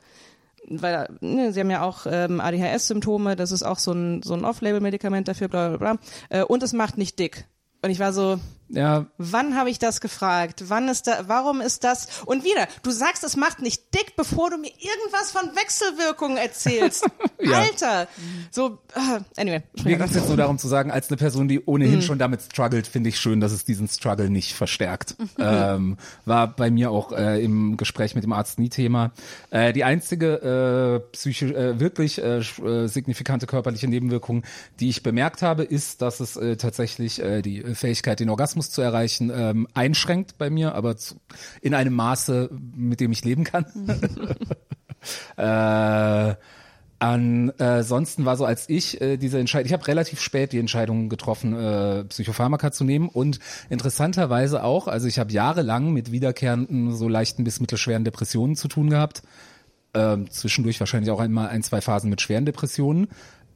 weil ne, sie haben ja auch ähm, ADHS-Symptome, das ist auch so ein so ein Off-Label-Medikament dafür, bla bla bla. Äh, und es macht nicht dick. Und ich war so, Ja, Wann habe ich das gefragt? Wann ist da, warum ist das? Und wieder, du sagst, es macht nicht dick, bevor du mir irgendwas von Wechselwirkungen erzählst. Ja. Alter! So, ah, anyway. Mir ging es jetzt nur darum zu sagen, als eine Person, die ohnehin schon damit struggelt, finde ich schön, dass es diesen Struggle nicht verstärkt. ähm, war bei mir auch äh, im Gespräch mit dem Arzt nie Thema. Äh, die einzige äh, psychisch, äh, wirklich äh, äh, signifikante körperliche Nebenwirkung, die ich bemerkt habe, ist, dass es äh, tatsächlich äh, die Fähigkeit, den Orgasmus zu erreichen, ähm, einschränkt bei mir, aber zu, in einem Maße, mit dem ich leben kann. äh, Ansonsten war so, als ich äh, diese Entscheidung, ich habe relativ spät die Entscheidung getroffen, äh, Psychopharmaka zu nehmen und interessanterweise auch, also ich habe jahrelang mit wiederkehrenden, so leichten bis mittelschweren Depressionen zu tun gehabt, ähm, zwischendurch wahrscheinlich auch einmal ein, zwei Phasen mit schweren Depressionen.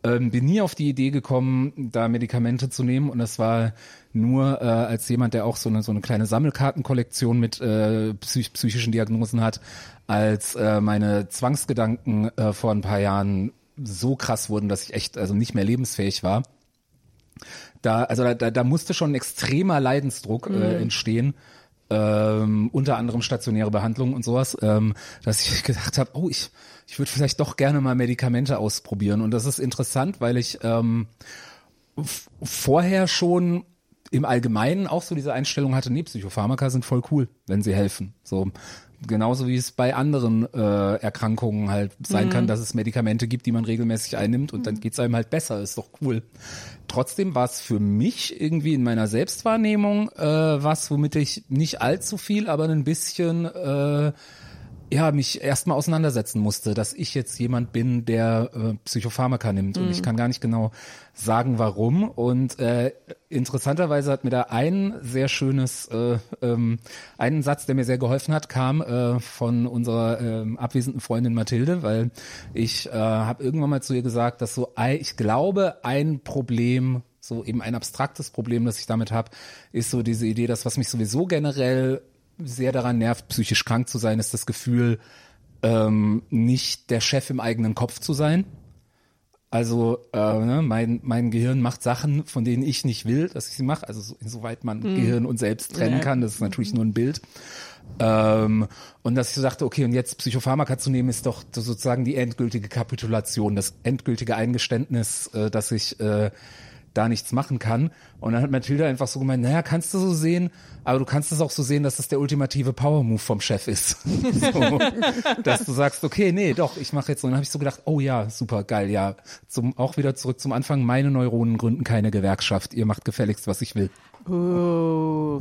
Ähm, bin nie auf die Idee gekommen, da Medikamente zu nehmen und das war nur äh, als jemand, der auch so eine so eine kleine Sammelkartenkollektion mit äh, psych psychischen Diagnosen hat, als äh, meine Zwangsgedanken äh, vor ein paar Jahren so krass wurden, dass ich echt also nicht mehr lebensfähig war. Da also da, da, musste schon ein extremer Leidensdruck äh, entstehen. Ähm, unter anderem stationäre Behandlung und sowas, ähm, dass ich gedacht habe, oh, ich, ich würde vielleicht doch gerne mal Medikamente ausprobieren. Und das ist interessant, weil ich ähm, vorher schon im Allgemeinen auch so diese Einstellung hatte, nee, Psychopharmaka sind voll cool, wenn sie helfen. So genauso wie es bei anderen äh, Erkrankungen halt sein kann, dass es Medikamente gibt, die man regelmäßig einnimmt und dann geht's einem halt besser, ist doch cool. Trotzdem war es für mich irgendwie in meiner Selbstwahrnehmung äh, was, womit ich nicht allzu viel, aber ein bisschen äh, ja, mich erstmal auseinandersetzen musste, dass ich jetzt jemand bin, der äh, Psychopharmaka nimmt und ich kann gar nicht genau sagen, warum. Und äh, interessanterweise hat mir da ein sehr schönes, äh, ähm, einen Satz, der mir sehr geholfen hat, kam äh, von unserer ähm, abwesenden Freundin Mathilde, weil ich äh, habe irgendwann mal zu ihr gesagt, dass so, ich glaube, ein Problem so eben ein abstraktes Problem, das ich damit habe, ist so diese Idee, dass was mich sowieso generell sehr daran nervt, psychisch krank zu sein, ist das Gefühl, ähm, nicht der Chef im eigenen Kopf zu sein. Also äh, ne, mein, mein Gehirn macht Sachen, von denen ich nicht will, dass ich sie mache. Also so, insoweit man Gehirn und selbst trennen Ja. kann, das ist natürlich nur ein Bild. Ähm, und dass ich so dachte, okay, und jetzt Psychopharmaka zu nehmen, ist doch sozusagen die endgültige Kapitulation, das endgültige Eingeständnis, äh, dass ich äh, da nichts machen kann. Und dann hat Mathilda einfach so gemeint, naja, kannst du so sehen, aber du kannst es auch so sehen, dass das der ultimative Power-Move vom Chef ist. so, dass du sagst, okay, nee, doch, ich mache jetzt so. Und dann habe ich so gedacht, oh ja, super, geil, ja. Zum, auch wieder zurück zum Anfang, meine Neuronen gründen keine Gewerkschaft. Ihr macht gefälligst, was ich will. Oh.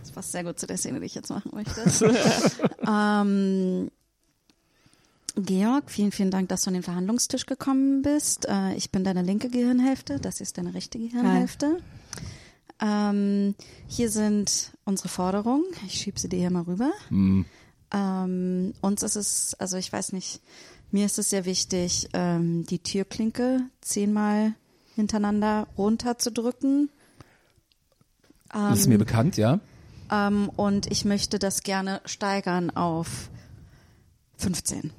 Das passt sehr gut zu der Szene, die ich jetzt machen möchte. ähm, Georg, vielen, vielen Dank, dass du an den Verhandlungstisch gekommen bist. Äh, ich bin deine linke Gehirnhälfte, das ist deine rechte Gehirnhälfte. Ähm, hier sind unsere Forderungen. Ich schiebe sie dir hier mal rüber. Ähm, uns ist es, also ich weiß nicht, mir ist es sehr wichtig, ähm, die Türklinke zehnmal hintereinander runterzudrücken. Das ist mir bekannt, ja. Ähm, und ich möchte das gerne steigern auf 15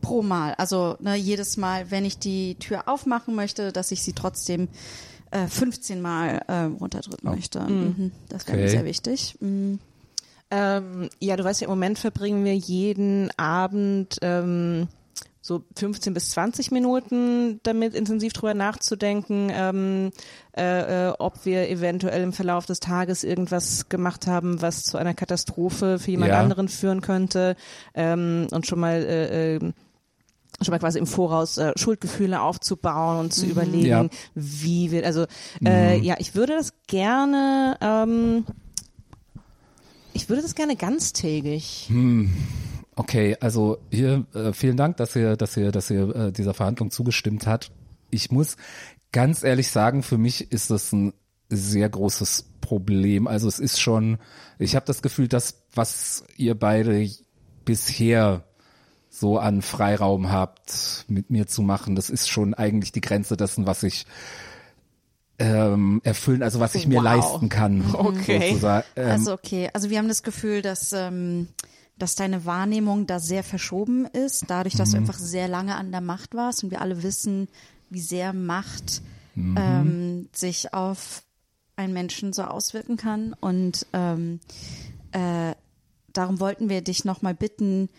pro Mal. Also ne, jedes Mal, wenn ich die Tür aufmachen möchte, dass ich sie trotzdem äh, 15 Mal äh, runterdrücken möchte. Mhm. Das wäre mir Okay. sehr wichtig. Mhm. Ähm, ja, du weißt ja, im Moment verbringen wir jeden Abend ähm, so 15 bis 20 Minuten damit intensiv drüber nachzudenken, ähm, äh, äh, ob wir eventuell im Verlauf des Tages irgendwas gemacht haben, was zu einer Katastrophe für jemand Ja. anderen führen könnte ähm, und schon mal äh, äh, schon mal quasi im Voraus äh, Schuldgefühle aufzubauen und zu überlegen, Ja. wie wir, also äh, ja, ich würde das gerne, ähm, ich würde das gerne ganztägig. Okay, also hier äh, vielen Dank, dass ihr, dass ihr, dass ihr äh, dieser Verhandlung zugestimmt hat. Ich muss ganz ehrlich sagen, für mich ist das ein sehr großes Problem. Also es ist schon, ich habe das Gefühl, dass was ihr beide bisher so an Freiraum habt, mit mir zu machen, das ist schon eigentlich die Grenze dessen, was ich ähm, erfüllen, also was ich mir Wow. leisten kann. Okay. Ähm, Also okay, also wir haben das Gefühl, dass ähm, dass deine Wahrnehmung da sehr verschoben ist, dadurch, dass du einfach sehr lange an der Macht warst und wir alle wissen, wie sehr Macht ähm, sich auf einen Menschen so auswirken kann und ähm, äh, darum wollten wir dich nochmal bitten,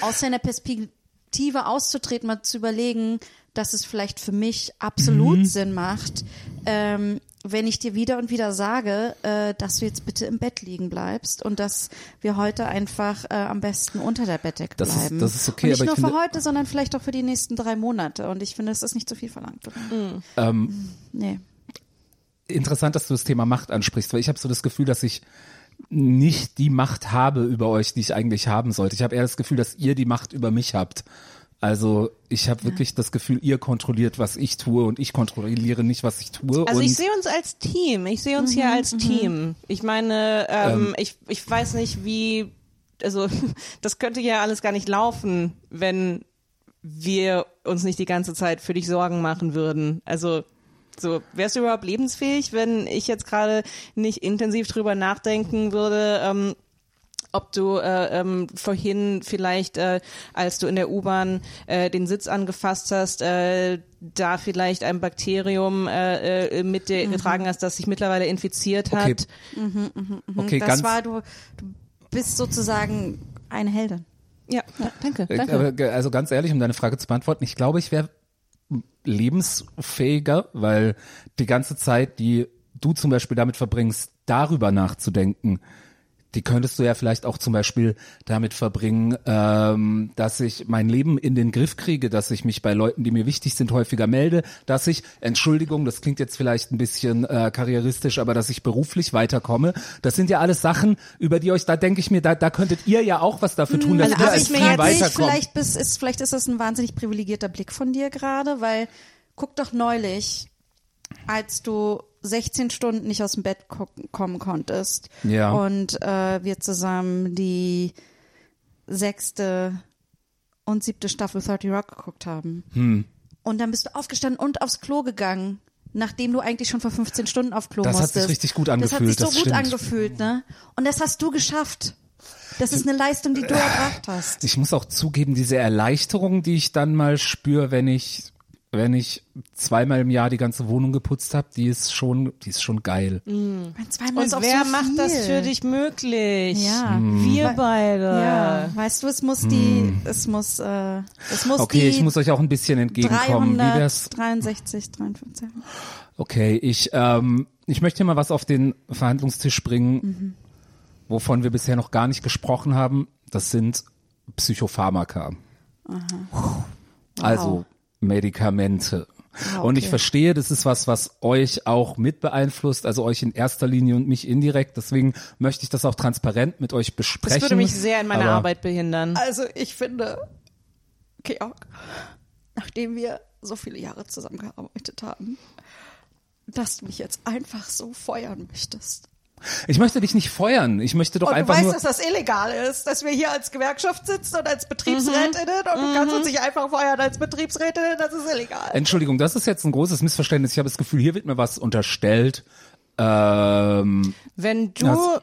aus deiner Perspektive auszutreten, mal zu überlegen, dass es vielleicht für mich absolut Sinn macht, ähm, wenn ich dir wieder und wieder sage, äh, dass du jetzt bitte im Bett liegen bleibst und dass wir heute einfach äh, am besten unter der Bettdecke Das ist- bleiben. das ist okay, und nicht aber nur ich finde- für heute, sondern vielleicht auch für die nächsten drei Monate. Und ich finde, es ist nicht zu viel verlangt. Oder? ähm, Nee. interessant, dass du das Thema Macht ansprichst, weil ich habe so das Gefühl, dass ich nicht die Macht habe über euch, die ich eigentlich haben sollte. Ich habe eher das Gefühl, dass ihr die Macht über mich habt. Also ich habe wirklich das Gefühl, ihr kontrolliert, was ich tue und ich kontrolliere nicht, was ich tue. Also und ich sehe uns als Team. Ich sehe uns hier als Team. Ich meine, ähm, ich, ich weiß nicht, wie, also das könnte ja alles gar nicht laufen, wenn wir uns nicht die ganze Zeit für dich Sorgen machen würden. Also so, wärst du überhaupt lebensfähig, wenn ich jetzt gerade nicht intensiv drüber nachdenken würde, ähm, ob du äh, ähm, vorhin vielleicht, äh, als du in der U-Bahn äh, den Sitz angefasst hast, äh, da vielleicht ein Bakterium äh, äh, mit dir getragen hast, das sich mittlerweile infiziert Okay. hat. okay, das ganz, war, du, du bist sozusagen eine Heldin. Ja, ja danke, äh, danke. also ganz ehrlich, um deine Frage zu beantworten, ich glaube, ich wäre lebensfähiger, weil die ganze Zeit, die du zum Beispiel damit verbringst, darüber nachzudenken, die könntest du ja vielleicht auch zum Beispiel damit verbringen, ähm, dass ich mein Leben in den Griff kriege, dass ich mich bei Leuten, die mir wichtig sind, häufiger melde, dass ich, Entschuldigung, das klingt jetzt vielleicht ein bisschen äh, karrieristisch, aber dass ich beruflich weiterkomme. Das sind ja alles Sachen, über die euch, da denke ich mir, da, da könntet ihr ja auch was dafür tun, dass Also, ihr als ich frage mich, weiterkommt. vielleicht, bist, ist, vielleicht ist das ein wahnsinnig privilegierter Blick von dir gerade, weil guck doch neulich, als du 16 Stunden nicht aus dem Bett kommen konntest Ja. und äh, wir zusammen die sechste und siebte Staffel 30 Rock geguckt haben. Hm. Und dann bist du aufgestanden und aufs Klo gegangen, nachdem du eigentlich schon vor 15 Stunden auf Klo Das hat musstest. sich richtig gut Das hat angefühlt, sich so das gut stimmt. angefühlt, ne? Und das hast du geschafft. Das ist eine Leistung, die du erbracht hast. Ich muss auch zugeben, diese Erleichterung, die ich dann mal spüre, wenn ich wenn ich zweimal im Jahr die ganze Wohnung geputzt habe, die ist schon, die ist schon geil. Mein Zweimal Und ist auch wer so macht viel. das für dich möglich? Ja. Wir beide. Ja, weißt du, es muss die, es muss, äh, es muss Okay, die ich muss euch auch ein bisschen entgegenkommen. Wie wär's? 363, 53. Okay, ich, ähm, ich möchte hier mal was auf den Verhandlungstisch bringen, Mhm. wovon wir bisher noch gar nicht gesprochen haben. Das sind Psychopharmaka. Also Medikamente. Ah, Und ich okay. verstehe, das ist was, was euch auch mit beeinflusst, also euch in erster Linie und mich indirekt. Deswegen möchte ich das auch transparent mit euch besprechen. Das würde mich sehr in meiner Aber Arbeit behindern. Also ich finde, Georg, nachdem wir so viele Jahre zusammengearbeitet haben, dass du mich jetzt einfach so feuern möchtest. Ich möchte dich nicht feuern. Ich möchte doch Und du einfach weißt, nur. dass das illegal ist, dass wir hier als Gewerkschaft sitzen und als Betriebsrätinnen und du kannst uns nicht einfach feuern als Betriebsrätinnen, das ist illegal. Entschuldigung, das ist jetzt ein großes Missverständnis. Ich habe das Gefühl, hier wird mir was unterstellt. Ähm, Wenn du, Das-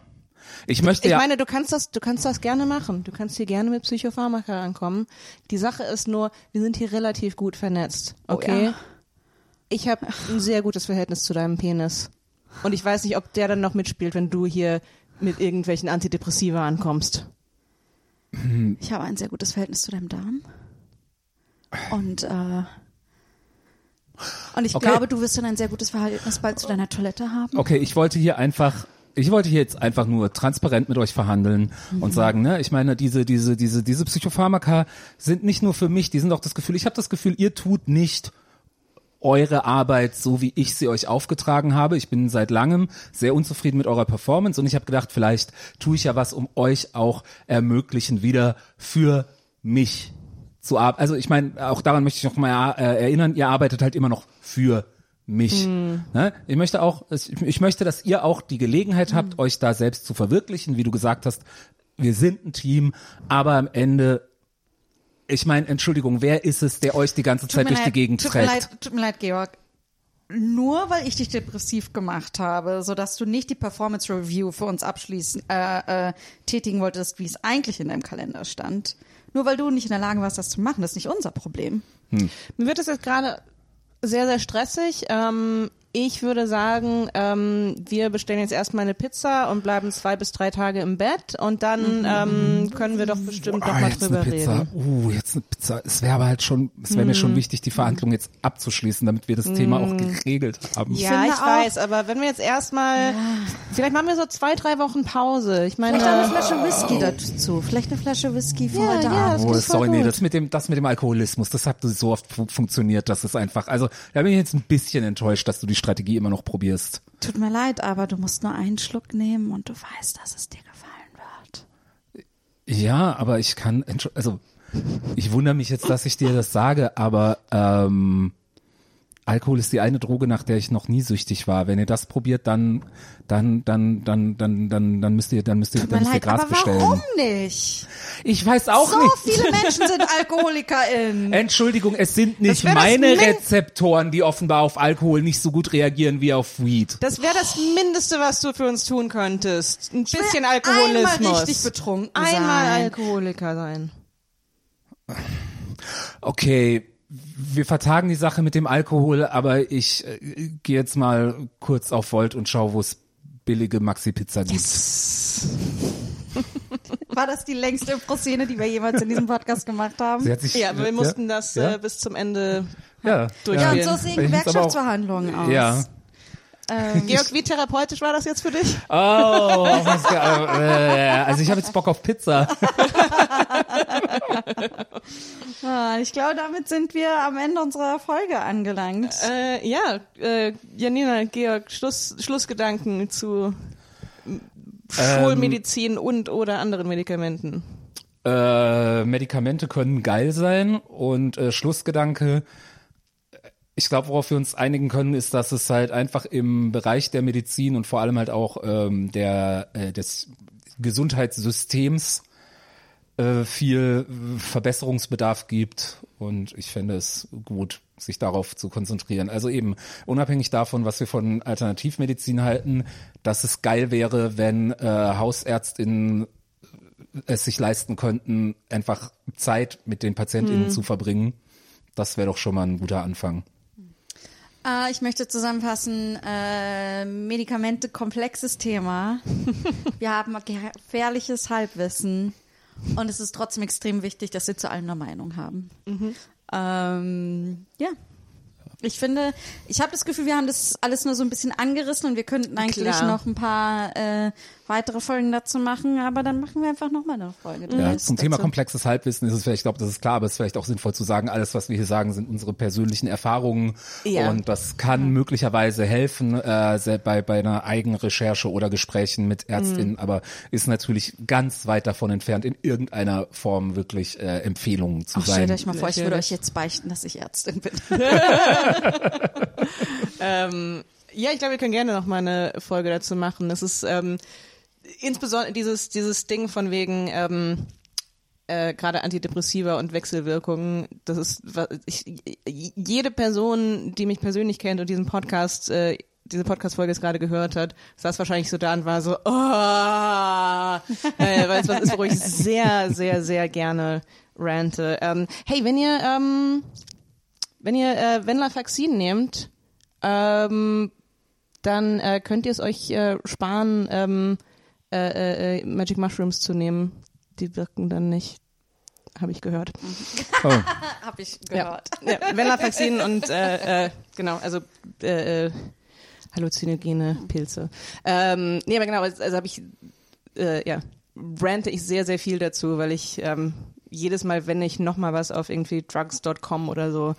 ich möchte ich ja. meine, du kannst das, du kannst das gerne machen. Du kannst hier gerne mit Psychopharmaka ankommen. Die Sache ist nur, wir sind hier relativ gut vernetzt. Okay? ja. Ich habe ein sehr gutes Verhältnis zu deinem Penis. Und ich weiß nicht, ob der dann noch mitspielt, wenn du hier mit irgendwelchen Antidepressiva ankommst. Ich habe ein sehr gutes Verhältnis zu deinem Darm. Und, äh, und ich Okay. glaube, du wirst dann ein sehr gutes Verhältnis bald zu deiner Toilette haben. Okay, ich wollte hier einfach, ich wollte hier jetzt einfach nur transparent mit euch verhandeln und sagen, ne, ich meine, diese, diese, diese, diese Psychopharmaka sind nicht nur für mich, die sind auch das Gefühl, ich habe das Gefühl, ihr tut nicht eure Arbeit so, wie ich sie euch aufgetragen habe. Ich bin seit langem sehr unzufrieden mit eurer Performance und ich habe gedacht, vielleicht tue ich ja was, um euch auch ermöglichen, wieder für mich zu arbeiten. Also ich meine, auch daran möchte ich noch mal äh, erinnern, ihr arbeitet halt immer noch für mich. Ne? Ich möchte auch, ich, ich möchte, dass ihr auch die Gelegenheit habt, euch da selbst zu verwirklichen, wie du gesagt hast. Wir sind ein Team, aber am Ende, ich meine, Entschuldigung, wer ist es, der euch die ganze Zeit durch die Gegend tut trägt? Mir leid, tut mir leid, Georg. Nur weil ich dich depressiv gemacht habe, sodass du nicht die Performance Review für uns abschließen, äh, äh, tätigen wolltest, wie es eigentlich in deinem Kalender stand. Nur weil du nicht in der Lage warst, das zu machen, das ist nicht unser Problem. Mir wird es jetzt gerade sehr, sehr stressig. Ähm, ich würde sagen, ähm, wir bestellen jetzt erstmal eine Pizza und bleiben zwei bis drei Tage im Bett und dann ähm, können wir doch bestimmt noch Ah, mal jetzt drüber eine Pizza. reden. Uh, jetzt eine Pizza. Es wäre aber halt schon, es wäre mir schon wichtig, die Verhandlung jetzt abzuschließen, damit wir das Thema auch geregelt haben. Ja, ich auch- weiß, aber wenn wir jetzt erstmal, vielleicht machen wir so zwei, drei Wochen Pause. Ich meine, Vielleicht eine Flasche Whisky dazu. Vielleicht eine Flasche Whisky für Ja, heute ja, Abend. das Oh, sorry, nee, das mit dem, das mit dem Alkoholismus, das hat so oft fu funktioniert, dass es einfach, also da bin ich jetzt ein bisschen enttäuscht, dass du die Strategie immer noch probierst. Tut mir leid, aber du musst nur einen Schluck nehmen und du weißt, dass es dir gefallen wird. Ja, aber ich kann, also ich wundere mich jetzt, dass ich dir das sage, aber ähm, Alkohol ist die eine Droge, nach der ich noch nie süchtig war. Wenn ihr das probiert, dann, dann, dann, dann, dann, dann, dann müsst ihr, dann müsst ihr, dann müsst ihr Gras aber bestellen. warum nicht? Ich weiß auch so nicht. viele Menschen sind AlkoholikerInnen. Entschuldigung, es sind nicht meine Rezeptoren, die offenbar auf Alkohol nicht so gut reagieren wie auf Weed. das wäre das Mindeste, was du für uns tun könntest. Ein bisschen Alkoholismus. einmal richtig betrunken Einmal sein. Alkoholiker sein. Okay, wir vertagen die Sache mit dem Alkohol, aber ich äh, gehe jetzt mal kurz auf Volt und schau, wo es billige Maxi-Pizza gibt. War das die längste Impro-Szene, die wir jemals in diesem Podcast gemacht haben? Sie hat sich, Ja, wir mussten das ja? äh, bis zum Ende ja, durchspielen. Ja, und so sehen Gewerkschaftsverhandlungen aus. Ja. Ähm, Georg, wie therapeutisch war das jetzt für dich? Oh, äh, also ich habe jetzt Bock auf Pizza. ah, ich glaube, damit sind wir am Ende unserer Folge angelangt. Äh, ja, äh, Janina, Georg, Schluss, Schlussgedanken zu Schulmedizin und oder anderen Medikamenten. Äh, Medikamente können geil sein und äh, Schlussgedanke, ich glaube, worauf wir uns einigen können, ist, dass es halt einfach im Bereich der Medizin und vor allem halt auch ähm, der äh, des Gesundheitssystems äh, viel Verbesserungsbedarf gibt und ich fände es gut, sich darauf zu konzentrieren. Also eben unabhängig davon, was wir von Alternativmedizin halten, dass es geil wäre, wenn äh, Hausärztinnen es sich leisten könnten, einfach Zeit mit den PatientInnen zu verbringen. Das wäre doch schon mal ein guter Anfang. Äh, ich möchte zusammenfassen, äh, Medikamente, komplexes Thema. Wir haben gefährliches Halbwissen und es ist trotzdem extrem wichtig, dass wir zu allem eine Meinung haben. Ähm, ja. Ich finde, ich habe das Gefühl, wir haben das alles nur so ein bisschen angerissen und wir könnten eigentlich Klar. noch ein paar äh, weitere Folgen dazu machen, aber dann machen wir einfach nochmal eine Folge. Ja, dazu. zum Thema komplexes Halbwissen ist es vielleicht, ich glaube, das ist klar, aber es ist vielleicht auch sinnvoll zu sagen, alles, was wir hier sagen, sind unsere persönlichen Erfahrungen Ja. und das kann möglicherweise helfen äh, bei, bei einer Eigenrecherche oder Gesprächen mit Ärztinnen, Mhm. aber ist natürlich ganz weit davon entfernt, in irgendeiner Form wirklich äh, Empfehlungen zu Ach, sein. stellt euch mal vor, ich würde euch jetzt beichten, dass ich Ärztin bin. Ähm, ja, ich glaube, wir können gerne noch mal eine Folge dazu machen. Das ist ähm, insbesondere dieses dieses Ding von wegen ähm, äh, gerade Antidepressiva und Wechselwirkungen. Das ist ich, jede Person, die mich persönlich kennt und diesen Podcast äh, diese Podcast-Folge jetzt gerade gehört hat, saß wahrscheinlich so da und war so, oh, äh, weil es was ist, worüber ich sehr, sehr, sehr gerne rante. Ähm, hey, wenn ihr, ähm, wenn ihr äh, Venlafaxin nehmt, ähm, dann äh, könnt ihr es euch äh, sparen, ähm, äh, äh, äh, Magic Mushrooms zu nehmen. Die wirken dann nicht, habe ich gehört. Oh, Hab ich Ja, ja Venlafaxin und äh, äh, genau, also äh, halluzinogene Pilze. Ähm, nee, aber genau, also, also habe ich, äh, ja, rante ich sehr, sehr viel dazu, weil ich ähm, jedes Mal, wenn ich noch mal was auf irgendwie drugs.com oder so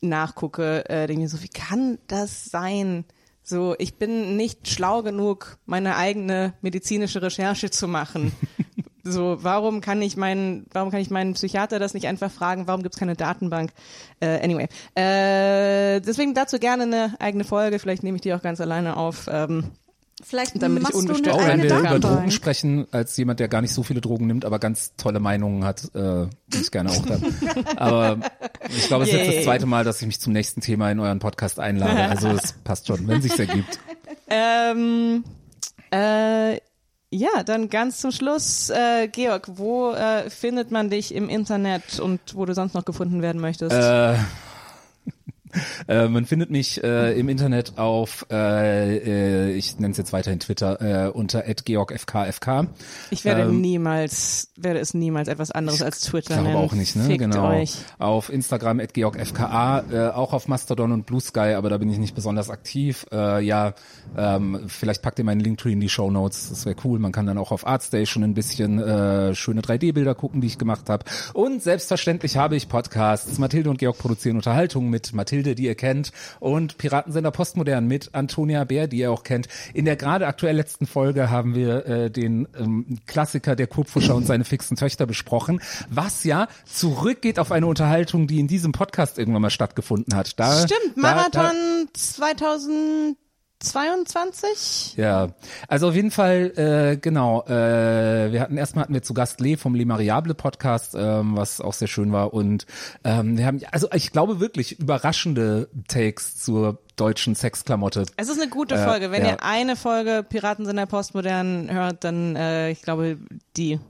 nachgucke, äh, denke ich mir so, wie kann das sein? So, ich bin nicht schlau genug, meine eigene medizinische Recherche zu machen. So, warum kann ich meinen, warum kann ich meinen Psychiater das nicht einfach fragen? Warum gibt's keine Datenbank? Äh, anyway, äh, deswegen dazu gerne eine eigene Folge. Vielleicht nehme ich die auch ganz alleine auf. Ähm, Vielleicht Damit ich Oh, wenn wir über. Drogen sprechen, als jemand, der gar nicht so viele Drogen nimmt, aber ganz tolle Meinungen hat, äh, bin ich gerne auch da. Aber ich glaube, es ist jetzt das zweite Mal, dass ich mich zum nächsten Thema in euren Podcast einlade. Also es passt schon, wenn sich's ergibt. ähm, äh, ja, dann ganz zum Schluss, äh, Georg, wo äh, findet man dich im Internet und wo du sonst noch gefunden werden möchtest? Äh, äh, man findet mich äh, im Internet auf, äh, äh, ich nenne es jetzt weiterhin Twitter, äh, unter @georgfkfk. ich werde ähm, niemals, werde es niemals etwas anderes als Twitter Ich glaube nennen. auch nicht, ne? Fickt genau. Euch. Auf Instagram georgfka, äh, auch auf Mastodon und Blue Sky, aber da bin ich nicht besonders aktiv. Ja, ähm, vielleicht packt ihr meinen Linktree in die Show Notes, das wäre cool. Man kann dann auch auf Artstation ein bisschen schöne 3D-Bilder gucken, die ich gemacht habe. Und selbstverständlich habe ich Podcasts. Mathilde und Georg produzieren Unterhaltung mit Mathilde, Mathilde, die ihr kennt, und Piratensender Postmodern mit Antonia Bär, die ihr auch kennt. In der gerade aktuell letzten Folge haben wir äh, den ähm, Klassiker der Kurpfuscher und seine fixen Töchter besprochen, was ja zurückgeht auf eine Unterhaltung, die in diesem Podcast irgendwann mal stattgefunden hat. Da, Stimmt, Marathon da, da, 2000 22? Ja, also auf jeden Fall, äh, genau, äh, wir hatten erstmal hatten wir zu Gast Lee vom Le Mariable Podcast, ähm, was auch sehr schön war und ähm, wir haben, also ich glaube wirklich überraschende Takes zur deutschen Sexklamotte. Es ist eine gute äh, Folge, wenn ja. ihr eine Folge Piraten sind der Postmodern hört, dann äh, ich glaube die.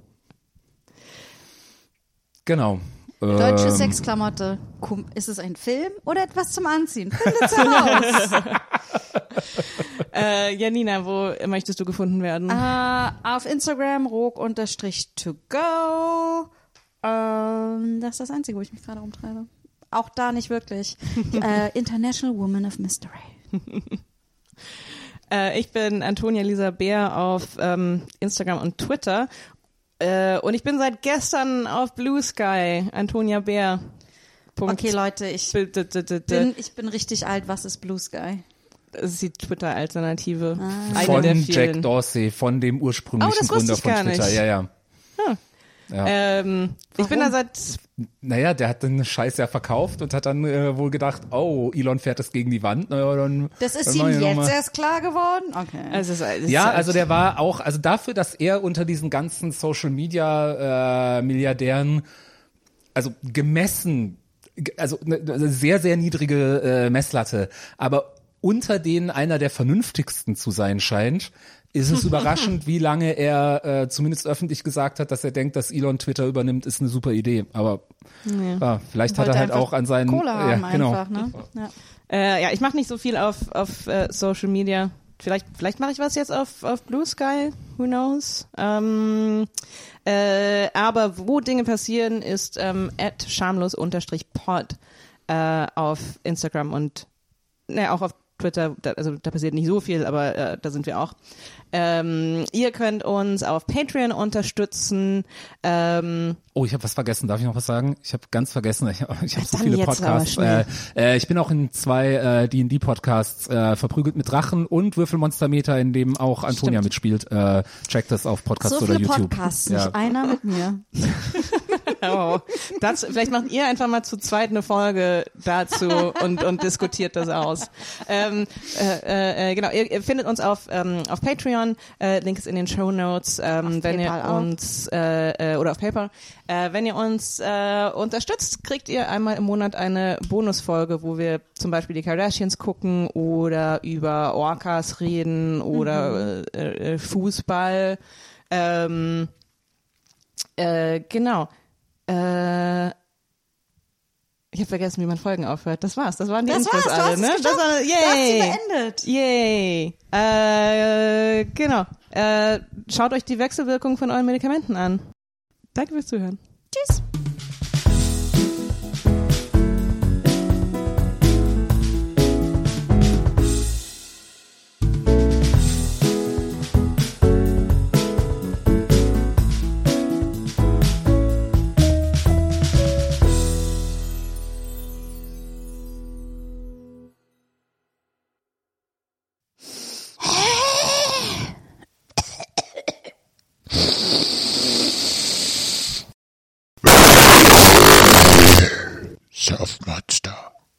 Genau. Deutsche Ähm, Sexklamotte. Ist es ein Film oder etwas zum Anziehen? Findet heraus. Äh, Janina, wo möchtest du gefunden werden? äh, auf Instagram rog unterstrich to go. Ähm, das ist das Einzige, wo ich mich gerade rumtreibe. Auch da nicht wirklich. äh, International Woman of Mystery. Äh, ich bin Antonia Lisa Bär auf ähm, Instagram und Twitter. Äh, und ich bin seit gestern auf Blue Sky. Antonia Bär. Punkt. Okay, Leute, ich bin, ich bin richtig alt. Was ist Blue Sky? Das ist die Twitter-Alternative. Eine von der Jack. Dorsey, von dem ursprünglichen Oh, das wusste Gründer ich von gar Twitter. nicht. Ja, ja. Ja. Ähm, ich bin da seit Naja, der hat den Scheiß ja verkauft und hat dann äh, wohl gedacht, oh, Elon fährt es gegen die Wand. Naja, dann, Das ist dann ihm jetzt erst klar geworden? Okay. also es ist, es ist Ja, also der war auch, also dafür, dass er unter diesen ganzen Social Media äh, Milliardären, also gemessen, ge- also eine eine sehr, sehr niedrige äh, Messlatte, aber unter denen einer der vernünftigsten zu sein scheint, ist es überraschend, wie lange er äh, zumindest öffentlich gesagt hat, dass er denkt, dass Elon Twitter übernimmt, ist eine super Idee. Aber ja, vielleicht hat er halt auch an seinen haben ja, genau. einfach, ne? Ja. Äh, ja, ich mache nicht so viel auf, auf äh, Social Media. Vielleicht, vielleicht mache ich was jetzt auf, auf Blue Sky, who knows. Ähm, äh, aber wo Dinge passieren, ist ähm, at schamlos-pod äh, auf Instagram und ne, auch auf Twitter. Da, also da passiert nicht so viel, aber äh, da sind wir auch. Ähm, ihr könnt uns auf Patreon unterstützen. Ähm, Oh, ich habe was vergessen. Darf ich noch was sagen? Ich habe ganz vergessen. Ich, ich habe so viele Podcasts. Äh, äh, ich bin auch in zwei äh, D&D Podcasts äh, verprügelt mit Drachen und Würfelmonstermeter, in dem auch Antonia Stimmt. mitspielt. Äh, checkt das auf Podcast So oder viele YouTube. Podcasts, ja. nicht einer mit mir. Oh, das, vielleicht macht ihr einfach mal zu zweit eine Folge dazu und, und diskutiert das aus. Ähm, äh, äh, genau, ihr, ihr findet uns auf, ähm, auf Patreon, äh, Link ist in den Show Notes, ähm, wenn PayPal ihr uns äh, äh, oder auf PayPal, äh, wenn ihr uns äh, unterstützt, kriegt ihr einmal im Monat eine Bonusfolge, wo wir zum Beispiel die Kardashians gucken oder über Orcas reden oder äh, äh, Fußball. Ähm, äh, genau. Äh, ich habe vergessen, wie man Folgen aufhört. Das war's. Das waren die Das Infos war's, alle, ne? Das war, Du hast sie yay. beendet. Yay. Äh, genau. Äh, schaut euch die Wechselwirkung von euren Medikamenten an. Danke fürs Zuhören. Tschüss.